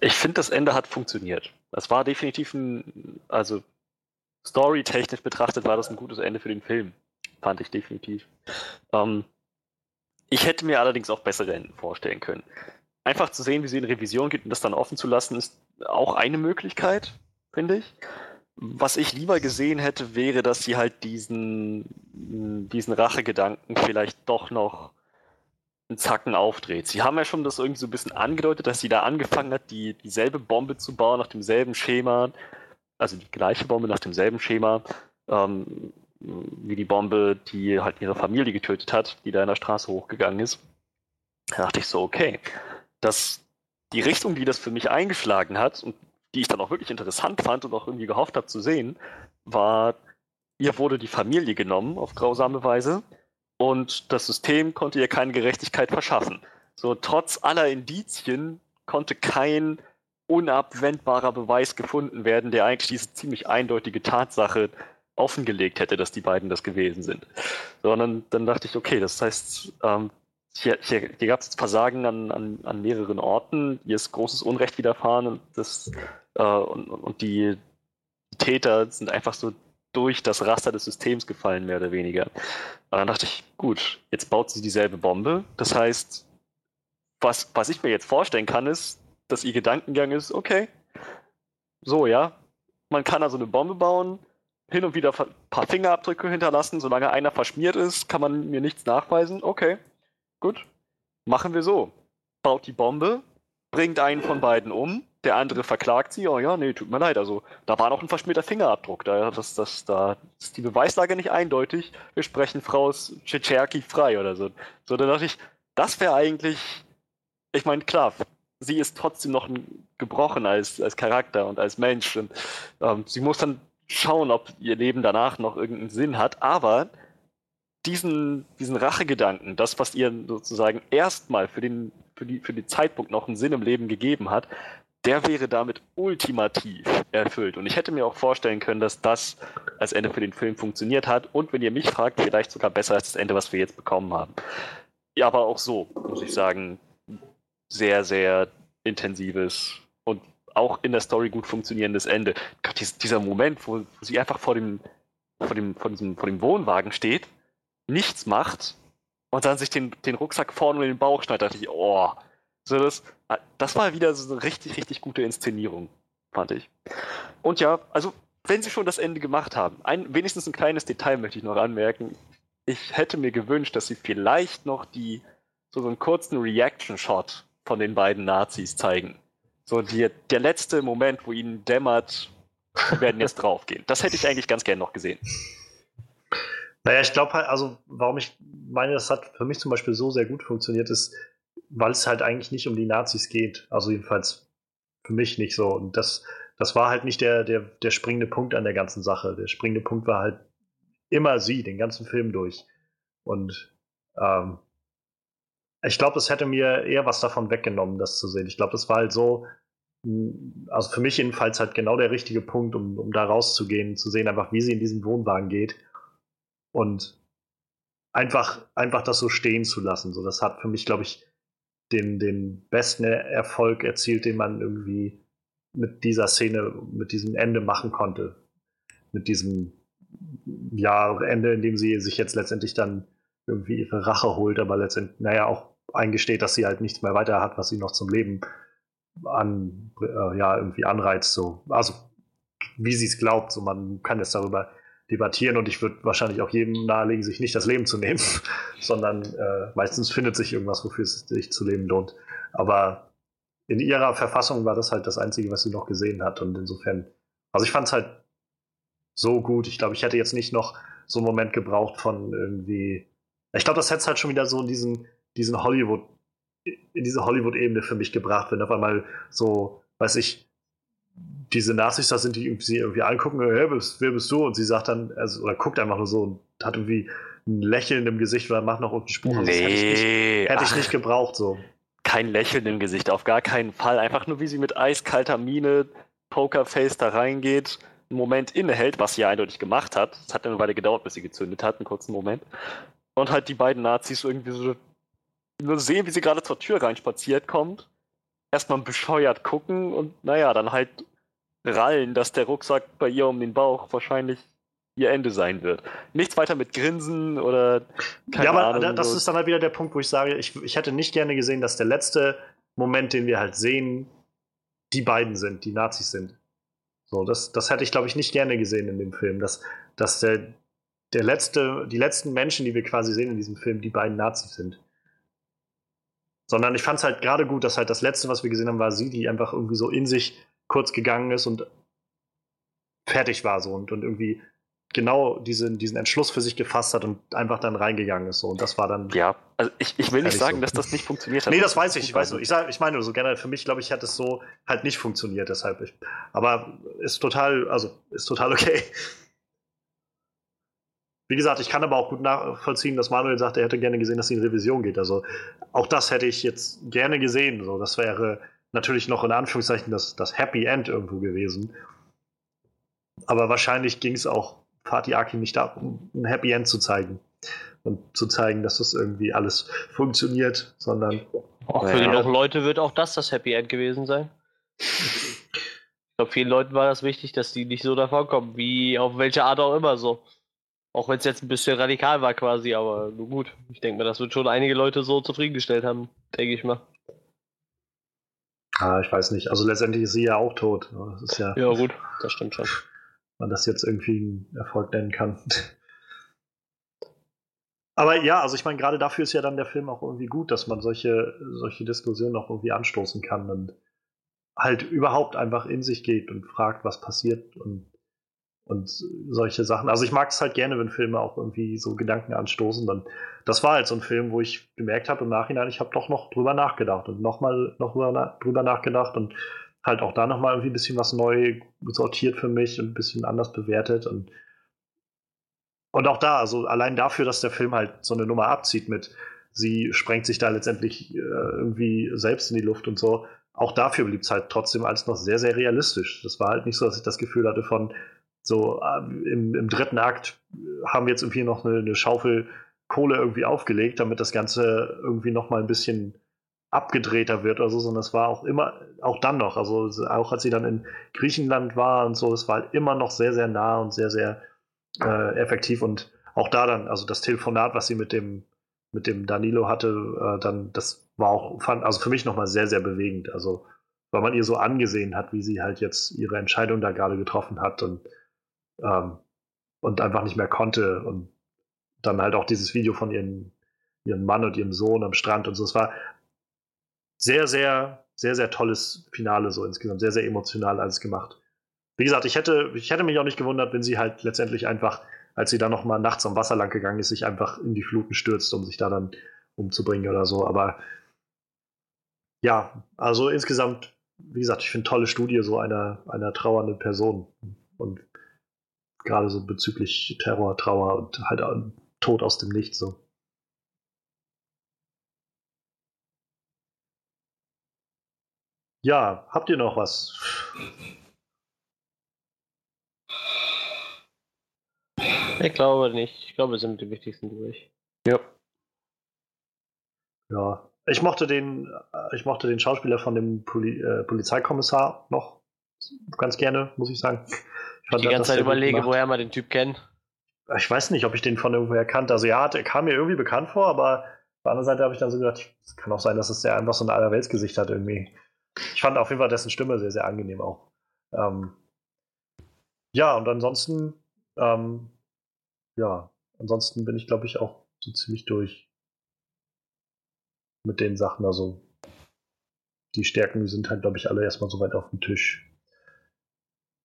Ich finde, das Ende hat funktioniert. Das war definitiv ein, also storytechnisch betrachtet war das ein gutes Ende für den Film. Fand ich definitiv. Ähm, ich hätte mir allerdings auch bessere Enden vorstellen können. Einfach zu sehen, wie sie in Revision geht und das dann offen zu lassen, ist auch eine Möglichkeit, finde ich. Was ich lieber gesehen hätte, wäre, dass sie halt diesen, diesen Rachegedanken vielleicht doch noch einen Zacken aufdreht. Sie haben ja schon das irgendwie so ein bisschen angedeutet, dass sie da angefangen hat, die, dieselbe Bombe zu bauen nach demselben Schema, also die gleiche Bombe nach demselben Schema, ähm, wie die Bombe, die halt ihre Familie getötet hat, die da in der Straße hochgegangen ist. Da dachte ich so, okay, dass die Richtung, die das für mich eingeschlagen hat und die ich dann auch wirklich interessant fand und auch irgendwie gehofft habe zu sehen, war, ihr wurde die Familie genommen auf grausame Weise und das System konnte ihr keine Gerechtigkeit verschaffen. So, trotz aller Indizien konnte kein unabwendbarer Beweis gefunden werden, der eigentlich diese ziemlich eindeutige Tatsache offengelegt hätte, dass die beiden das gewesen sind. Sondern dann dachte ich, okay, das heißt, ähm, hier, hier, hier gab es Versagen an, an, an mehreren Orten, hier ist großes Unrecht widerfahren und, das, äh, und, und die Täter sind einfach so durch das Raster des Systems gefallen, mehr oder weniger. Und dann dachte ich, gut, jetzt baut sie dieselbe Bombe. Das heißt, was, was ich mir jetzt vorstellen kann, ist, dass ihr Gedankengang ist, okay, so ja, man kann also eine Bombe bauen, hin und wieder ein paar Fingerabdrücke hinterlassen, solange einer verschmiert ist, kann man mir nichts nachweisen. Okay, gut, machen wir so. Baut die Bombe, bringt einen von beiden um, der andere verklagt sie, oh ja, nee, tut mir leid, also da war noch ein verschmierter Fingerabdruck, da, das, das, da ist die Beweislage nicht eindeutig, wir sprechen Frau Tschetscherki frei oder so. So, da dachte ich, das wäre eigentlich, ich meine, klar, sie ist trotzdem noch gebrochen als, als Charakter und als Mensch. Und ähm, sie muss dann schauen, ob ihr Leben danach noch irgendeinen Sinn hat, aber diesen, diesen Rachegedanken, das, was ihr sozusagen erstmal für den, für, die, für den Zeitpunkt noch einen Sinn im Leben gegeben hat, der wäre damit ultimativ erfüllt. Und ich hätte mir auch vorstellen können, dass das als Ende für den Film funktioniert hat und wenn ihr mich fragt, vielleicht sogar besser als das Ende, was wir jetzt bekommen haben. Ja, aber auch so, muss ich sagen, sehr, sehr intensives und auch in der Story gut funktionierendes Ende. Gott, dieser Moment, wo, sie einfach vor dem, vor, dem, vor, diesem, vor dem Wohnwagen steht, nichts macht und dann sich den, den Rucksack vorne in den Bauch schneidet, dachte ich, oh, so das, das war wieder so eine richtig, richtig gute Inszenierung, fand ich. Und ja, also, wenn sie schon das Ende gemacht haben, ein, wenigstens ein kleines Detail möchte ich noch anmerken. Ich hätte mir gewünscht, dass sie vielleicht noch die, so, so einen kurzen Reaction-Shot von den beiden Nazis zeigen. So die, der letzte Moment, wo ihnen dämmert, wir werden jetzt draufgehen. Das hätte ich eigentlich ganz gern noch gesehen. Naja, ich glaube halt, also warum ich meine, das hat für mich zum Beispiel so sehr gut funktioniert, ist, weil es halt eigentlich nicht um die Nazis geht. Also jedenfalls für mich nicht so. Und das, das war halt nicht der, der, der springende Punkt an der ganzen Sache. Der springende Punkt war halt immer sie, den ganzen Film durch. Und ähm, ich glaube, es hätte mir eher was davon weggenommen, das zu sehen. Ich glaube, das war halt so, also für mich jedenfalls halt genau der richtige Punkt, um, um da rauszugehen, zu sehen, einfach wie sie in diesen Wohnwagen geht und einfach, einfach das so stehen zu lassen. So, das hat für mich, glaube ich, den, den besten Erfolg erzielt, den man irgendwie mit dieser Szene, mit diesem Ende machen konnte. Mit diesem ja, Ende, in dem sie sich jetzt letztendlich dann irgendwie ihre Rache holt, aber letztendlich, naja, auch eingesteht, dass sie halt nichts mehr weiter hat, was sie noch zum Leben an, äh, ja, irgendwie anreizt. So. Also, wie sie es glaubt, so man kann jetzt darüber debattieren und ich würde wahrscheinlich auch jedem nahelegen, sich nicht das Leben zu nehmen, [LAUGHS] sondern äh, meistens findet sich irgendwas, wofür es sich zu leben lohnt. Aber in ihrer Verfassung war das halt das Einzige, was sie noch gesehen hat und insofern, also ich fand es halt so gut. Ich glaube, ich hätte jetzt nicht noch so einen Moment gebraucht von irgendwie. Ich glaube, das hätte es halt schon wieder so in diesen, diesen Hollywood, in diese Hollywood-Ebene für mich gebracht, wenn auf einmal so, weiß ich, diese Nazis da sind, die sie irgendwie angucken, hey, wer bist du? Und sie sagt dann, also, oder guckt einfach nur so und hat irgendwie ein Lächeln im Gesicht oder macht noch irgendeinen Spruch. Also nee, hätte, ich nicht, hätte ich nicht gebraucht so. Kein Lächeln im Gesicht, auf gar keinen Fall. Einfach nur, wie sie mit eiskalter Miene, Pokerface da reingeht, einen Moment innehält, was sie ja eindeutig gemacht hat. Es hat eine Weile gedauert, bis sie gezündet hat, einen kurzen Moment. Und halt die beiden Nazis irgendwie so nur sehen, wie sie gerade zur Tür reinspaziert kommt. Erstmal bescheuert gucken und naja, dann halt rallen, dass der Rucksack bei ihr um den Bauch wahrscheinlich ihr Ende sein wird. Nichts weiter mit Grinsen oder keine Ja, aber Ahnung, das so. ist dann halt wieder der Punkt, wo ich sage, ich, ich hätte nicht gerne gesehen, dass der letzte Moment, den wir halt sehen, die beiden sind, die Nazis sind. So, das, das hätte ich, glaube ich, nicht gerne gesehen in dem Film, dass, dass der, der letzte, die letzten Menschen, die wir quasi sehen in diesem Film, die beiden Nazis sind. Sondern ich fand es halt gerade gut, dass halt das letzte, was wir gesehen haben, war sie, die einfach irgendwie so in sich kurz gegangen ist und fertig war so und, und irgendwie genau diesen, diesen Entschluss für sich gefasst hat und einfach dann reingegangen ist. So. Und das war dann. Ja, also ich, ich will nicht sagen, so. dass das nicht funktioniert hat. Nee, das weiß ich. Ich weiß nur. Ich, sag, ich meine nur so generell, für mich, glaube ich, hat es so halt nicht funktioniert. Deshalb. Ich, aber ist total, also ist total okay. Wie gesagt, ich kann aber auch gut nachvollziehen, dass Manuel sagt, er hätte gerne gesehen, dass sie in Revision geht. Also auch das hätte ich jetzt gerne gesehen. So, das wäre natürlich noch in Anführungszeichen das, das Happy End irgendwo gewesen. Aber wahrscheinlich ging es auch Fatih Akin nicht darum, ein Happy End zu zeigen und zu zeigen, dass das irgendwie alles funktioniert, sondern. Auch für ja. genug Leute wird auch das das Happy End gewesen sein. ich glaube, vielen Leuten war das wichtig, dass die nicht so davon kommen, wie auf welche Art auch immer so. Auch wenn es jetzt ein bisschen radikal war quasi, aber nur gut. Ich denke mir, das wird schon einige Leute so zufriedengestellt haben, denke ich mal. Ah, ich weiß nicht. Also letztendlich ist sie ja auch tot. Das ist ja, ja gut, das stimmt schon. Man das jetzt irgendwie einen Erfolg nennen kann. [LAUGHS] Aber ja, also ich meine, gerade dafür ist ja dann der Film auch irgendwie gut, dass man solche, solche Diskussionen auch irgendwie anstoßen kann und halt überhaupt einfach in sich geht und fragt, was passiert und und solche Sachen. Also ich mag es halt gerne, wenn Filme auch irgendwie so Gedanken anstoßen. Dann, das war halt so ein Film, wo ich gemerkt habe im Nachhinein, ich habe doch noch drüber nachgedacht und nochmal noch drüber, nachgedacht und halt auch da nochmal irgendwie ein bisschen was neu sortiert für mich und ein bisschen anders bewertet und und auch da, also allein dafür, dass der Film halt so eine Nummer abzieht mit, sie sprengt sich da letztendlich äh, irgendwie selbst in die Luft und so, auch dafür blieb es halt trotzdem alles noch sehr, sehr realistisch. Das war halt nicht so, dass ich das Gefühl hatte von, so äh, im, im, dritten Akt haben wir jetzt irgendwie noch eine, eine, Schaufel Kohle irgendwie aufgelegt, damit das Ganze irgendwie noch mal ein bisschen abgedrehter wird oder so, sondern es war auch immer, auch dann noch, also auch als sie dann in Griechenland war und so, es war halt immer noch sehr, sehr nah und sehr, sehr äh, effektiv und auch da dann, also das Telefonat, was sie mit dem, mit dem Danilo hatte, äh, dann, das war auch, fand, also für mich nochmal sehr, sehr bewegend, also weil man ihr so angesehen hat, wie sie halt jetzt ihre Entscheidung da gerade getroffen hat und ähm, und einfach nicht mehr konnte. Und dann halt auch dieses Video von ihren, ihrem Mann und ihrem Sohn am Strand und so. Es war sehr, sehr, sehr, sehr tolles Finale so insgesamt. Sehr, sehr emotional alles gemacht. Wie gesagt, ich hätte, ich hätte mich auch nicht gewundert, wenn sie halt letztendlich einfach als sie dann noch mal nachts am Wasser lang gegangen ist, sich einfach in die Fluten stürzt, um sich da dann umzubringen oder so. Aber ja, also insgesamt, wie gesagt, ich finde tolle Studie so einer, einer trauernden Person. Und gerade so bezüglich Terror, Trauer und halt Tod aus dem Nichts so. Ja, habt ihr noch was? Ich glaube nicht. Ich glaube, wir sind mit dem Wichtigsten durch. Ja. Ja. Ich mochte den, ich mochte den Schauspieler von dem Poli äh, Polizeikommissar noch ganz gerne, muss ich sagen. Ich, ich die ganze Zeit überlege, woher man den Typ kennt. Ich weiß nicht, ob ich den von irgendwoher kannte. Also ja, er kam mir irgendwie bekannt vor, aber auf der anderen Seite habe ich dann so gedacht, es kann auch sein, dass es der einfach so ein Allerweltsgesicht hat irgendwie. Ich fand auf jeden Fall dessen Stimme sehr, sehr angenehm auch. Ähm, ja, und ansonsten, ähm, ja, ansonsten bin ich, glaube ich, auch so ziemlich durch mit den Sachen. Also die Stärken sind halt, glaube ich, alle erstmal so weit auf dem Tisch.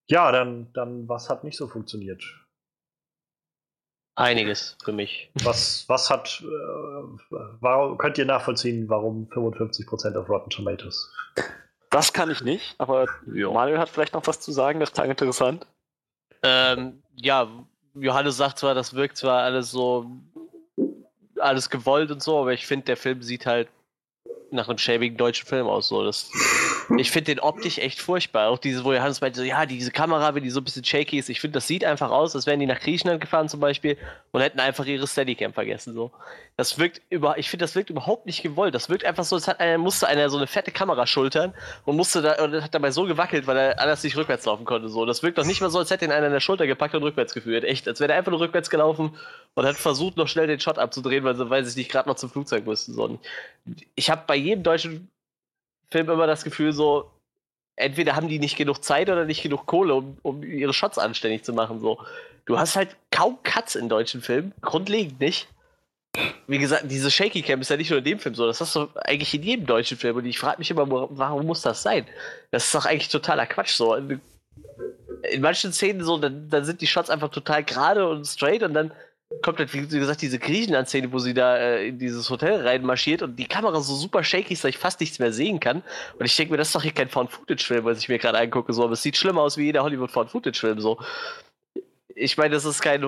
Ja, dann, dann was hat nicht so funktioniert? Einiges für mich. Was, was hat, äh, warum, könnt ihr nachvollziehen, warum 55% auf Rotten Tomatoes? Das kann ich nicht, aber jo. Manuel hat vielleicht noch was zu sagen, das klang interessant. Ähm, ja, Johannes sagt zwar, das wirkt zwar alles so, alles gewollt und so, aber ich finde, der Film sieht halt nach einem schäbigen deutschen Film aus. So. Das, ich finde den optisch echt furchtbar. Auch diese, wo Johannes meinte, so, ja, diese Kamera, wenn die so ein bisschen shaky ist, ich finde, das sieht einfach aus, als wären die nach Griechenland gefahren zum Beispiel und hätten einfach ihre Steadicam vergessen. So. Das wirkt über, ich finde, das wirkt überhaupt nicht gewollt. Das wirkt einfach so, als hat einer, musste einer so eine fette Kamera schultern und musste da, und hat dabei so gewackelt, weil er anders nicht rückwärts laufen konnte. So. Das wirkt doch nicht mal so, als hätte ihn einer an der Schulter gepackt und rückwärts geführt. Echt, als wäre er einfach nur rückwärts gelaufen und hat versucht, noch schnell den Shot abzudrehen, weil sie, weil sie nicht gerade noch zum Flugzeug mussten. So. Ich habe bei jedem deutschen Film immer das Gefühl, so, entweder haben die nicht genug Zeit oder nicht genug Kohle, um, um ihre Shots anständig zu machen. So. Du hast halt kaum Cuts in deutschen Filmen, grundlegend nicht. Wie gesagt, diese Shaky Cam ist ja nicht nur in dem Film so, das hast du eigentlich in jedem deutschen Film. Und ich frage mich immer, warum muss das sein? Das ist doch eigentlich totaler Quatsch. So. In manchen Szenen so, dann, dann sind die Shots einfach total gerade und straight und dann kommt halt, wie gesagt, diese Griechenland-Szene, wo sie da äh, in dieses Hotel reinmarschiert und die Kamera so super shaky ist, dass ich fast nichts mehr sehen kann. Und ich denke mir, das ist doch hier kein Found-Footage-Film, was ich mir gerade angucke, so. Aber es sieht schlimmer aus wie jeder Hollywood-Found-Footage-Film, so. Ich meine, das ist kein.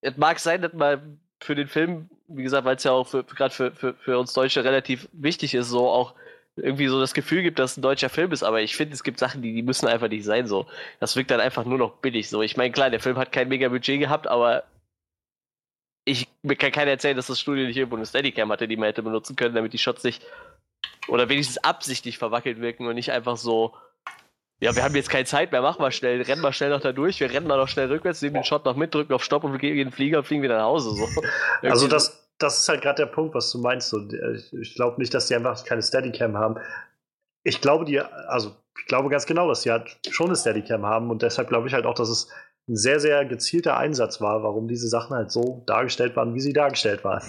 Es mag sein, dass man für den Film, wie gesagt, weil es ja auch gerade für, für, für uns Deutsche relativ wichtig ist, so auch irgendwie so das Gefühl gibt, dass es ein deutscher Film ist, aber ich finde, es gibt Sachen, die, die müssen einfach nicht sein, so. Das wirkt dann einfach nur noch billig, so. Ich meine, klar, der Film hat kein mega Budget gehabt, aber ich mir kann keiner erzählen, dass das Studio nicht irgendwo eine Steadicam hatte, die man hätte benutzen können, damit die Shots nicht oder wenigstens absichtlich verwackelt wirken und nicht einfach so, ja, wir haben jetzt keine Zeit mehr, machen wir schnell, rennen wir schnell noch da durch, wir rennen mal noch schnell rückwärts, nehmen den Shot noch mit, drücken auf Stopp und wir gehen in den Flieger und fliegen wieder nach Hause. So. Also das, das ist halt gerade der Punkt, was du meinst. So, ich glaube nicht, dass die einfach keine Steadicam haben. Ich glaube, die, also ich glaube ganz genau, dass sie halt schon eine Steadicam haben und deshalb glaube ich halt auch, dass es ein sehr, sehr gezielter Einsatz war, warum diese Sachen halt so dargestellt waren, wie sie dargestellt waren.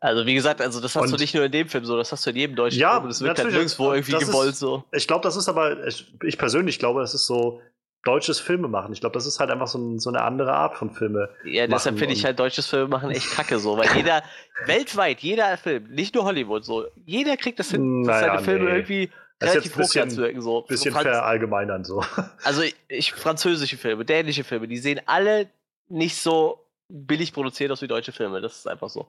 Also wie gesagt, also das hast und, du nicht nur in dem Film so, das hast du in jedem deutschen ja, Film. Das wird halt nirgendwo irgendwie gewollt ist, so. Ich glaube, das ist aber, ich, ich, persönlich glaube, das ist so deutsches Filme machen. Ich glaube, das ist halt einfach so, ein, so, eine andere Art von Filme. Ja, deshalb finde ich halt deutsches Filme machen echt kacke so, weil jeder, [LAUGHS] weltweit, jeder Film, nicht nur Hollywood so, jeder kriegt das hin, dass naja, seine Filme nee. irgendwie das relativ hochwertig zu wirken. So. Bisschen Franz verallgemeinern so. [LAUGHS] Also ich, ich, französische Filme, dänische Filme, die sehen alle nicht so billig produziert aus wie deutsche Filme. Das ist einfach so.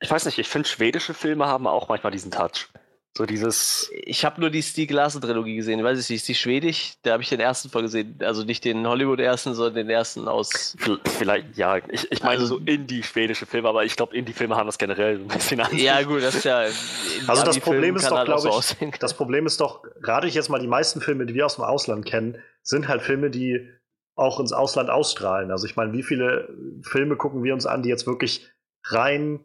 Ich weiß nicht, ich finde schwedische Filme haben auch manchmal diesen Touch. So dieses. Ich habe nur die Stieg Larsen-Trilogie gesehen. Ich weiß nicht, ist die schwedisch? Da habe ich den ersten Fall gesehen. Also nicht den Hollywood-ersten, sondern den ersten aus. Vielleicht, ja. Ich, ich meine also, so Indie-schwedische Filme, aber ich glaube, Indie-Filme haben das generell ein bisschen anders. Ja, gut, das ist ja. [LAUGHS] Also das Problem ist doch, glaube ich, so das Problem ist doch, rate ich jetzt mal, die meisten Filme, die wir aus dem Ausland kennen, sind halt Filme, die auch ins Ausland ausstrahlen. Also ich meine, wie viele Filme gucken wir uns an, die jetzt wirklich rein,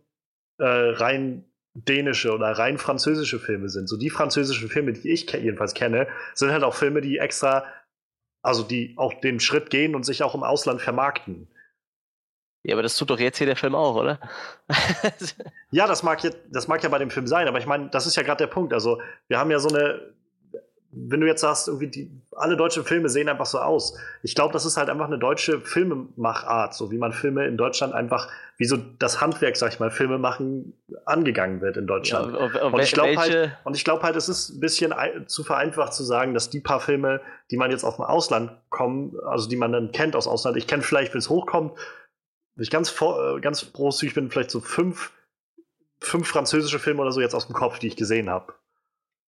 äh, rein dänische oder rein französische Filme sind. So die französischen Filme, die ich jedenfalls kenne, sind halt auch Filme, die extra, also die auch den Schritt gehen und sich auch im Ausland vermarkten. Ja, aber das tut doch jetzt hier der Film auch, oder? ja, das mag, jetzt, das mag ja bei dem Film sein, aber ich meine, das ist ja gerade der Punkt. Also, wir haben ja so eine, wenn du jetzt sagst, irgendwie die, alle deutschen Filme sehen einfach so aus. Ich glaube, das ist halt einfach eine deutsche Filmemachart, so wie man Filme in Deutschland einfach, wie so das Handwerk, sag ich mal, Filme machen, angegangen wird in Deutschland. Ja, und ich glaube halt, und ich glaube halt, es ist ein bisschen zu vereinfacht zu sagen, dass die paar Filme, die man jetzt aus dem Ausland kommen, also die man dann kennt aus Ausland, ich kenne vielleicht, wenn es hochkommt, wenn ich ganz, vor, äh, ganz großzügig bin, vielleicht so fünf, fünf französische Filme oder so jetzt aus dem Kopf, die ich gesehen habe.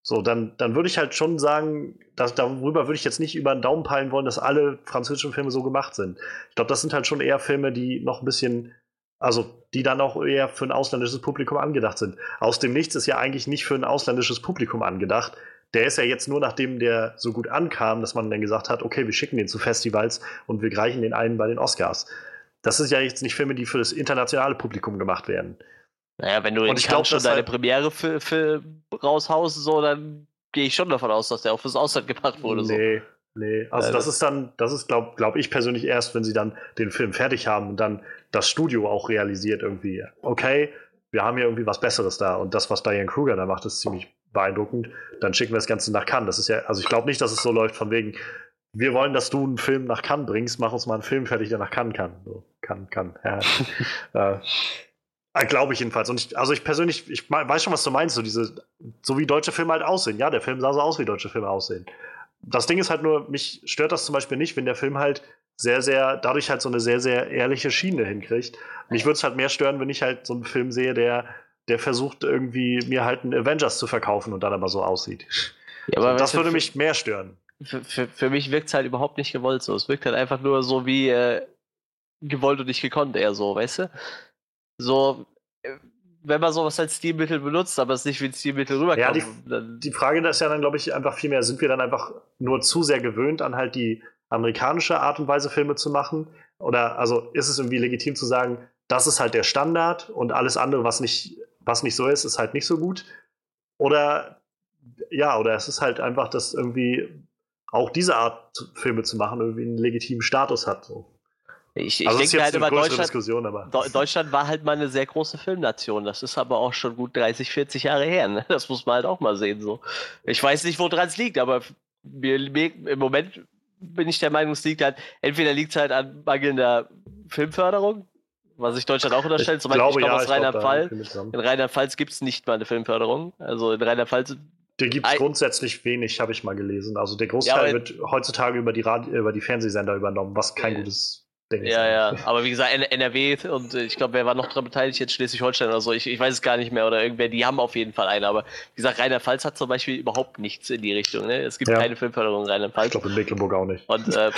So, dann, dann würde ich halt schon sagen, dass, darüber würde ich jetzt nicht über den Daumen peilen wollen, dass alle französischen Filme so gemacht sind. Ich glaube, das sind halt schon eher Filme, die noch ein bisschen, also die dann auch eher für ein ausländisches Publikum angedacht sind. Aus dem Nichts ist ja eigentlich nicht für ein ausländisches Publikum angedacht. Der ist ja jetzt nur, nachdem der so gut ankam, dass man dann gesagt hat, okay, wir schicken den zu Festivals und wir greifen den einen bei den Oscars. Das sind ja jetzt nicht Filme, die für das internationale Publikum gemacht werden. Naja, wenn du in Cannes schon deine halt Premiere für, für raushaust, so, dann gehe ich schon davon aus, dass der auch fürs Ausland gebracht wurde. Nee, so. nee. Also ja, das, ist dann, das ist, glaube glaub ich persönlich erst, wenn sie dann den Film fertig haben und dann das Studio auch realisiert irgendwie, okay, wir haben hier irgendwie was Besseres da und das, was Diane Kruger da macht, ist ziemlich beeindruckend. Dann schicken wir das Ganze nach Cannes. Das ist ja, also ich glaube nicht, dass es so läuft von wegen, wir wollen, dass du einen Film nach Cannes bringst, mach uns mal einen Film fertig, der nach Cannes kann. So, kann, kann. Ja. [LAUGHS] äh, Glaube ich jedenfalls. Und ich, also ich persönlich, ich weiß schon, was du meinst, so diese, so wie deutsche Filme halt aussehen. Ja, der Film sah so aus, wie deutsche Filme aussehen. Das Ding ist halt nur, mich stört das zum Beispiel nicht, wenn der Film halt sehr, sehr, dadurch halt so eine sehr, sehr ehrliche Schiene hinkriegt. Mich würde es halt mehr stören, wenn ich halt so einen Film sehe, der, der versucht irgendwie mir halt einen Avengers zu verkaufen und dann aber so aussieht. Ja, aber das würde mich mehr stören. Für, für, für mich wirkt es halt überhaupt nicht gewollt so. Es wirkt halt einfach nur so wie äh, gewollt und nicht gekonnt, eher so, weißt du? So, äh, wenn man sowas als Stilmittel benutzt, aber es nicht wie ein Stilmittel rüberkommt. Ja, die, die Frage ist ja dann, glaube ich, einfach viel mehr, sind wir dann einfach nur zu sehr gewöhnt an halt die amerikanische Art und Weise, Filme zu machen? Oder also ist es irgendwie legitim zu sagen, das ist halt der Standard und alles andere, was nicht, was nicht so ist, ist halt nicht so gut? Oder ja, oder es ist halt einfach, dass irgendwie auch diese Art Filme zu machen irgendwie einen legitimen Status hat. So. Ich, ich also denke halt immer, Deutschland, Deutschland war halt mal eine sehr große Filmnation. Das ist aber auch schon gut 30, 40 Jahre her. Ne? Das muss man halt auch mal sehen. So. Ich weiß nicht, woran es liegt, aber mir, mir, im Moment bin ich der Meinung, es liegt halt, entweder liegt es halt an mangelnder Filmförderung, was ich Deutschland auch unterstellt. Zum Beispiel, ich komme ja, aus Rheinland-Pfalz. In Rheinland-Pfalz gibt es nicht mal eine Filmförderung. Also in Rheinland-Pfalz der gibt es grundsätzlich wenig, habe ich mal gelesen. Also der Großteil ja, wird heutzutage über die, Radio, über die Fernsehsender übernommen, was kein gutes ja, ja, [LAUGHS] aber wie gesagt, NRW und ich glaube, wer war noch daran beteiligt, jetzt Schleswig-Holstein oder so, ich, ich weiß es gar nicht mehr, oder irgendwer, die haben auf jeden Fall eine, aber wie gesagt, Rheinland-Pfalz hat zum Beispiel überhaupt nichts in die Richtung, ne? Es gibt ja. keine Filmförderung in Rheinland-Pfalz. Ich glaube, in Mecklenburg auch nicht. Und äh,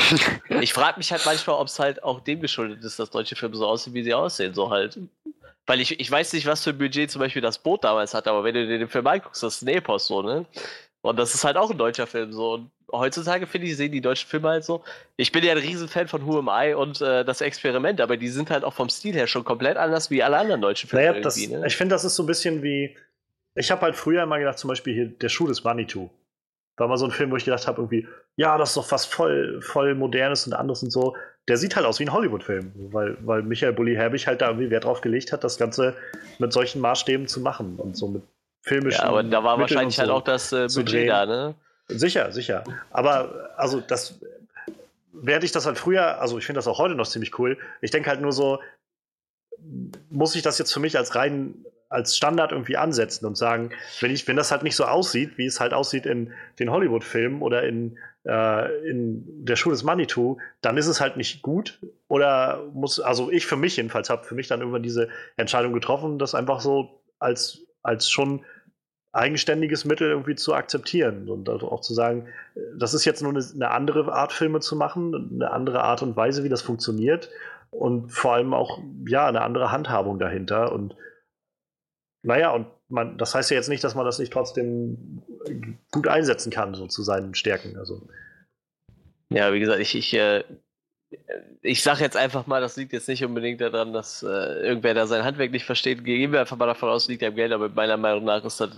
[LAUGHS] ich frage mich halt manchmal, ob es halt auch dem geschuldet ist, dass deutsche Filme so aussehen, wie sie aussehen, so halt. Weil ich, ich weiß nicht, was für ein Budget zum Beispiel das Boot damals hat, aber wenn du dir den Film anguckst, das ist ein Epos so, ne? Und das ist halt auch ein deutscher Film so. Und heutzutage, finde ich, sehen die deutschen Filme halt so. Ich bin ja ein Riesenfan von Who Am I und äh, das Experiment, aber die sind halt auch vom Stil her schon komplett anders wie alle anderen deutschen Filme. Naja, das, ne? Ich finde, das ist so ein bisschen wie. Ich habe halt früher immer gedacht, zum Beispiel hier Der Schuh des Manitou. War mal so ein Film, wo ich gedacht habe, irgendwie, ja, das ist doch was voll, voll Modernes und anderes und so. Der sieht halt aus wie ein Hollywood-Film, weil, weil Michael Bulli Herbig halt da irgendwie Wert drauf gelegt hat, das Ganze mit solchen Maßstäben zu machen und so mit filmischen. Ja, aber da war Mitteln wahrscheinlich halt so halt auch das äh, Budget da, ne? Sicher, sicher. Aber also das während ich das halt früher, also ich finde das auch heute noch ziemlich cool. Ich denke halt nur so, muss ich das jetzt für mich als rein als Standard irgendwie ansetzen und sagen, wenn ich, wenn das halt nicht so aussieht, wie es halt aussieht in den Hollywood-Filmen oder in, äh, in der Schule des Manitou, dann ist es halt nicht gut. Oder muss, also ich für mich jedenfalls habe für mich dann irgendwann diese Entscheidung getroffen, das einfach so als, als schon eigenständiges Mittel irgendwie zu akzeptieren und auch zu sagen, das ist jetzt nur eine, eine, andere Art, Filme zu machen, eine andere Art und Weise, wie das funktioniert und vor allem auch, ja, eine andere Handhabung dahinter und naja, und man, das heißt ja jetzt nicht, dass man das nicht trotzdem gut einsetzen kann, so zu seinen Stärken. Also. Ja, wie gesagt, ich, ich äh, ich sage jetzt einfach mal, das liegt jetzt nicht unbedingt daran, dass äh, irgendwer da sein Handwerk nicht versteht. Gehen wir einfach mal davon aus, liegt am Geld, aber meiner Meinung nach ist das.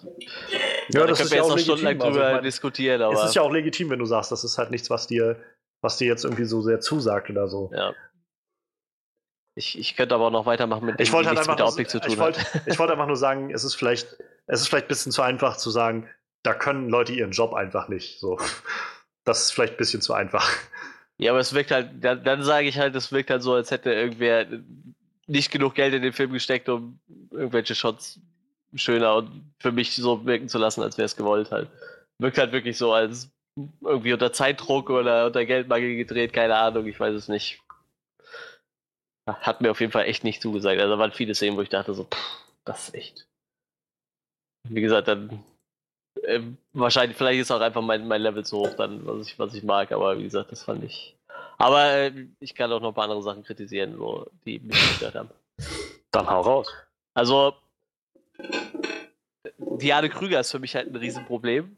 Ja, ja das ist ja auch legitim. Also, ich mein, diskutieren. Aber es ist ja auch legitim, wenn du sagst, das ist halt nichts, was dir, was dir jetzt irgendwie so sehr zusagt oder so. Ja. Ich, ich könnte aber auch noch weitermachen mit dem, ich wollte halt einfach tun ich wollte, [LAUGHS] ich wollte [LAUGHS] einfach nur sagen, es ist vielleicht, es ist vielleicht ein bisschen zu einfach zu sagen, da können Leute ihren Job einfach nicht. So. Das ist vielleicht ein bisschen zu einfach. Ja, aber es wirkt halt, dann, dann sage ich halt, es wirkt halt so, als hätte irgendwer nicht genug Geld in den Film gesteckt, um irgendwelche Shots schöner und für mich so wirken zu lassen, als wäre es gewollt halt. Wirkt halt wirklich so, als irgendwie unter Zeitdruck oder unter Geldmangel gedreht, keine Ahnung, ich weiß es nicht. Hat mir auf jeden Fall echt nicht zugesagt. Also da waren viele Szenen, wo ich dachte so, pff, das ist echt. Wie gesagt, dann äh, wahrscheinlich, vielleicht ist auch einfach mein, mein Level zu hoch, dann, was ich, was ich mag, aber wie gesagt, das fand ich. Aber äh, ich kann auch noch ein paar andere Sachen kritisieren, so, die mich gestört haben. Dann hau raus. Also, Diane Krüger ist für mich halt ein Riesenproblem.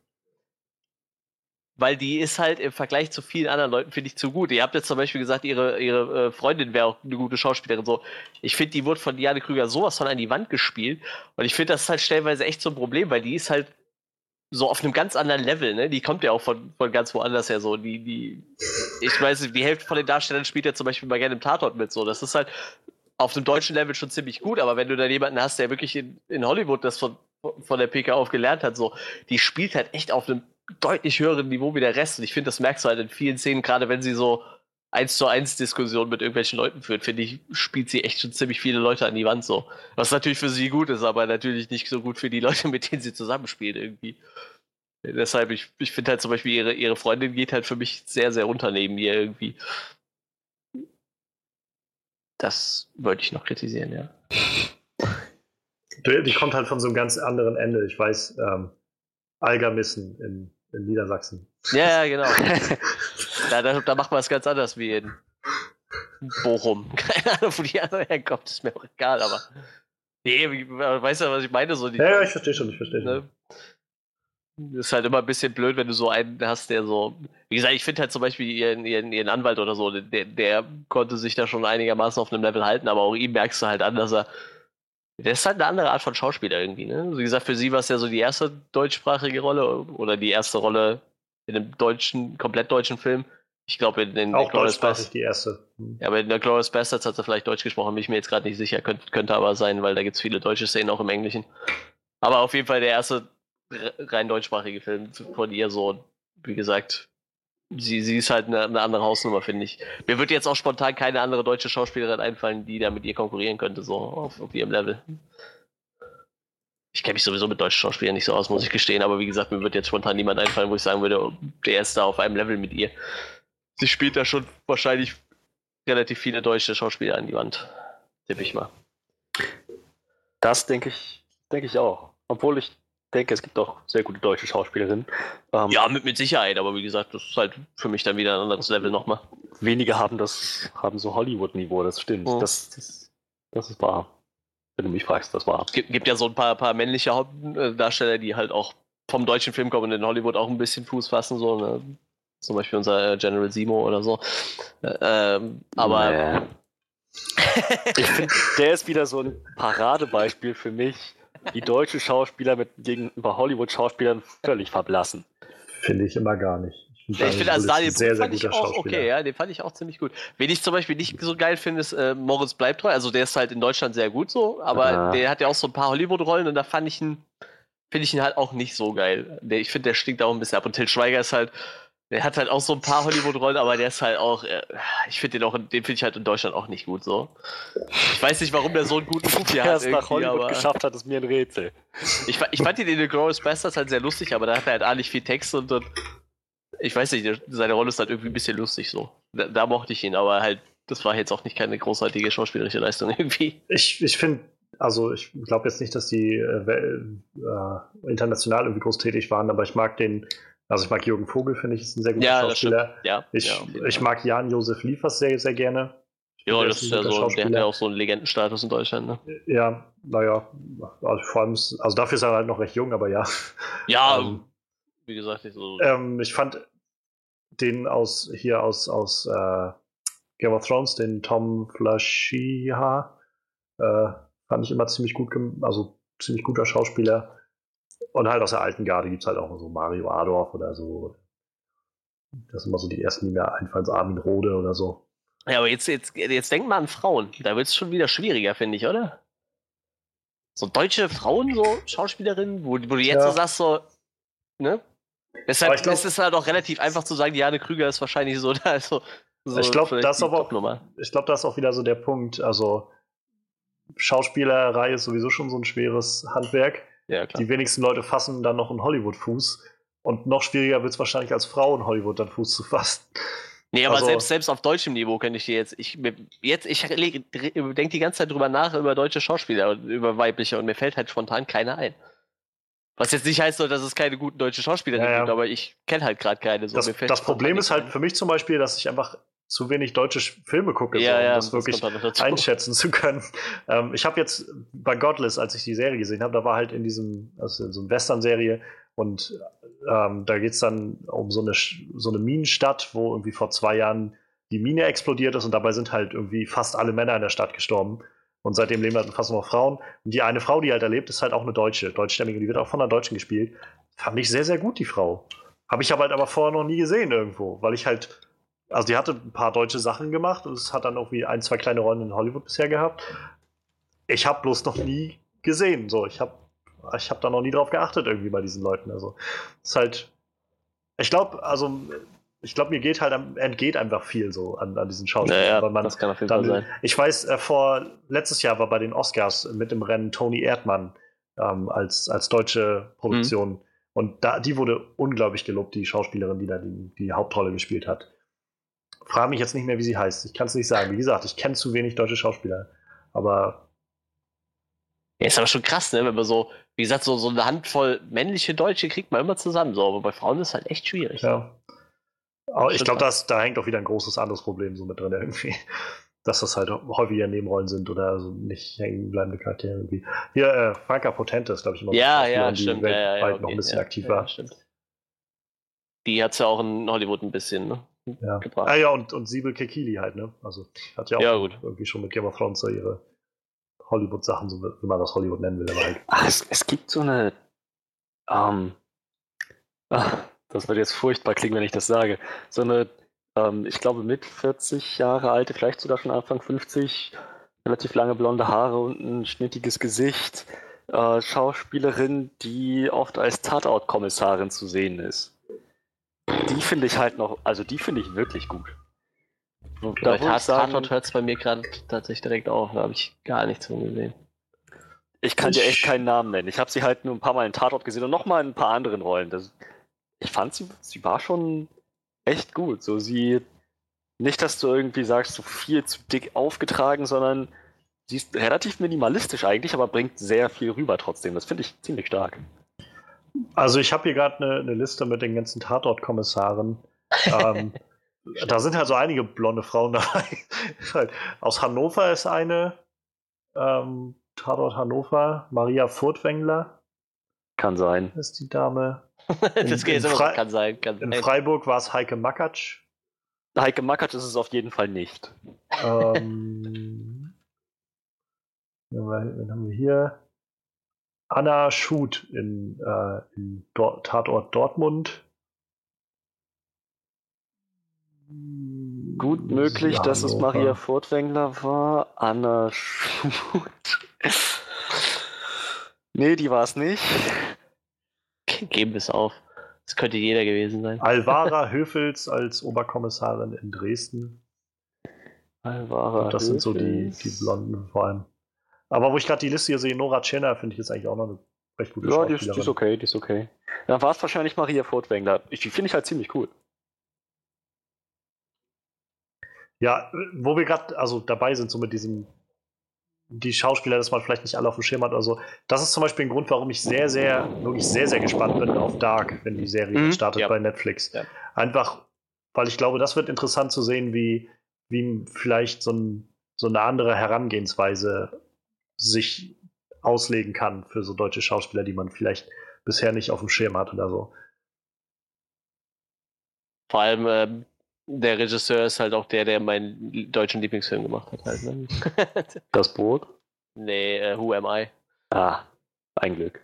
Weil die ist halt im Vergleich zu vielen anderen Leuten, finde ich, zu gut. Ihr habt jetzt zum Beispiel gesagt, ihre, ihre äh, Freundin wäre auch eine gute Schauspielerin. So. Ich finde, die wurde von Diane Krüger sowas von an die Wand gespielt. Und ich finde, das ist halt stellenweise echt so ein Problem, weil die ist halt so auf einem ganz anderen Level, ne? Die kommt ja auch von, von ganz woanders her so. Die, die, ich weiß, die Hälfte von den Darstellern spielt ja zum Beispiel mal gerne im Tatort mit so. Das ist halt auf dem deutschen Level schon ziemlich gut, aber wenn du dann jemanden hast, der wirklich in, in Hollywood das von, von der PK auf gelernt hat, so, die spielt halt echt auf einem deutlich höheren Niveau wie der Rest. Und ich finde, das merkst du halt in vielen Szenen, gerade wenn sie so eins zu eins Diskussionen mit irgendwelchen Leuten führt, finde ich, spielt sie echt schon ziemlich viele Leute an die Wand so. Was natürlich für sie gut ist, aber natürlich nicht so gut für die Leute, [LAUGHS] mit denen sie zusammenspielt irgendwie. Deshalb, ich, ich finde halt zum Beispiel, ihre, ihre Freundin geht halt für mich sehr, sehr unter neben ihr irgendwie. Das wollte ich noch kritisieren, ja. Die, die kommt halt von so einem ganz anderen Ende. Ich weiß, ähm, Algermissen in, in Niedersachsen. Ja, ja, genau. [LAUGHS] da, da, da macht man es ganz anders wie in Bochum. [LAUGHS] Keine Ahnung, wo die andere herkommt, ist mir auch egal, aber. Nee, weißt du, was ich meine? So die, ja, ja, ich verstehe schon, ich verstehe schon. Ne? Ist halt immer ein bisschen blöd, wenn du so einen hast, der so. Wie gesagt, ich finde halt zum Beispiel ihren, ihren, ihren Anwalt oder so, der, der konnte sich da schon einigermaßen auf einem Level halten, aber auch ihm merkst du halt an, dass er. Der ist halt eine andere Art von Schauspieler irgendwie, ne? Wie gesagt, für sie war es ja so die erste deutschsprachige Rolle oder die erste Rolle in einem deutschen, komplett deutschen Film. Ich glaube, in den Auch deutschsprachig die erste. Hm. Ja, aber in der Glorious Bastards hat er vielleicht Deutsch gesprochen, bin ich mir jetzt gerade nicht sicher. Könnt, könnte aber sein, weil da gibt es viele deutsche Szenen auch im Englischen. Aber auf jeden Fall der erste rein deutschsprachige Film von ihr so, wie gesagt, sie, sie ist halt eine, eine andere Hausnummer, finde ich. Mir wird jetzt auch spontan keine andere deutsche Schauspielerin einfallen, die da mit ihr konkurrieren könnte, so auf, auf ihrem Level. Ich kenne mich sowieso mit deutschen Schauspielern nicht so aus, muss ich gestehen, aber wie gesagt, mir wird jetzt spontan niemand einfallen, wo ich sagen würde, der ist da auf einem Level mit ihr. Sie spielt da schon wahrscheinlich relativ viele deutsche Schauspieler an die Wand. Tippe ich mal. Das denke ich, denke ich auch. Obwohl ich denke, es gibt auch sehr gute deutsche Schauspielerinnen. Ähm, ja, mit, mit Sicherheit, aber wie gesagt, das ist halt für mich dann wieder ein anderes Level nochmal. Wenige haben das, haben so Hollywood-Niveau, das stimmt. Oh. Das, das, das ist wahr. Wenn du mich fragst, das war. Es gibt, gibt ja so ein paar, paar männliche Hauptdarsteller, die halt auch vom deutschen Film kommen und in Hollywood auch ein bisschen Fuß fassen, so, ne? Zum Beispiel unser äh, General Simo oder so. Äh, ähm, aber. Nee. [LAUGHS] ich finde, der ist wieder so ein Paradebeispiel für mich, die deutsche Schauspieler mit gegenüber Hollywood-Schauspielern völlig verblassen. Finde ich immer gar nicht. Ich finde, find, also Daniel sehr, sehr fand ich auch okay, ja, den fand ich auch ziemlich gut. Wen ich zum Beispiel nicht so geil finde, ist äh, Moritz Bleibtreu. Also der ist halt in Deutschland sehr gut so, aber ja. der hat ja auch so ein paar Hollywood-Rollen und da fand ich ihn, finde ich ihn halt auch nicht so geil. Der, ich finde, der stinkt auch ein bisschen ab. Und Till Schweiger ist halt, der hat halt auch so ein paar Hollywood-Rollen, aber der ist halt auch, äh, ich finde den auch, den finde ich halt in Deutschland auch nicht gut so. Ich weiß nicht, warum der so einen guten Ruf hier hat. nach Hollywood aber, geschafft hat, ist mir ein Rätsel. Ich, ich fand ihn in The Glorious Bastards halt sehr lustig, aber da hat er halt auch nicht viel Text und, und ich weiß nicht, seine Rolle ist halt irgendwie ein bisschen lustig so. Da, da mochte ich ihn, aber halt, das war jetzt auch nicht keine großartige schauspielerische Leistung irgendwie. Ich, ich finde, also ich glaube jetzt nicht, dass die äh, äh, international irgendwie groß tätig waren, aber ich mag den also ich mag Jürgen Vogel, finde ich, ist ein sehr guter ja, Schauspieler. Ja, ich, ja, ich mag Jan-Josef Liefers sehr, sehr gerne. Ja, das ist ja so, der hat ja auch so einen Legendenstatus in Deutschland, ne? Ja, naja, also vor allem, also dafür ist er halt noch recht jung, aber ja. Ja, ähm, wie gesagt, ich so. Ähm, ich fand den aus, hier aus, aus äh, Game of Thrones, den Tom Flashiha, äh, fand ich immer ziemlich gut, also ziemlich guter Schauspieler. Und halt aus der alten Garde gibt es halt auch so Mario Adorf oder so. Das sind immer so die ersten, die mir einfallen, so Armin Rode oder so. Ja, aber jetzt, jetzt, jetzt denk mal an Frauen. Da wird es schon wieder schwieriger, finde ich, oder? So deutsche Frauen, so [LAUGHS] Schauspielerinnen, wo, wo du jetzt ja. so sagst, so, ne? Deshalb glaub- ist es halt auch relativ einfach zu sagen, Jane Krüger ist wahrscheinlich so, [LAUGHS] also, so Ich glaub, vielleicht das. Ich glaube, das ist auch wieder so der Punkt. Also, Schauspielerei ist sowieso schon so ein schweres Handwerk. Ja. Die wenigsten Leute fassen dann noch einen Hollywood-Fuß. Und noch schwieriger wird es wahrscheinlich als Frau in Hollywood dann Fuß zu fassen. Nee, aber Also- selbst, selbst auf deutschem Niveau könnte ich dir jetzt, ich, jetzt, ich denke die ganze Zeit drüber nach, über deutsche Schauspieler und über weibliche und mir fällt halt spontan keiner ein. Was jetzt nicht heißt, so, dass es keine guten deutschen Schauspieler Ja, ja. gibt, aber ich kenne halt gerade keine. So. Das, Mir fällt das Problem ist halt für mich zum Beispiel, dass ich einfach zu wenig deutsche Sch- Filme gucke, ja, so, um ja, das wirklich noch dazu. einschätzen zu können. [LAUGHS] Ähm, ich habe jetzt bei Godless, als ich die Serie gesehen habe, da war halt in diesem, also in so einer Western-Serie und ähm, da geht es dann um so eine, so eine Minenstadt, wo irgendwie vor zwei Jahren die Mine explodiert ist und dabei sind halt irgendwie fast alle Männer in der Stadt gestorben. Und seitdem leben halt fast nur noch Frauen. Und die eine Frau, die halt erlebt, ist halt auch eine Deutsche, deutschstämmige, die wird auch von einer Deutschen gespielt. Fand ich sehr, sehr gut, die Frau. Habe ich aber halt aber vorher noch nie gesehen irgendwo, weil ich halt, also die hatte ein paar deutsche Sachen gemacht und es hat dann irgendwie ein, zwei kleine Rollen in Hollywood bisher gehabt. Ich habe bloß noch nie gesehen, so. Ich habe ich hab da noch nie drauf geachtet irgendwie bei diesen Leuten. Also, es ist halt, ich glaube, also, ich glaube, mir geht halt, entgeht einfach viel so an, an diesen Schauspielern. Ja, ja, das kann auf jeden Fall dann, sein. ich weiß, äh, vor letztes Jahr war bei den Oscars mit dem Rennen Toni Erdmann ähm, als, als deutsche Produktion. Mhm. Und da, die wurde unglaublich gelobt, die Schauspielerin, die da die, die Hauptrolle gespielt hat. Frage mich jetzt nicht mehr, wie sie heißt. Ich kann es nicht sagen. Wie gesagt, ich kenne zu wenig deutsche Schauspieler. Aber Ja, ist aber schon krass, ne? Wenn man so, wie gesagt, so, so eine Handvoll männliche Deutsche kriegt man immer zusammen, so, aber bei Frauen ist halt echt schwierig. ja. Aber ich glaube, da hängt auch wieder ein großes anderes Problem so mit drin irgendwie. [LAUGHS] Dass das halt häufiger Nebenrollen sind oder also nicht hängen bleibende Charaktere irgendwie. Hier, äh, Franka Potente ist, glaube ich, immer so Ja, eine ja, die stimmt. Ja, ja, weltweit ja, noch ein okay, bisschen ja, aktiv ja, war. stimmt. Die hat es ja auch in Hollywood ein bisschen, ne? Ja. Gebracht. Ah ja, und, und Siebel Kekili halt, ne? Also hat ja auch Ja, gut. irgendwie schon mit Game of Thrones so ihre Hollywood-Sachen, so wie man das Hollywood nennen will, aber halt. Ach, es, es gibt so eine. Ähm, ah, das wird jetzt furchtbar klingen, wenn ich das sage. So eine, ähm, ich glaube, mit 40 Jahre alte, vielleicht sogar schon Anfang 50, relativ lange blonde Haare und ein schnittiges Gesicht. Äh, Schauspielerin, die oft als Tatort-Kommissarin zu sehen ist. Die finde ich halt noch, also die finde ich wirklich gut. Und Da ich sagen, Tatort hört es bei mir gerade tatsächlich direkt auf, da habe ich gar nichts von gesehen. Ich kann dir echt keinen Namen nennen. Ich habe sie halt nur ein paar Mal in Tatort gesehen und nochmal in ein paar anderen Rollen. Das, ich fand sie, sie war schon echt gut. So sie, nicht, dass du irgendwie sagst, so viel zu dick aufgetragen, sondern sie ist relativ minimalistisch eigentlich, aber bringt sehr viel rüber trotzdem. Das finde ich ziemlich stark. Also ich habe hier gerade eine ne Liste mit den ganzen Tatort-Kommissaren. ähm, [LAUGHS] da sind halt so einige blonde Frauen dabei. [LAUGHS] Halt, Aus Hannover ist eine. Ähm, Tatort Hannover. Maria Furtwängler Kann sein. ist die Dame. [LAUGHS] das geht in Fre- kann sein. Kann In sein. Freiburg war es Heike Makatsch. Heike Mackert ist es auf jeden Fall nicht. Ähm, wen haben wir hier? Anna Schut in, äh, in Dor Tatort Dortmund. Gut möglich, Ja, dass es. Maria Furtwängler war. Anna Schut. nee, die war es nicht. Geben wir es auf. Das könnte jeder gewesen sein. Alvara [LAUGHS] Höfels als Oberkommissarin in Dresden. Alvara Und das sind so die, Höfels. die Blonden vor allem. Aber wo ich gerade die Liste hier sehe, Nora Tschenner finde ich jetzt eigentlich auch noch eine recht gute Ja, die ist, die ist okay, die ist okay. Dann war es wahrscheinlich Maria Furtwängler. Ich, die finde ich halt ziemlich cool. Ja, wo wir gerade also dabei sind, so mit diesem, die Schauspieler, dass man vielleicht nicht alle auf dem Schirm hat oder so. Das ist zum Beispiel ein Grund, warum ich sehr, sehr, wirklich sehr, sehr gespannt bin auf Dark, wenn die Serie Mhm, startet ja. bei Netflix. Ja. Einfach, weil ich glaube, das wird interessant zu sehen, wie, wie vielleicht so, ein, so eine andere Herangehensweise sich auslegen kann für so deutsche Schauspieler, die man vielleicht bisher nicht auf dem Schirm hat oder so. Vor allem ähm, der Regisseur ist halt auch der, der meinen deutschen Lieblingsfilm gemacht hat. Halt, ne? [LAUGHS] Das Boot? nee, äh, Who Am I? Ah, ein Glück.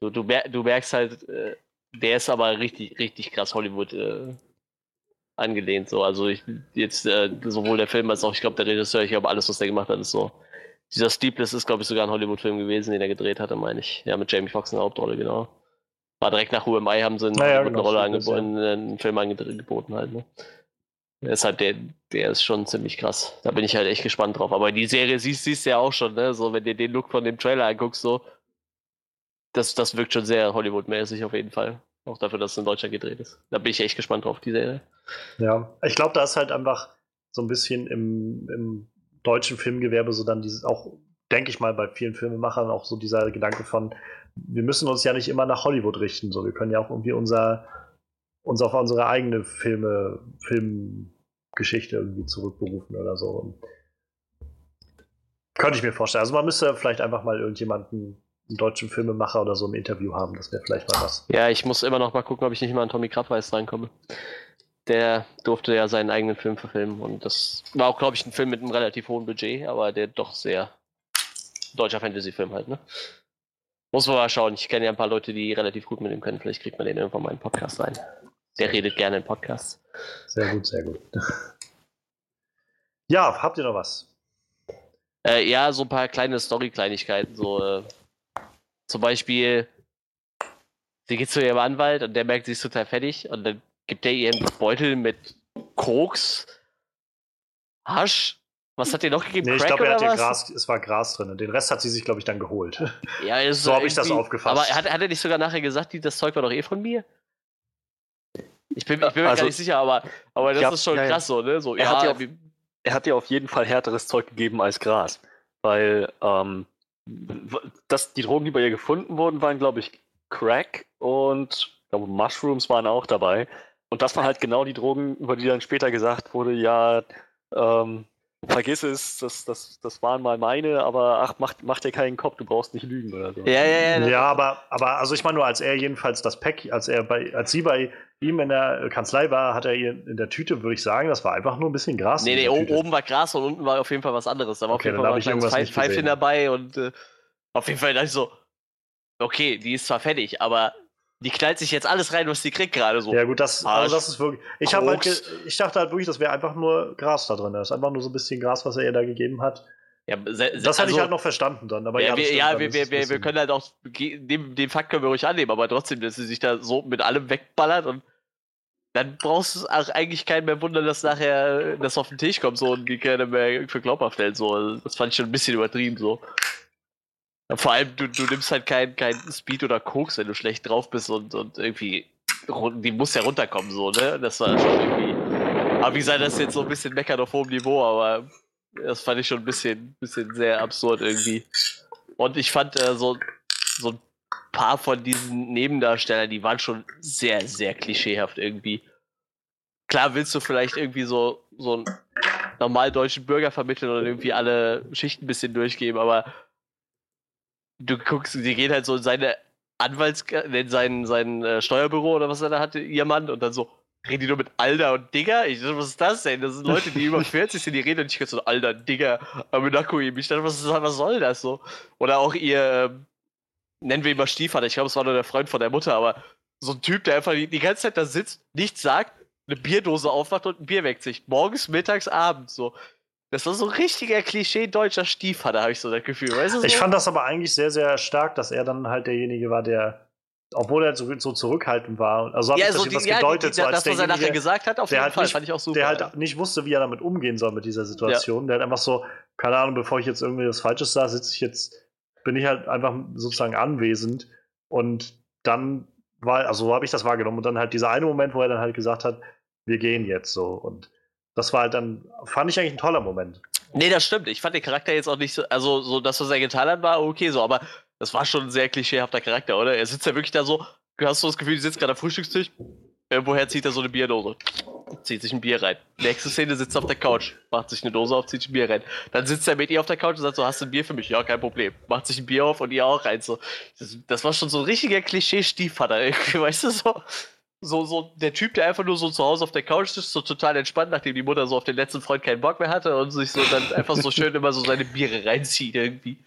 Du, du, du merkst halt, äh, der ist aber richtig, richtig krass Hollywood äh, angelehnt. So. Also ich, jetzt äh, sowohl der Film als auch, ich glaube, der Regisseur, ich glaube, alles, was der gemacht hat, ist so. Dieser Sleepless ist, glaube ich, sogar ein Hollywood-Film gewesen, den er gedreht hatte, meine ich. Ja, mit Jamie Foxx in der Hauptrolle, genau. War direkt nach UMI haben sie eine, Naja, eine genau, Rolle stimmt das, angeboten, einen Film angeboten halt. Ne? Deshalb, der, der ist schon ziemlich krass. Da bin ich halt echt gespannt drauf. Aber die Serie siehst, siehst du ja auch schon, ne? So, wenn du den Look von dem Trailer anguckst, so. Das, das wirkt schon sehr Hollywood-mäßig auf jeden Fall. Auch dafür, dass es in Deutschland gedreht ist. Da bin ich echt gespannt drauf, die Serie. Ja, ich glaube, da ist halt einfach so ein bisschen im, im deutschen Filmgewerbe so dann dieses auch, denke ich mal, bei vielen Filmemachern auch so dieser Gedanke von, wir müssen uns ja nicht immer nach Hollywood richten, so wir können ja auch irgendwie unser, uns auf unsere eigene Filme, Filmgeschichte irgendwie zurückberufen oder so. Und könnte ich mir vorstellen. Also man müsste vielleicht einfach mal irgendjemanden, einen deutschen Filmemacher oder so im Interview haben, das wäre vielleicht mal was. Ja, ich muss immer noch mal gucken, ob ich nicht mal an Tommy Krabbeis reinkomme. Der durfte ja seinen eigenen Film verfilmen und das war auch, glaube ich, ein Film mit einem relativ hohen Budget, aber der doch sehr deutscher Fantasy-Film halt, ne? Muss man mal schauen. Ich kenne ja ein paar Leute, die relativ gut mit ihm können. Vielleicht kriegt man den irgendwann mal in den Podcast rein. Der redet gerne in Podcasts. Sehr gut, sehr gut. Ja, habt ihr noch was? Äh, ja, so ein paar kleine Story-Kleinigkeiten. So, äh, zum Beispiel, sie geht zu ihrem Anwalt und der merkt, sie ist total fertig und dann gibt er ihr einen Beutel mit Koks, Hasch. Was hat ihr noch gegeben? Nee, ich glaube, er hat was? Gras, es war Gras drin. Den Rest hat sie sich, glaube ich, dann geholt. Ja, [LAUGHS] So habe ich das aufgefasst. Aber hat, hat er nicht sogar nachher gesagt, die, das Zeug war doch eh von mir? Ich bin, ich bin mir Also- gar nicht sicher, aber, aber das Ja, ist schon ja, krass so, ne? So, Er ja, hat wir- er hat dir auf jeden Fall härteres Zeug gegeben als Gras. Weil ähm, das, die Drogen, die bei ihr gefunden wurden, waren, glaube ich, Crack und ich glaube, Mushrooms waren auch dabei. Und das waren halt genau die Drogen, über die dann später gesagt wurde, ja, ähm, vergiss es, das, das, das waren mal meine, aber ach, mach, mach dir keinen Kopf, du brauchst nicht lügen oder so. ja, ja, ja. Ja, aber, aber also ich meine nur, als er jedenfalls das Pack, als er bei, als sie bei ihm in der Kanzlei war, hat er ihr in der Tüte, würde ich sagen, das war einfach nur ein bisschen Gras. Nee, in nee, oben war Gras und unten war auf jeden Fall was anderes. Da war Okay, auf jeden dann Fall ich ein irgendwas Pfeif- nicht Pfeifchen dabei und äh, auf jeden Fall dachte ich so, okay, die ist zwar fertig, aber die knallt sich jetzt alles rein, was die kriegt gerade so. Ja, gut, das, also das ist wirklich. Ich, hab halt, ich dachte halt wirklich, das wäre einfach nur Gras da drin. Das ist einfach nur so ein bisschen Gras, was er ihr da gegeben hat. Ja, Das hätte ich also- halt noch verstanden dann. Aber ja, ja, wir, stimmt, ja wir, wir, wir, wir können halt auch, den, den Fakt können wir ruhig annehmen, aber trotzdem, dass sie sich da so mit allem wegballert und dann brauchst du auch eigentlich keinen mehr wundern, dass nachher das auf den Tisch kommt so und die keiner mehr für glaubhaft hält. So. Also Das fand ich schon ein bisschen übertrieben so. Vor allem, du, du nimmst halt keinen kein Speed oder Koks, wenn du schlecht drauf bist und, und irgendwie, die muss ja runterkommen, so, ne? Das war schon irgendwie. Aber wie gesagt, das ist jetzt so ein bisschen meckern auf hohem Niveau, aber das fand ich schon ein bisschen, bisschen sehr absurd irgendwie. Und ich fand äh, so, so ein paar von diesen Nebendarstellern, die waren schon sehr, sehr klischeehaft irgendwie. Klar willst du vielleicht irgendwie so, so einen normal deutschen Bürger vermitteln und irgendwie alle Schichten ein bisschen durchgeben, aber du guckst, die gehen halt so in seine Anwalts, in sein, sein äh, Steuerbüro oder was er da hatte, ihr Mann, und dann so, reden die nur mit Alter und Digger? Ich dachte, was ist das denn? Das sind Leute, die über [LAUGHS] 40 sind, die reden und ich höre so, Alter, Digger, Aminakuim. Ich dachte, was, ist- was soll das so? Oder auch ihr, ähm, nennen wir ihn mal Stiefvater, ich glaube, es war nur der Freund von der Mutter, aber so ein Typ, der einfach die, die ganze Zeit da sitzt, nichts sagt, eine Bierdose aufmacht und ein Bier wegzieht. Morgens, mittags, abends, so. Das war so ein richtiger Klischee deutscher Stiefvater, habe ich so das Gefühl. Weißt du, so? Ich fand das aber eigentlich sehr, sehr stark, dass er dann halt derjenige war, der, obwohl er so, so zurückhaltend war, also hat ja, das so die, jedenfalls ja, gedeutet, die, die, so als das, was er nachher gesagt hat, auf jeden halt Fall, nicht- fand ich auch super. der halt nicht wusste, wie er damit umgehen soll mit dieser Situation. Der hat einfach so, keine Ahnung, bevor ich jetzt irgendwie was Falsches sage, sitze ich jetzt, bin ich halt einfach sozusagen anwesend und dann war, also so habe ich das wahrgenommen und dann halt dieser eine Moment, wo er dann halt gesagt hat, wir gehen jetzt so und das war halt dann, fand ich eigentlich ein toller Moment. Nee, das stimmt. Ich fand den Charakter jetzt auch nicht so, also so das, was er getan hat, war okay so, aber das war schon ein sehr klischeehafter Charakter, oder? Er sitzt ja wirklich da so, du hast so das Gefühl, du sitzt gerade am Frühstückstisch, irgendwoher zieht er so eine Bierdose, zieht sich ein Bier rein. Nächste Szene sitzt er auf der Couch, macht sich eine Dose auf, zieht sich ein Bier rein. Dann sitzt er mit ihr auf der Couch und sagt so, hast du ein Bier für mich? Ja, kein Problem. Macht sich ein Bier auf und ihr auch rein. So, das, das war schon so ein richtiger Klischee-Stiefvater, [LAUGHS] weißt du so? So, so der Typ, der einfach nur so zu Hause auf der Couch ist, so total entspannt, nachdem die Mutter so auf den letzten Freund keinen Bock mehr hatte und sich so dann einfach so schön immer so seine Biere reinzieht irgendwie.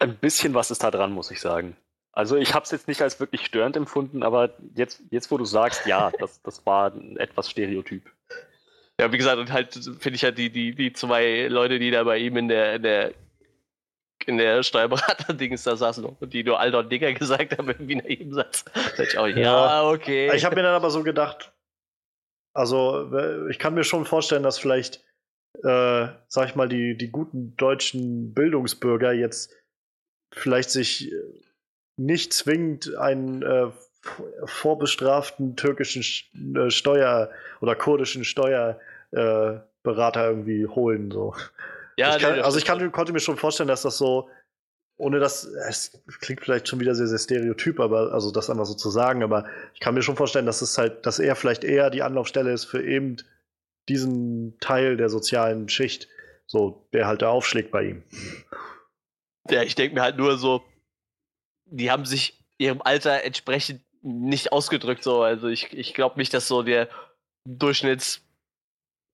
Ein bisschen was ist da dran, muss ich sagen. Also ich habe es jetzt nicht als wirklich störend empfunden, aber jetzt, jetzt wo du sagst, ja, das, das war ein etwas Stereotyp. Ja, wie gesagt, und halt finde ich halt die, die, die zwei Leute, die da bei ihm in der, in der in der Steuerberater-Dings da saßen und die nur Alter und Digger gesagt haben, irgendwie nach jedem Satz. Da ich auch, ja, Ja. okay. Ich habe mir dann aber so gedacht, also äh, ich kann mir schon vorstellen, dass vielleicht, äh, sag ich mal, die, die guten deutschen Bildungsbürger jetzt vielleicht sich äh, nicht zwingend einen äh, vorbestraften türkischen Sch- äh, Steuer- oder kurdischen Steuerberater äh, Berater irgendwie holen. So. Ja, ich kann, nee, also ich kann, konnte mir schon vorstellen, dass das so, ohne dass, es klingt vielleicht schon wieder sehr, sehr stereotyp, aber also das einfach so zu sagen, aber ich kann mir schon vorstellen, dass es halt, dass er vielleicht eher die Anlaufstelle ist für eben diesen Teil der sozialen Schicht, so, der halt da aufschlägt bei ihm. Ja, ich denke mir halt nur so, die haben sich ihrem Alter entsprechend nicht ausgedrückt, so. Also ich, ich glaube nicht, dass so der Durchschnitts,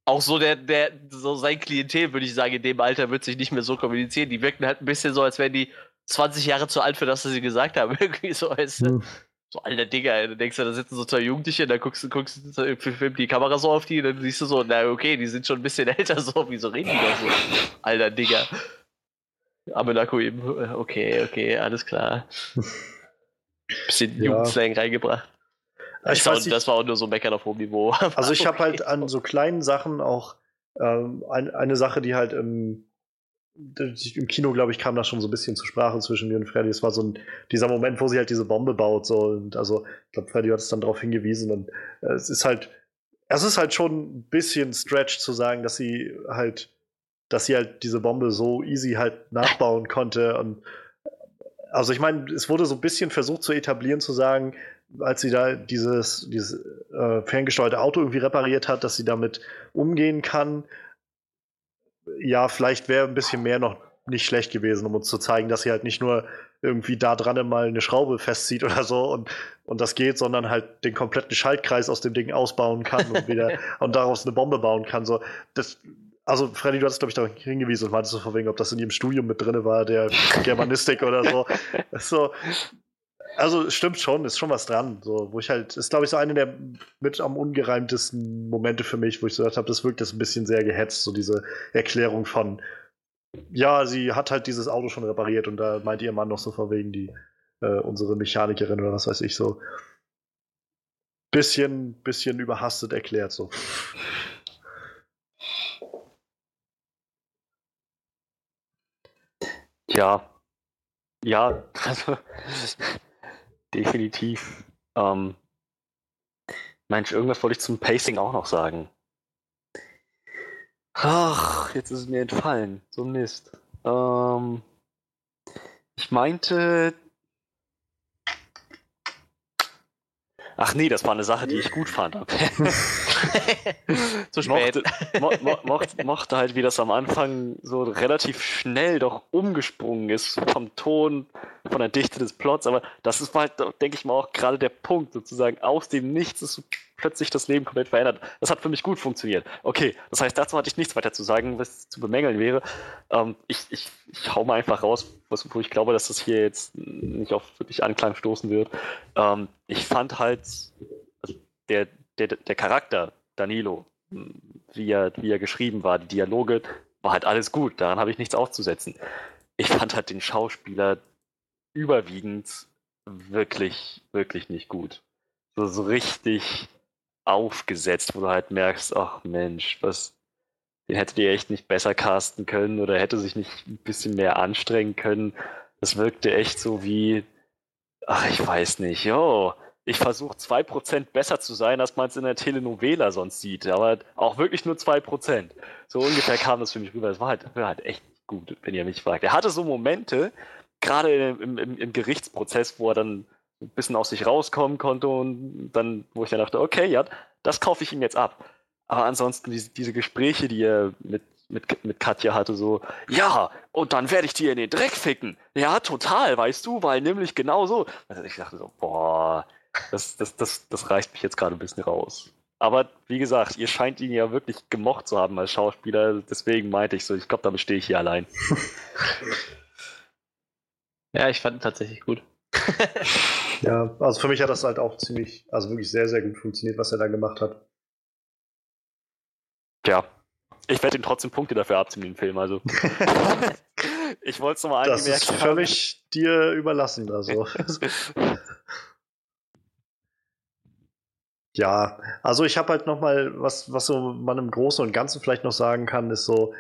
auch so der, der, so sein Klientel, würde ich sagen, in dem Alter wird sich nicht mehr so kommunizieren. Die wirken halt ein bisschen so, als wären die 20 Jahre zu alt für das, was sie gesagt haben. [LAUGHS] Irgendwie so als, Hm. so alter Digga, du denkst du, da sitzen so zwei Jugendliche, dann guckst du, guckst du, filmt die Kamera so auf die, dann siehst du so, na okay, die sind schon ein bisschen [LAUGHS] älter, so, wieso reden die da so? Alter Digga. Amenako eben, äh, okay, okay, alles klar. [LAUGHS] Bisschen Ja. Jugendslang reingebracht. Ich Das, war, das war auch nur so meckern auf hohem Niveau. [LAUGHS] Also ich habe halt an so kleinen Sachen auch ähm, ein, eine Sache, die halt im, im Kino, glaube ich, kam das schon so ein bisschen zur Sprache zwischen mir und Freddy. Es war so ein, dieser Moment, wo sie halt diese Bombe baut. So, und also, ich glaube, Freddy hat es dann darauf hingewiesen. Und äh, es ist halt, es ist halt schon ein bisschen Stretch zu sagen, dass sie halt, dass sie halt diese Bombe so easy halt nachbauen konnte. Und also ich meine, es wurde so ein bisschen versucht zu etablieren, zu sagen, als sie da dieses, dieses äh, ferngesteuerte Auto irgendwie repariert hat, dass sie damit umgehen kann. Ja, vielleicht wäre ein bisschen mehr noch nicht schlecht gewesen, um uns zu zeigen, dass sie halt nicht nur irgendwie da dran mal eine Schraube festzieht oder so und, und das geht, sondern halt den kompletten Schaltkreis aus dem Ding ausbauen kann und wieder [LAUGHS] und daraus eine Bombe bauen kann. So, das, also, Freddy, du hattest, glaube ich, darauf hingewiesen und meintest so von wegen, ob das in ihrem Studium mit drin war, der Germanistik oder so. [LAUGHS] So. Also, stimmt schon, ist schon was dran. So, wo ich halt, ist, glaube ich, so eine der mit am ungereimtesten Momente für mich, wo ich so gedacht habe, das wirkt jetzt ein bisschen sehr gehetzt, so diese Erklärung von, ja, sie hat halt dieses Auto schon repariert und da meint ihr Mann noch so von wegen die, äh, unsere Mechanikerin oder was weiß ich, so. Bisschen, bisschen überhastet erklärt, so. Ja. Ja, [LAUGHS] also definitiv. Ähm, Mensch, irgendwas wollte ich zum Pacing auch noch sagen. Ach, jetzt ist es mir entfallen. So Mist. Ähm, ich meinte. Ach nee, das war eine Sache, die ich gut fand. [LAUGHS] [LAUGHS] [LAUGHS] Zu spät. Mochte, mo, mo, mochte, mochte halt, wie das am Anfang so relativ schnell doch umgesprungen ist vom Ton, von der Dichte des Plots, aber das ist halt, denke ich mal, auch gerade der Punkt, sozusagen, aus dem Nichts ist plötzlich das Leben komplett verändert. Das hat für mich gut funktioniert. Okay, das heißt, dazu hatte ich nichts weiter zu sagen, was zu bemängeln wäre. Ähm, ich, ich, ich hau mal einfach raus, wo ich glaube, dass das hier jetzt nicht auf wirklich Anklang stoßen wird. Ähm, ich fand halt, also der, der, der Charakter, Danilo, wie er, wie er geschrieben war, die Dialoge, war halt alles gut. Daran habe ich nichts aufzusetzen. Ich fand halt den Schauspieler überwiegend wirklich, wirklich nicht gut. So, so richtig aufgesetzt, wo du halt merkst, ach Mensch, was, den hättet ihr echt nicht besser casten können oder hätte sich nicht ein bisschen mehr anstrengen können. Das wirkte echt so wie, ach, ich weiß nicht, jo, ich versuche 2% besser zu sein, als man es in der Telenovela sonst sieht, aber auch wirklich nur 2%. So ungefähr kam das für mich rüber. Es war halt, war halt echt gut, wenn ihr mich fragt. Er hatte so Momente, gerade im, im, im Gerichtsprozess, wo er dann ein bisschen aus sich rauskommen konnte und dann, wo ich dann dachte, okay, ja, das kaufe ich ihm jetzt ab. Aber ansonsten diese, diese Gespräche, die er mit, mit, mit Katja hatte, so, ja, und dann werde ich dir in den Dreck ficken. Ja, total, weißt du, weil nämlich genau so. Also ich dachte so, boah, das, das, das, das reißt mich jetzt gerade ein bisschen raus. Aber wie gesagt, ihr scheint ihn ja wirklich gemocht zu haben als Schauspieler, deswegen meinte ich so, ich glaube, damit stehe ich hier allein. [LAUGHS] Ja, ich fand ihn tatsächlich gut. [LAUGHS] Ja, also für mich hat das halt auch ziemlich, also wirklich sehr, sehr gut funktioniert, was er da gemacht hat. Tja, ich werde ihm trotzdem Punkte dafür abziehen, den Film, also. [LAUGHS] Ich wollte es nochmal Das ist völlig dir überlassen. Also. Ja, also ich habe halt noch mal was, was so man im Großen und Ganzen vielleicht noch sagen kann, ist so.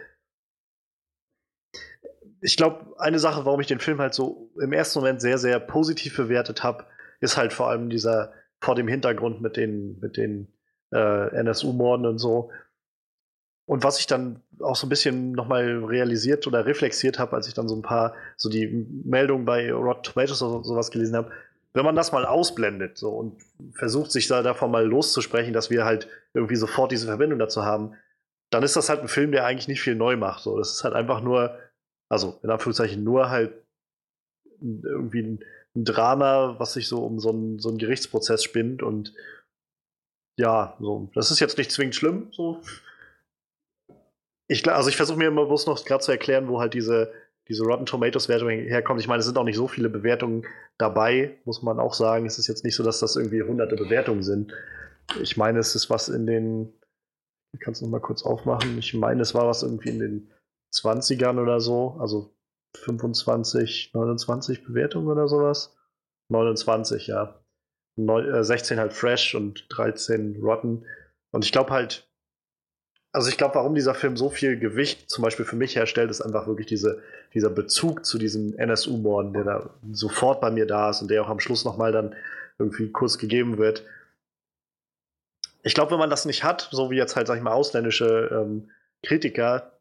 Ich glaube, eine Sache, warum ich den Film halt so im ersten Moment sehr, sehr positiv bewertet habe, ist halt vor allem dieser vor dem Hintergrund mit den mit den äh, NSU-Morden und so. Und was ich dann auch so ein bisschen nochmal realisiert oder reflexiert habe, als ich dann so ein paar, so die Meldungen bei Rotten Tomatoes oder sowas gelesen habe, wenn man das mal ausblendet so und versucht, sich da davon mal loszusprechen, dass wir halt irgendwie sofort diese Verbindung dazu haben, dann ist das halt ein Film, der eigentlich nicht viel neu macht. So. Das ist halt einfach nur, also in Anführungszeichen nur halt irgendwie ein, ein Drama, was sich so um so einen, so einen Gerichtsprozess spinnt und ja, so, das ist jetzt nicht zwingend schlimm, so ich, also ich versuche mir immer bloß noch gerade zu erklären, wo halt diese, diese Rotten Tomatoes Wertung herkommt. Ich meine, es sind auch nicht so viele Bewertungen dabei, muss man auch sagen. Es ist jetzt nicht so, dass das irgendwie hunderte Bewertungen sind. Ich meine, es ist was in den, ich kann es nochmal kurz aufmachen. Ich meine, es war was irgendwie in den 20ern oder so, also 25, 29 Bewertungen oder sowas. 29, ja. 16 äh, halt Fresh und 13 Rotten. Und ich glaube halt, also ich glaube, warum dieser Film so viel Gewicht zum Beispiel für mich herstellt, ist einfach wirklich diese, dieser Bezug zu diesem NSU-Morden, der da sofort bei mir da ist und der auch am Schluss nochmal dann irgendwie kurz gegeben wird. Ich glaube, wenn man das nicht hat, so wie jetzt halt, sag ich mal, ausländische ähm, Kritiker,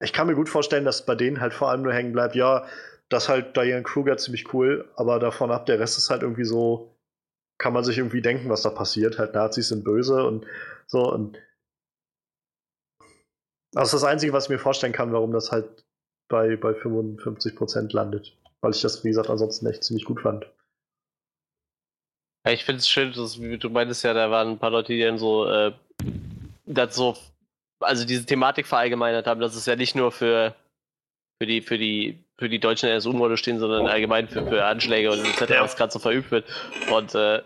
ich kann mir gut vorstellen, dass bei denen halt vor allem nur hängen bleibt, ja, das halt Diane Kruger ziemlich cool, aber davon ab, der Rest ist halt irgendwie so, kann man sich irgendwie denken, was da passiert. Halt Nazis sind böse und so und also das Einzige, was ich mir vorstellen kann, warum das halt bei, bei 55% landet. Weil ich das, wie gesagt, ansonsten echt ziemlich gut fand. Ja, ich finde es schön, dass, du meintest ja, da waren ein paar Leute, die dann so, äh, das so, also diese Thematik verallgemeinert haben, dass es ja nicht nur für, für die, für die, für die deutschen NSU-Morde stehen, sondern allgemein für, für Anschläge und etc., was gerade so verübt wird. Und äh,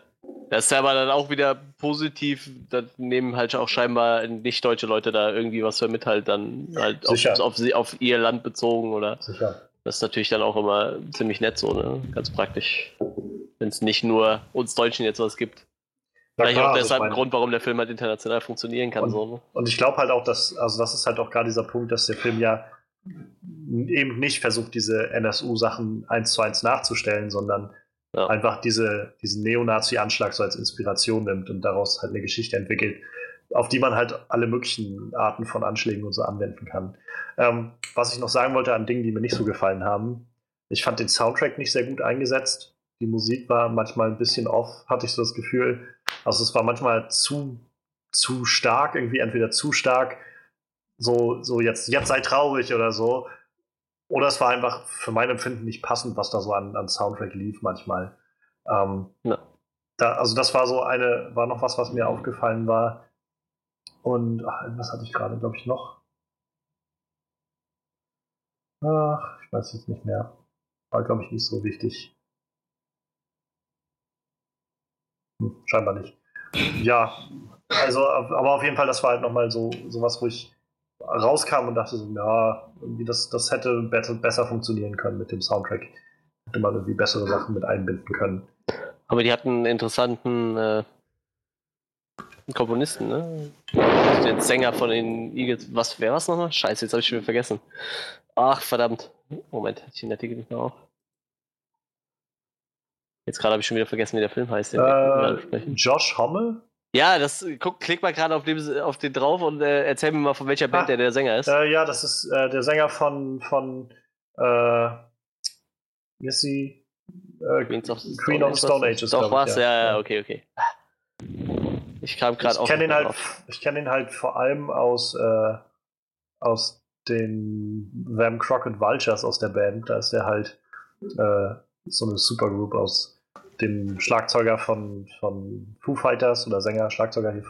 das ist aber dann auch wieder positiv, da nehmen halt auch scheinbar nicht deutsche Leute da irgendwie was für mit, halt dann halt auf, auf, auf, ihr Land bezogen oder. Sicher. Das ist natürlich dann auch immer ziemlich nett so, ne? Ganz praktisch. Wenn es nicht nur uns Deutschen jetzt was gibt. Na Vielleicht klar, auch deshalb also ein Grund, warum der Film halt international funktionieren kann. Und, so, ne? und ich glaube halt auch, dass, also das ist halt auch gerade dieser Punkt, dass der Film ja eben nicht versucht, diese NSU-Sachen eins zu eins nachzustellen, sondern ja. einfach diese, diesen Neonazi-Anschlag so als Inspiration nimmt und daraus halt eine Geschichte entwickelt, auf die man halt alle möglichen Arten von Anschlägen und so anwenden kann. Ähm, was ich noch sagen wollte an Dingen, die mir nicht so gefallen haben, ich fand den Soundtrack nicht sehr gut eingesetzt. Die Musik war manchmal ein bisschen off, hatte ich so das Gefühl. Also es war manchmal zu, zu stark, irgendwie entweder zu stark, so, so jetzt, jetzt sei traurig oder so, oder es war einfach für mein Empfinden nicht passend, was da so an, an Soundtrack lief manchmal. Ähm, ja. da, also das war so eine, war noch was, was mir aufgefallen war. Und ach, was hatte ich gerade, glaube ich, noch? Ach, ich weiß jetzt nicht mehr. War, glaube ich, nicht so wichtig. Hm, scheinbar nicht. Ja, also, aber auf jeden Fall, das war halt nochmal so, so was, wo ich rauskam und dachte so, ja, irgendwie das, das hätte besser, besser funktionieren können mit dem Soundtrack. Hätte man irgendwie bessere Sachen mit einbinden können. Aber die hatten einen interessanten äh, Komponisten, ne? Den Sänger von den Eagles. Was, wer war es nochmal? Scheiße, jetzt habe ich schon wieder vergessen. Ach, verdammt. Moment, hatte ich den Artikel nicht mehr auf. Jetzt gerade habe ich schon wieder vergessen, wie der Film heißt. Äh, Josh Homme? Ja, das guck, klick mal gerade auf, auf den drauf und äh, erzähl mir mal, von welcher Band ah, der, der Sänger ist. Äh, ja, das ist äh, der Sänger von, von äh, wie ist sie? Äh, Queen of, of Stone Age. Doch, was? Ja. ja, ja, okay, okay. Ich kam gerade auch. Kenn ihn halt, ich kenne ihn halt vor allem aus, äh, aus den Them Crockett Vultures aus der Band. Da ist er halt äh, so eine Supergroup aus dem Schlagzeuger von, von Foo Fighters oder Sänger, Schlagzeuger äh,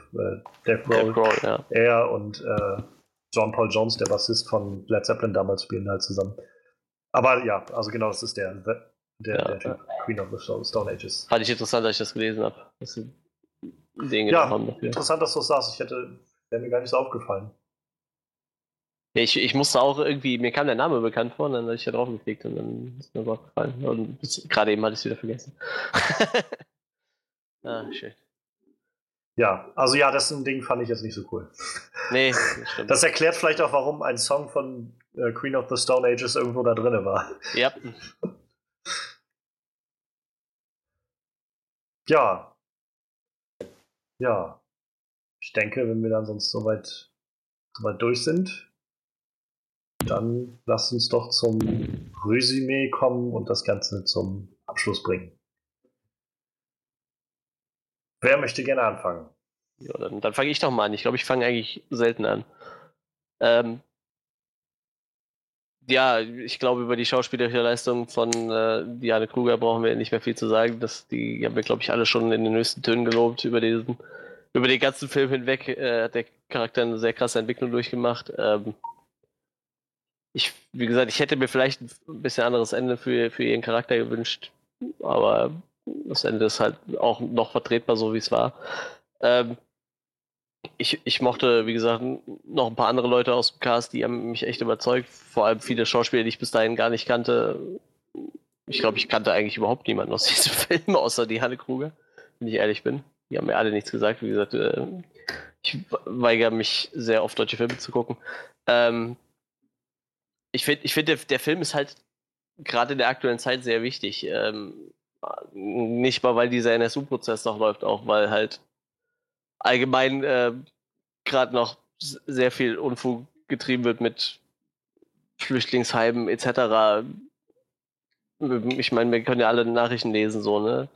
Dave Grohl, Dave Grohl ja. er und äh, John Paul Jones, der Bassist von Led Zeppelin damals, spielen halt zusammen. Aber ja, also genau, das ist der, der, ja, der Typ, ja. Queen of the Stone Ages. Fand ich interessant, dass ich das gelesen habe. ja, interessant, dass du es sagst. Ich hätte, wäre mir gar nicht so aufgefallen. Ich, ich musste auch irgendwie, mir kam der Name bekannt vor, und dann habe ich da drauf geklickt und dann ist mir was gefallen. Und gerade eben hatte ich es wieder vergessen. [LAUGHS] ah, schön. Ja, also ja, das Ding fand ich jetzt nicht so cool. Nee, das [LAUGHS] stimmt. Das erklärt vielleicht auch, warum ein Song von äh, Queen of the Stone Ages irgendwo da drin war. ja, [LAUGHS] Ja. Ja. Ich denke, wenn wir dann sonst soweit, soweit durch sind, dann lasst uns doch zum Resümee kommen und das Ganze zum Abschluss bringen. Wer möchte gerne anfangen? ja dann, dann fange ich doch mal an. Ich glaube, ich fange eigentlich selten an. Ähm, ja, ich glaube, über die schauspielerische Leistung von äh, Diane Kruger brauchen wir nicht mehr viel zu sagen. Das, die haben wir, glaube ich, alle schon in den höchsten Tönen gelobt. Über diesen, über den ganzen Film hinweg äh, hat der Charakter eine sehr krasse Entwicklung durchgemacht. Ähm, ich, wie gesagt, ich hätte mir vielleicht ein bisschen anderes Ende für, für ihren Charakter gewünscht, aber das Ende ist halt auch noch vertretbar, so wie es war. Ähm, ich, ich mochte, wie gesagt, noch ein paar andere Leute aus dem Cast, die haben mich echt überzeugt. Vor allem viele Schauspieler, die ich bis dahin gar nicht kannte. Ich glaube, ich kannte eigentlich überhaupt niemanden aus [LAUGHS] diesem Film, außer die Hanne Kruger, wenn ich ehrlich bin. Die haben mir alle nichts gesagt. Wie gesagt, äh, ich weigere mich sehr oft deutsche Filme zu gucken. Ähm, ich finde, ich find, der, der Film ist halt gerade in der aktuellen Zeit sehr wichtig. Ähm, nicht mal, weil dieser NSU-Prozess noch läuft, auch weil halt allgemein äh, gerade noch sehr viel Unfug getrieben wird mit Flüchtlingsheimen etc. Ich meine, wir können ja alle Nachrichten lesen, so, ne?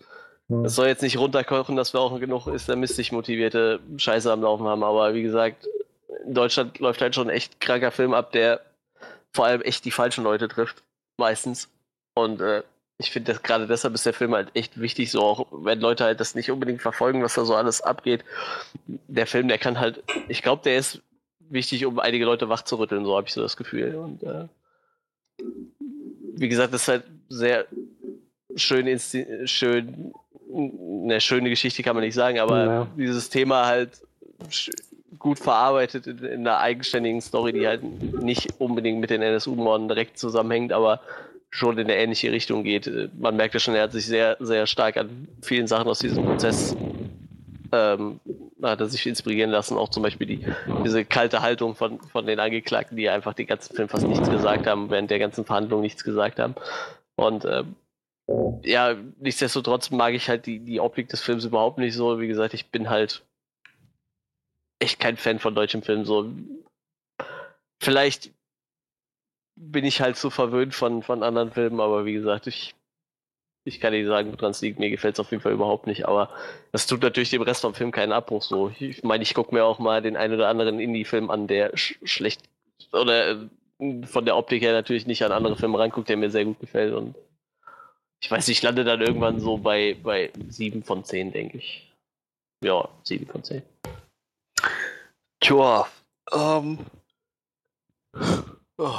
Es soll jetzt nicht runterkochen, dass wir auch genug islamistisch motivierte Scheiße am Laufen haben, aber wie gesagt, in Deutschland läuft halt schon ein echt kranker Film ab, der vor allem echt die falschen Leute trifft, meistens. Und äh, ich finde, gerade deshalb ist der Film halt echt wichtig, so auch wenn Leute halt das nicht unbedingt verfolgen, was da so alles abgeht. Der Film, der kann halt, ich glaube, der ist wichtig, um einige Leute wachzurütteln, so habe ich so das Gefühl. Und äh, wie gesagt, das ist halt sehr schön, schön, eine schöne Geschichte kann man nicht sagen, aber Ja. dieses Thema halt gut verarbeitet in, in einer eigenständigen Story, die halt nicht unbedingt mit den NSU-Morden direkt zusammenhängt, aber schon in eine ähnliche Richtung geht. Man merkt ja schon, er hat sich sehr, sehr stark an vielen Sachen aus diesem Prozess ähm, hat er sich inspirieren lassen, auch zum Beispiel die, diese kalte Haltung von, von den Angeklagten, die einfach den ganzen Film fast nichts gesagt haben, während der ganzen Verhandlung nichts gesagt haben. Und ähm, ja, nichtsdestotrotz mag ich halt die, die Optik des Films überhaupt nicht so. Wie gesagt, ich bin halt echt kein Fan von deutschem Film. So, vielleicht bin ich halt so verwöhnt von, von anderen Filmen, aber wie gesagt, ich, ich kann nicht sagen, woran es liegt. Mir gefällt es auf jeden Fall überhaupt nicht, aber das tut natürlich dem Rest vom Film keinen Abbruch. So, ich meine, ich gucke mir auch mal den einen oder anderen Indie-Film an, der sch schlecht oder äh, von der Optik her natürlich nicht an andere Filme ranguckt, der mir sehr gut gefällt und ich weiß, ich lande dann irgendwann so bei, bei 7 von 10, denke ich. Ja, 7 von 10. Tja, ähm. [SIGHS] Oh,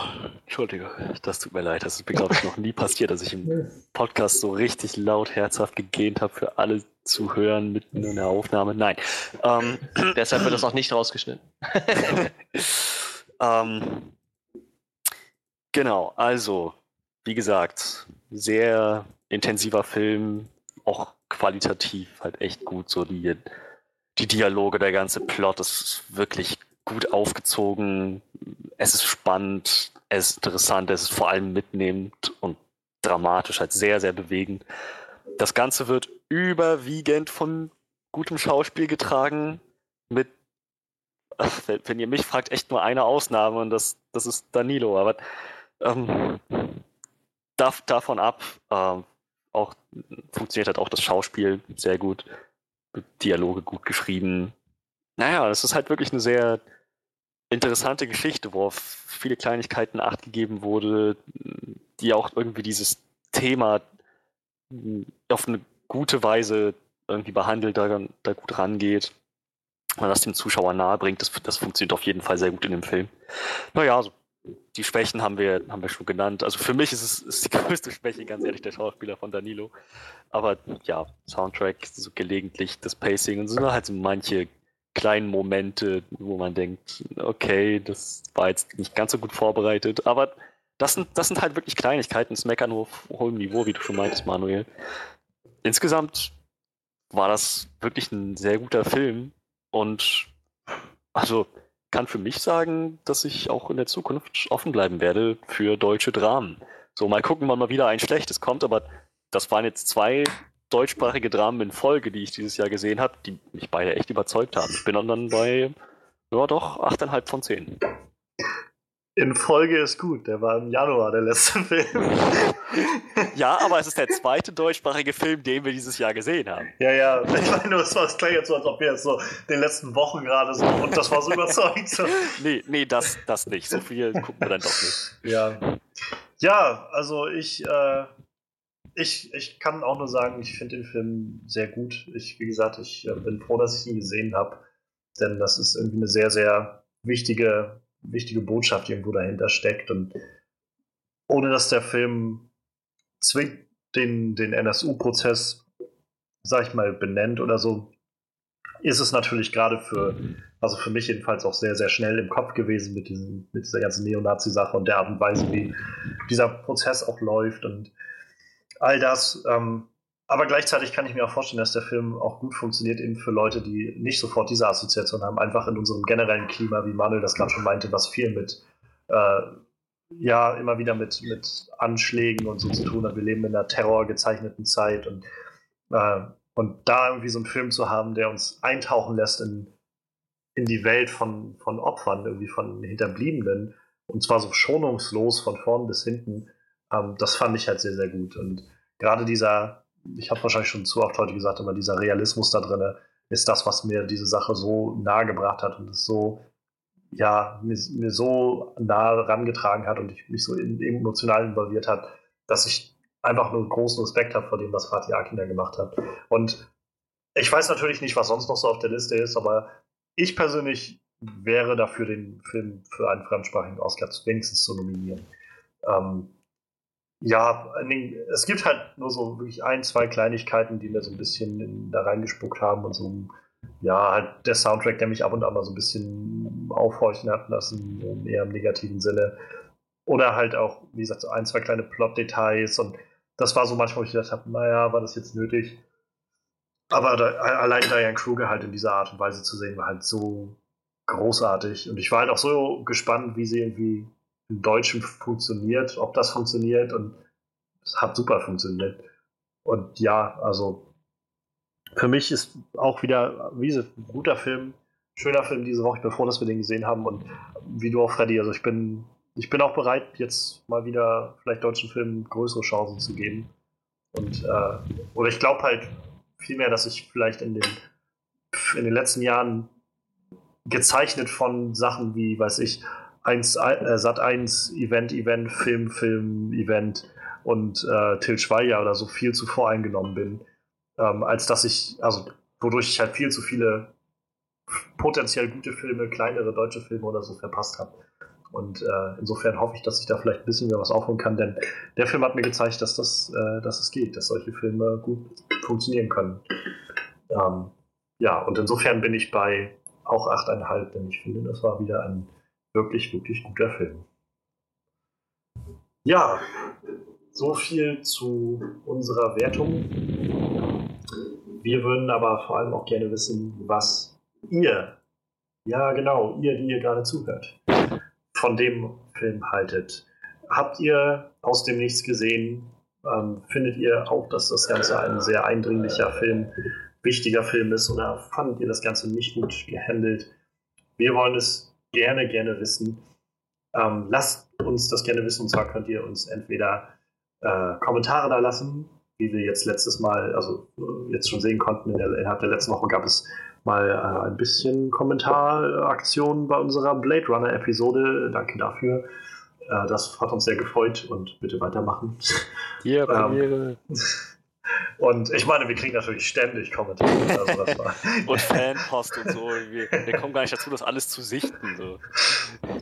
Entschuldige, das tut mir leid. Das ist mir, glaube ich, noch nie passiert, dass ich im Podcast so richtig laut herzhaft gegähnt habe für alle zu hören mitten in der Aufnahme. Nein. Ähm, [CLEARS THROAT] Deshalb wird das auch nicht rausgeschnitten. [LAUGHS] ähm, genau, also, wie gesagt, sehr intensiver Film, auch qualitativ halt echt gut. So die, Dialoge, der ganze Plot ist wirklich gut aufgezogen. Es ist spannend, es ist interessant, es ist vor allem mitnehmend und dramatisch, halt sehr, sehr bewegend. Das Ganze wird überwiegend von gutem Schauspiel getragen, mit [LAUGHS] wenn, ihr mich fragt, echt nur eine Ausnahme und das, das ist Danilo. Aber ähm, dav, davon ab, ähm, auch funktioniert halt auch das Schauspiel sehr gut, Dialoge gut geschrieben. Naja, es ist halt wirklich eine sehr interessante Geschichte, wo auf viele Kleinigkeiten acht gegeben wurde, die auch irgendwie dieses Thema mh, auf eine gute Weise irgendwie behandelt, da, da gut rangeht man das dem Zuschauer nahe bringt, das, das funktioniert auf jeden Fall sehr gut in dem Film. Naja, also die Schwächen haben wir, haben wir schon genannt. Also für mich ist es ist die [LAUGHS] größte Schwäche, ganz ehrlich, der Schauspieler von Danilo. Aber ja, Soundtrack, so gelegentlich das Pacing und so halt so manche kleinen Momente, wo man denkt, okay, das war jetzt nicht ganz so gut vorbereitet, aber das sind, das sind halt wirklich Kleinigkeiten, das Meckern auf hohem Niveau, wie du schon meintest, Manuel. Insgesamt war das wirklich ein sehr guter Film und also kann für mich sagen, dass ich auch in der Zukunft offen bleiben werde für deutsche Dramen. So, mal gucken, wann mal wieder ein schlechtes kommt, aber das waren jetzt zwei deutschsprachige Dramen in Folge, die ich dieses Jahr gesehen habe, die mich beide echt überzeugt haben. Ich bin dann bei, ja doch, 8,5 von 10. In Folge ist gut, der war im Januar der letzte [LAUGHS] Film. ja, aber es ist der zweite deutschsprachige Film, den wir dieses Jahr gesehen haben. Ja, ja, ich meine, nur, es war klang jetzt so, als ob wir jetzt so den letzten Wochen gerade so und das war so überzeugend. So. [LAUGHS] nee, nee, das, das nicht. So viel gucken wir dann doch nicht. Ja. Ja, also ich, äh, ich, ich kann auch nur sagen, ich finde den Film sehr gut. Ich, wie gesagt, ich äh, bin froh, dass ich ihn gesehen habe, denn das ist irgendwie eine sehr, sehr wichtige wichtige Botschaft irgendwo dahinter steckt. Und ohne dass der Film zwingt den, den NSU-Prozess, sag ich mal, benennt oder so, ist es natürlich gerade für, also für mich jedenfalls auch sehr, sehr schnell im Kopf gewesen mit, diesem, mit dieser ganzen Neonazi-Sache und der Art und Weise, wie dieser Prozess auch läuft und all das. Ähm, aber gleichzeitig kann ich mir auch vorstellen, dass der Film auch gut funktioniert, eben für Leute, die nicht sofort diese Assoziation haben, einfach in unserem generellen Klima, wie Manuel das gerade schon meinte, was viel mit, äh, ja, immer wieder mit, mit Anschlägen und so zu tun hat. Wir leben in einer terrorgezeichneten Zeit und, äh, und da irgendwie so einen Film zu haben, der uns eintauchen lässt in, in die Welt von, von Opfern, irgendwie von Hinterbliebenen, und zwar so schonungslos von vorn bis hinten, ähm, das fand ich halt sehr, sehr gut. Und gerade dieser ich habe wahrscheinlich schon zu oft heute gesagt, aber dieser Realismus da drin ist das, was mir diese Sache so nahe gebracht hat und es so, ja, mir, mir so nah rangetragen hat und ich mich so emotional involviert hat, dass ich einfach nur großen Respekt habe vor dem, was Fatih Akin da gemacht hat. Und ich weiß natürlich nicht, was sonst noch so auf der Liste ist, aber ich persönlich wäre dafür, den Film für einen fremdsprachigen Oscar wenigstens zu nominieren. Ähm, ja, es gibt halt nur so wirklich ein, zwei Kleinigkeiten, die mir so ein bisschen da reingespuckt haben und so, ja, halt der Soundtrack, der mich ab und an mal so ein bisschen aufhorchen hat lassen, eher im negativen Sinne. Oder halt auch, wie gesagt, so ein, zwei kleine Plot-Details und das war so manchmal, wo ich gedacht habe, naja, war das jetzt nötig? Aber da, allein Diane Kruger halt in dieser Art und Weise zu sehen, war halt so großartig. Und ich war halt auch so gespannt, wie sie irgendwie im Deutschen funktioniert, ob das funktioniert und es hat super funktioniert. Und ja, also für mich ist auch wieder, wie gesagt, ein guter Film, schöner Film diese Woche. Ich bin froh, dass wir den gesehen haben und wie du auch, Freddy, also ich bin, ich bin auch bereit, jetzt mal wieder vielleicht deutschen Filmen größere Chancen zu geben. Und, äh, oder ich glaube halt vielmehr, dass ich vielleicht in den, in den letzten Jahren gezeichnet von Sachen wie, weiß ich, 1, äh, Sat 1 Event, Event, Film, Film, Event und äh, Til Schweiger oder so viel zu voreingenommen bin, ähm, als dass ich, also wodurch ich halt viel zu viele potenziell gute Filme, kleinere deutsche Filme oder so verpasst habe. Und äh, insofern hoffe ich, dass ich da vielleicht ein bisschen mehr was aufholen kann, denn der Film hat mir gezeigt, dass das, äh, dass es geht, dass solche Filme gut funktionieren können. Ähm, ja, und insofern bin ich bei auch 8,5, denn ich finde, das war wieder ein wirklich, wirklich guter Film. Ja, so viel zu unserer Wertung. Wir würden aber vor allem auch gerne wissen, was ihr, ja genau, ihr, die ihr gerade zuhört, von dem Film haltet. Habt ihr aus dem Nichts gesehen? Ähm, findet ihr auch, dass das Ganze ein sehr eindringlicher Film, wichtiger Film ist oder fandet ihr das Ganze nicht gut gehandelt? Wir wollen es gerne, gerne wissen. Ähm, lasst uns das gerne wissen. Und zwar könnt ihr uns entweder äh, Kommentare da lassen, wie wir jetzt letztes Mal, also äh, jetzt schon sehen konnten, in der, innerhalb der letzten Woche gab es mal äh, ein bisschen Kommentaraktionen bei unserer Blade Runner-Episode. Danke dafür. Äh, das hat uns sehr gefreut und bitte weitermachen. Hier, Premiere. Ähm, und ich meine, wir kriegen natürlich ständig Kommentare. Also [LAUGHS] und Fanpost und so. Wir, wir, kommen gar nicht dazu, das alles zu sichten. So.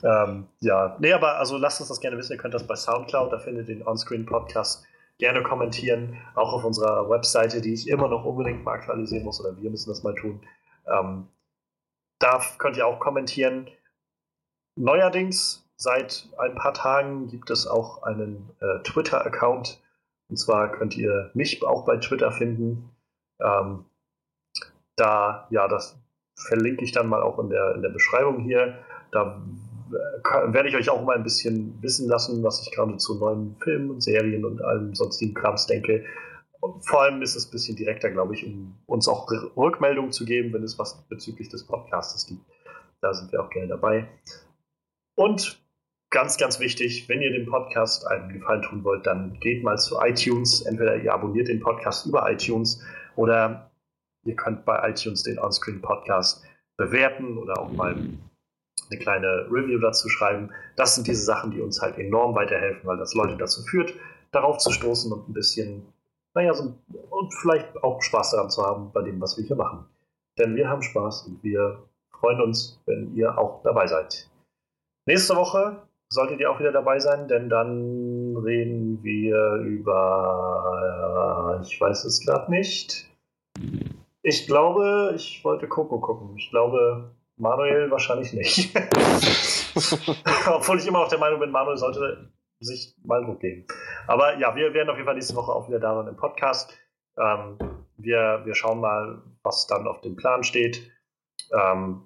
Ähm, ja, nee, aber also lasst uns das gerne wissen. Ihr könnt das bei Soundcloud, da findet ihr den Onscreen-Podcast gerne kommentieren. Auch auf unserer Webseite, die ich immer noch unbedingt mal aktualisieren muss, oder wir müssen das mal tun. Ähm, da könnt ihr auch kommentieren. Neuerdings, seit ein paar Tagen, gibt es auch einen äh, Twitter-Account. Und zwar könnt ihr mich auch bei Twitter finden. Ähm, da, ja, das verlinke ich dann mal auch in der, in der Beschreibung hier. Da werde ich euch auch mal ein bisschen wissen lassen, was ich gerade zu neuen Filmen und Serien und allem sonstigen Krams denke. Und vor allem ist es ein bisschen direkter, glaube ich, um uns auch Rückmeldungen zu geben, wenn es was bezüglich des Podcasts gibt. Da sind wir auch gerne dabei. Und ganz, ganz wichtig, wenn ihr dem Podcast einen Gefallen tun wollt, dann geht mal zu iTunes. Entweder ihr abonniert den Podcast über iTunes oder ihr könnt bei iTunes den Onscreen Podcast bewerten oder auch mal eine kleine Review dazu schreiben. Das sind diese Sachen, die uns halt enorm weiterhelfen, weil das Leute dazu führt, darauf zu stoßen und ein bisschen, naja, so, und vielleicht auch Spaß daran zu haben bei dem, was wir hier machen. Denn wir haben Spaß und wir freuen uns, wenn ihr auch dabei seid. Nächste Woche solltet ihr auch wieder dabei sein, denn dann reden wir über, ich weiß es gerade nicht. Ich glaube, ich wollte Coco gucken. Ich glaube, Manuel wahrscheinlich nicht. [LAUGHS] Obwohl ich immer noch der Meinung bin, Manuel sollte sich mal Druck geben. Aber ja, wir werden auf jeden Fall nächste Woche auch wieder da sein im Podcast. Ähm, wir, wir schauen mal, was dann auf dem Plan steht. Ähm,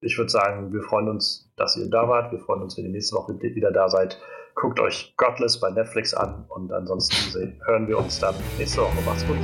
ich würde sagen, wir freuen uns, dass ihr da wart. Wir freuen uns, wenn ihr nächste Woche wieder da seid. Guckt euch Godless bei Netflix an und ansonsten hören wir uns dann nächste Woche. Macht's gut.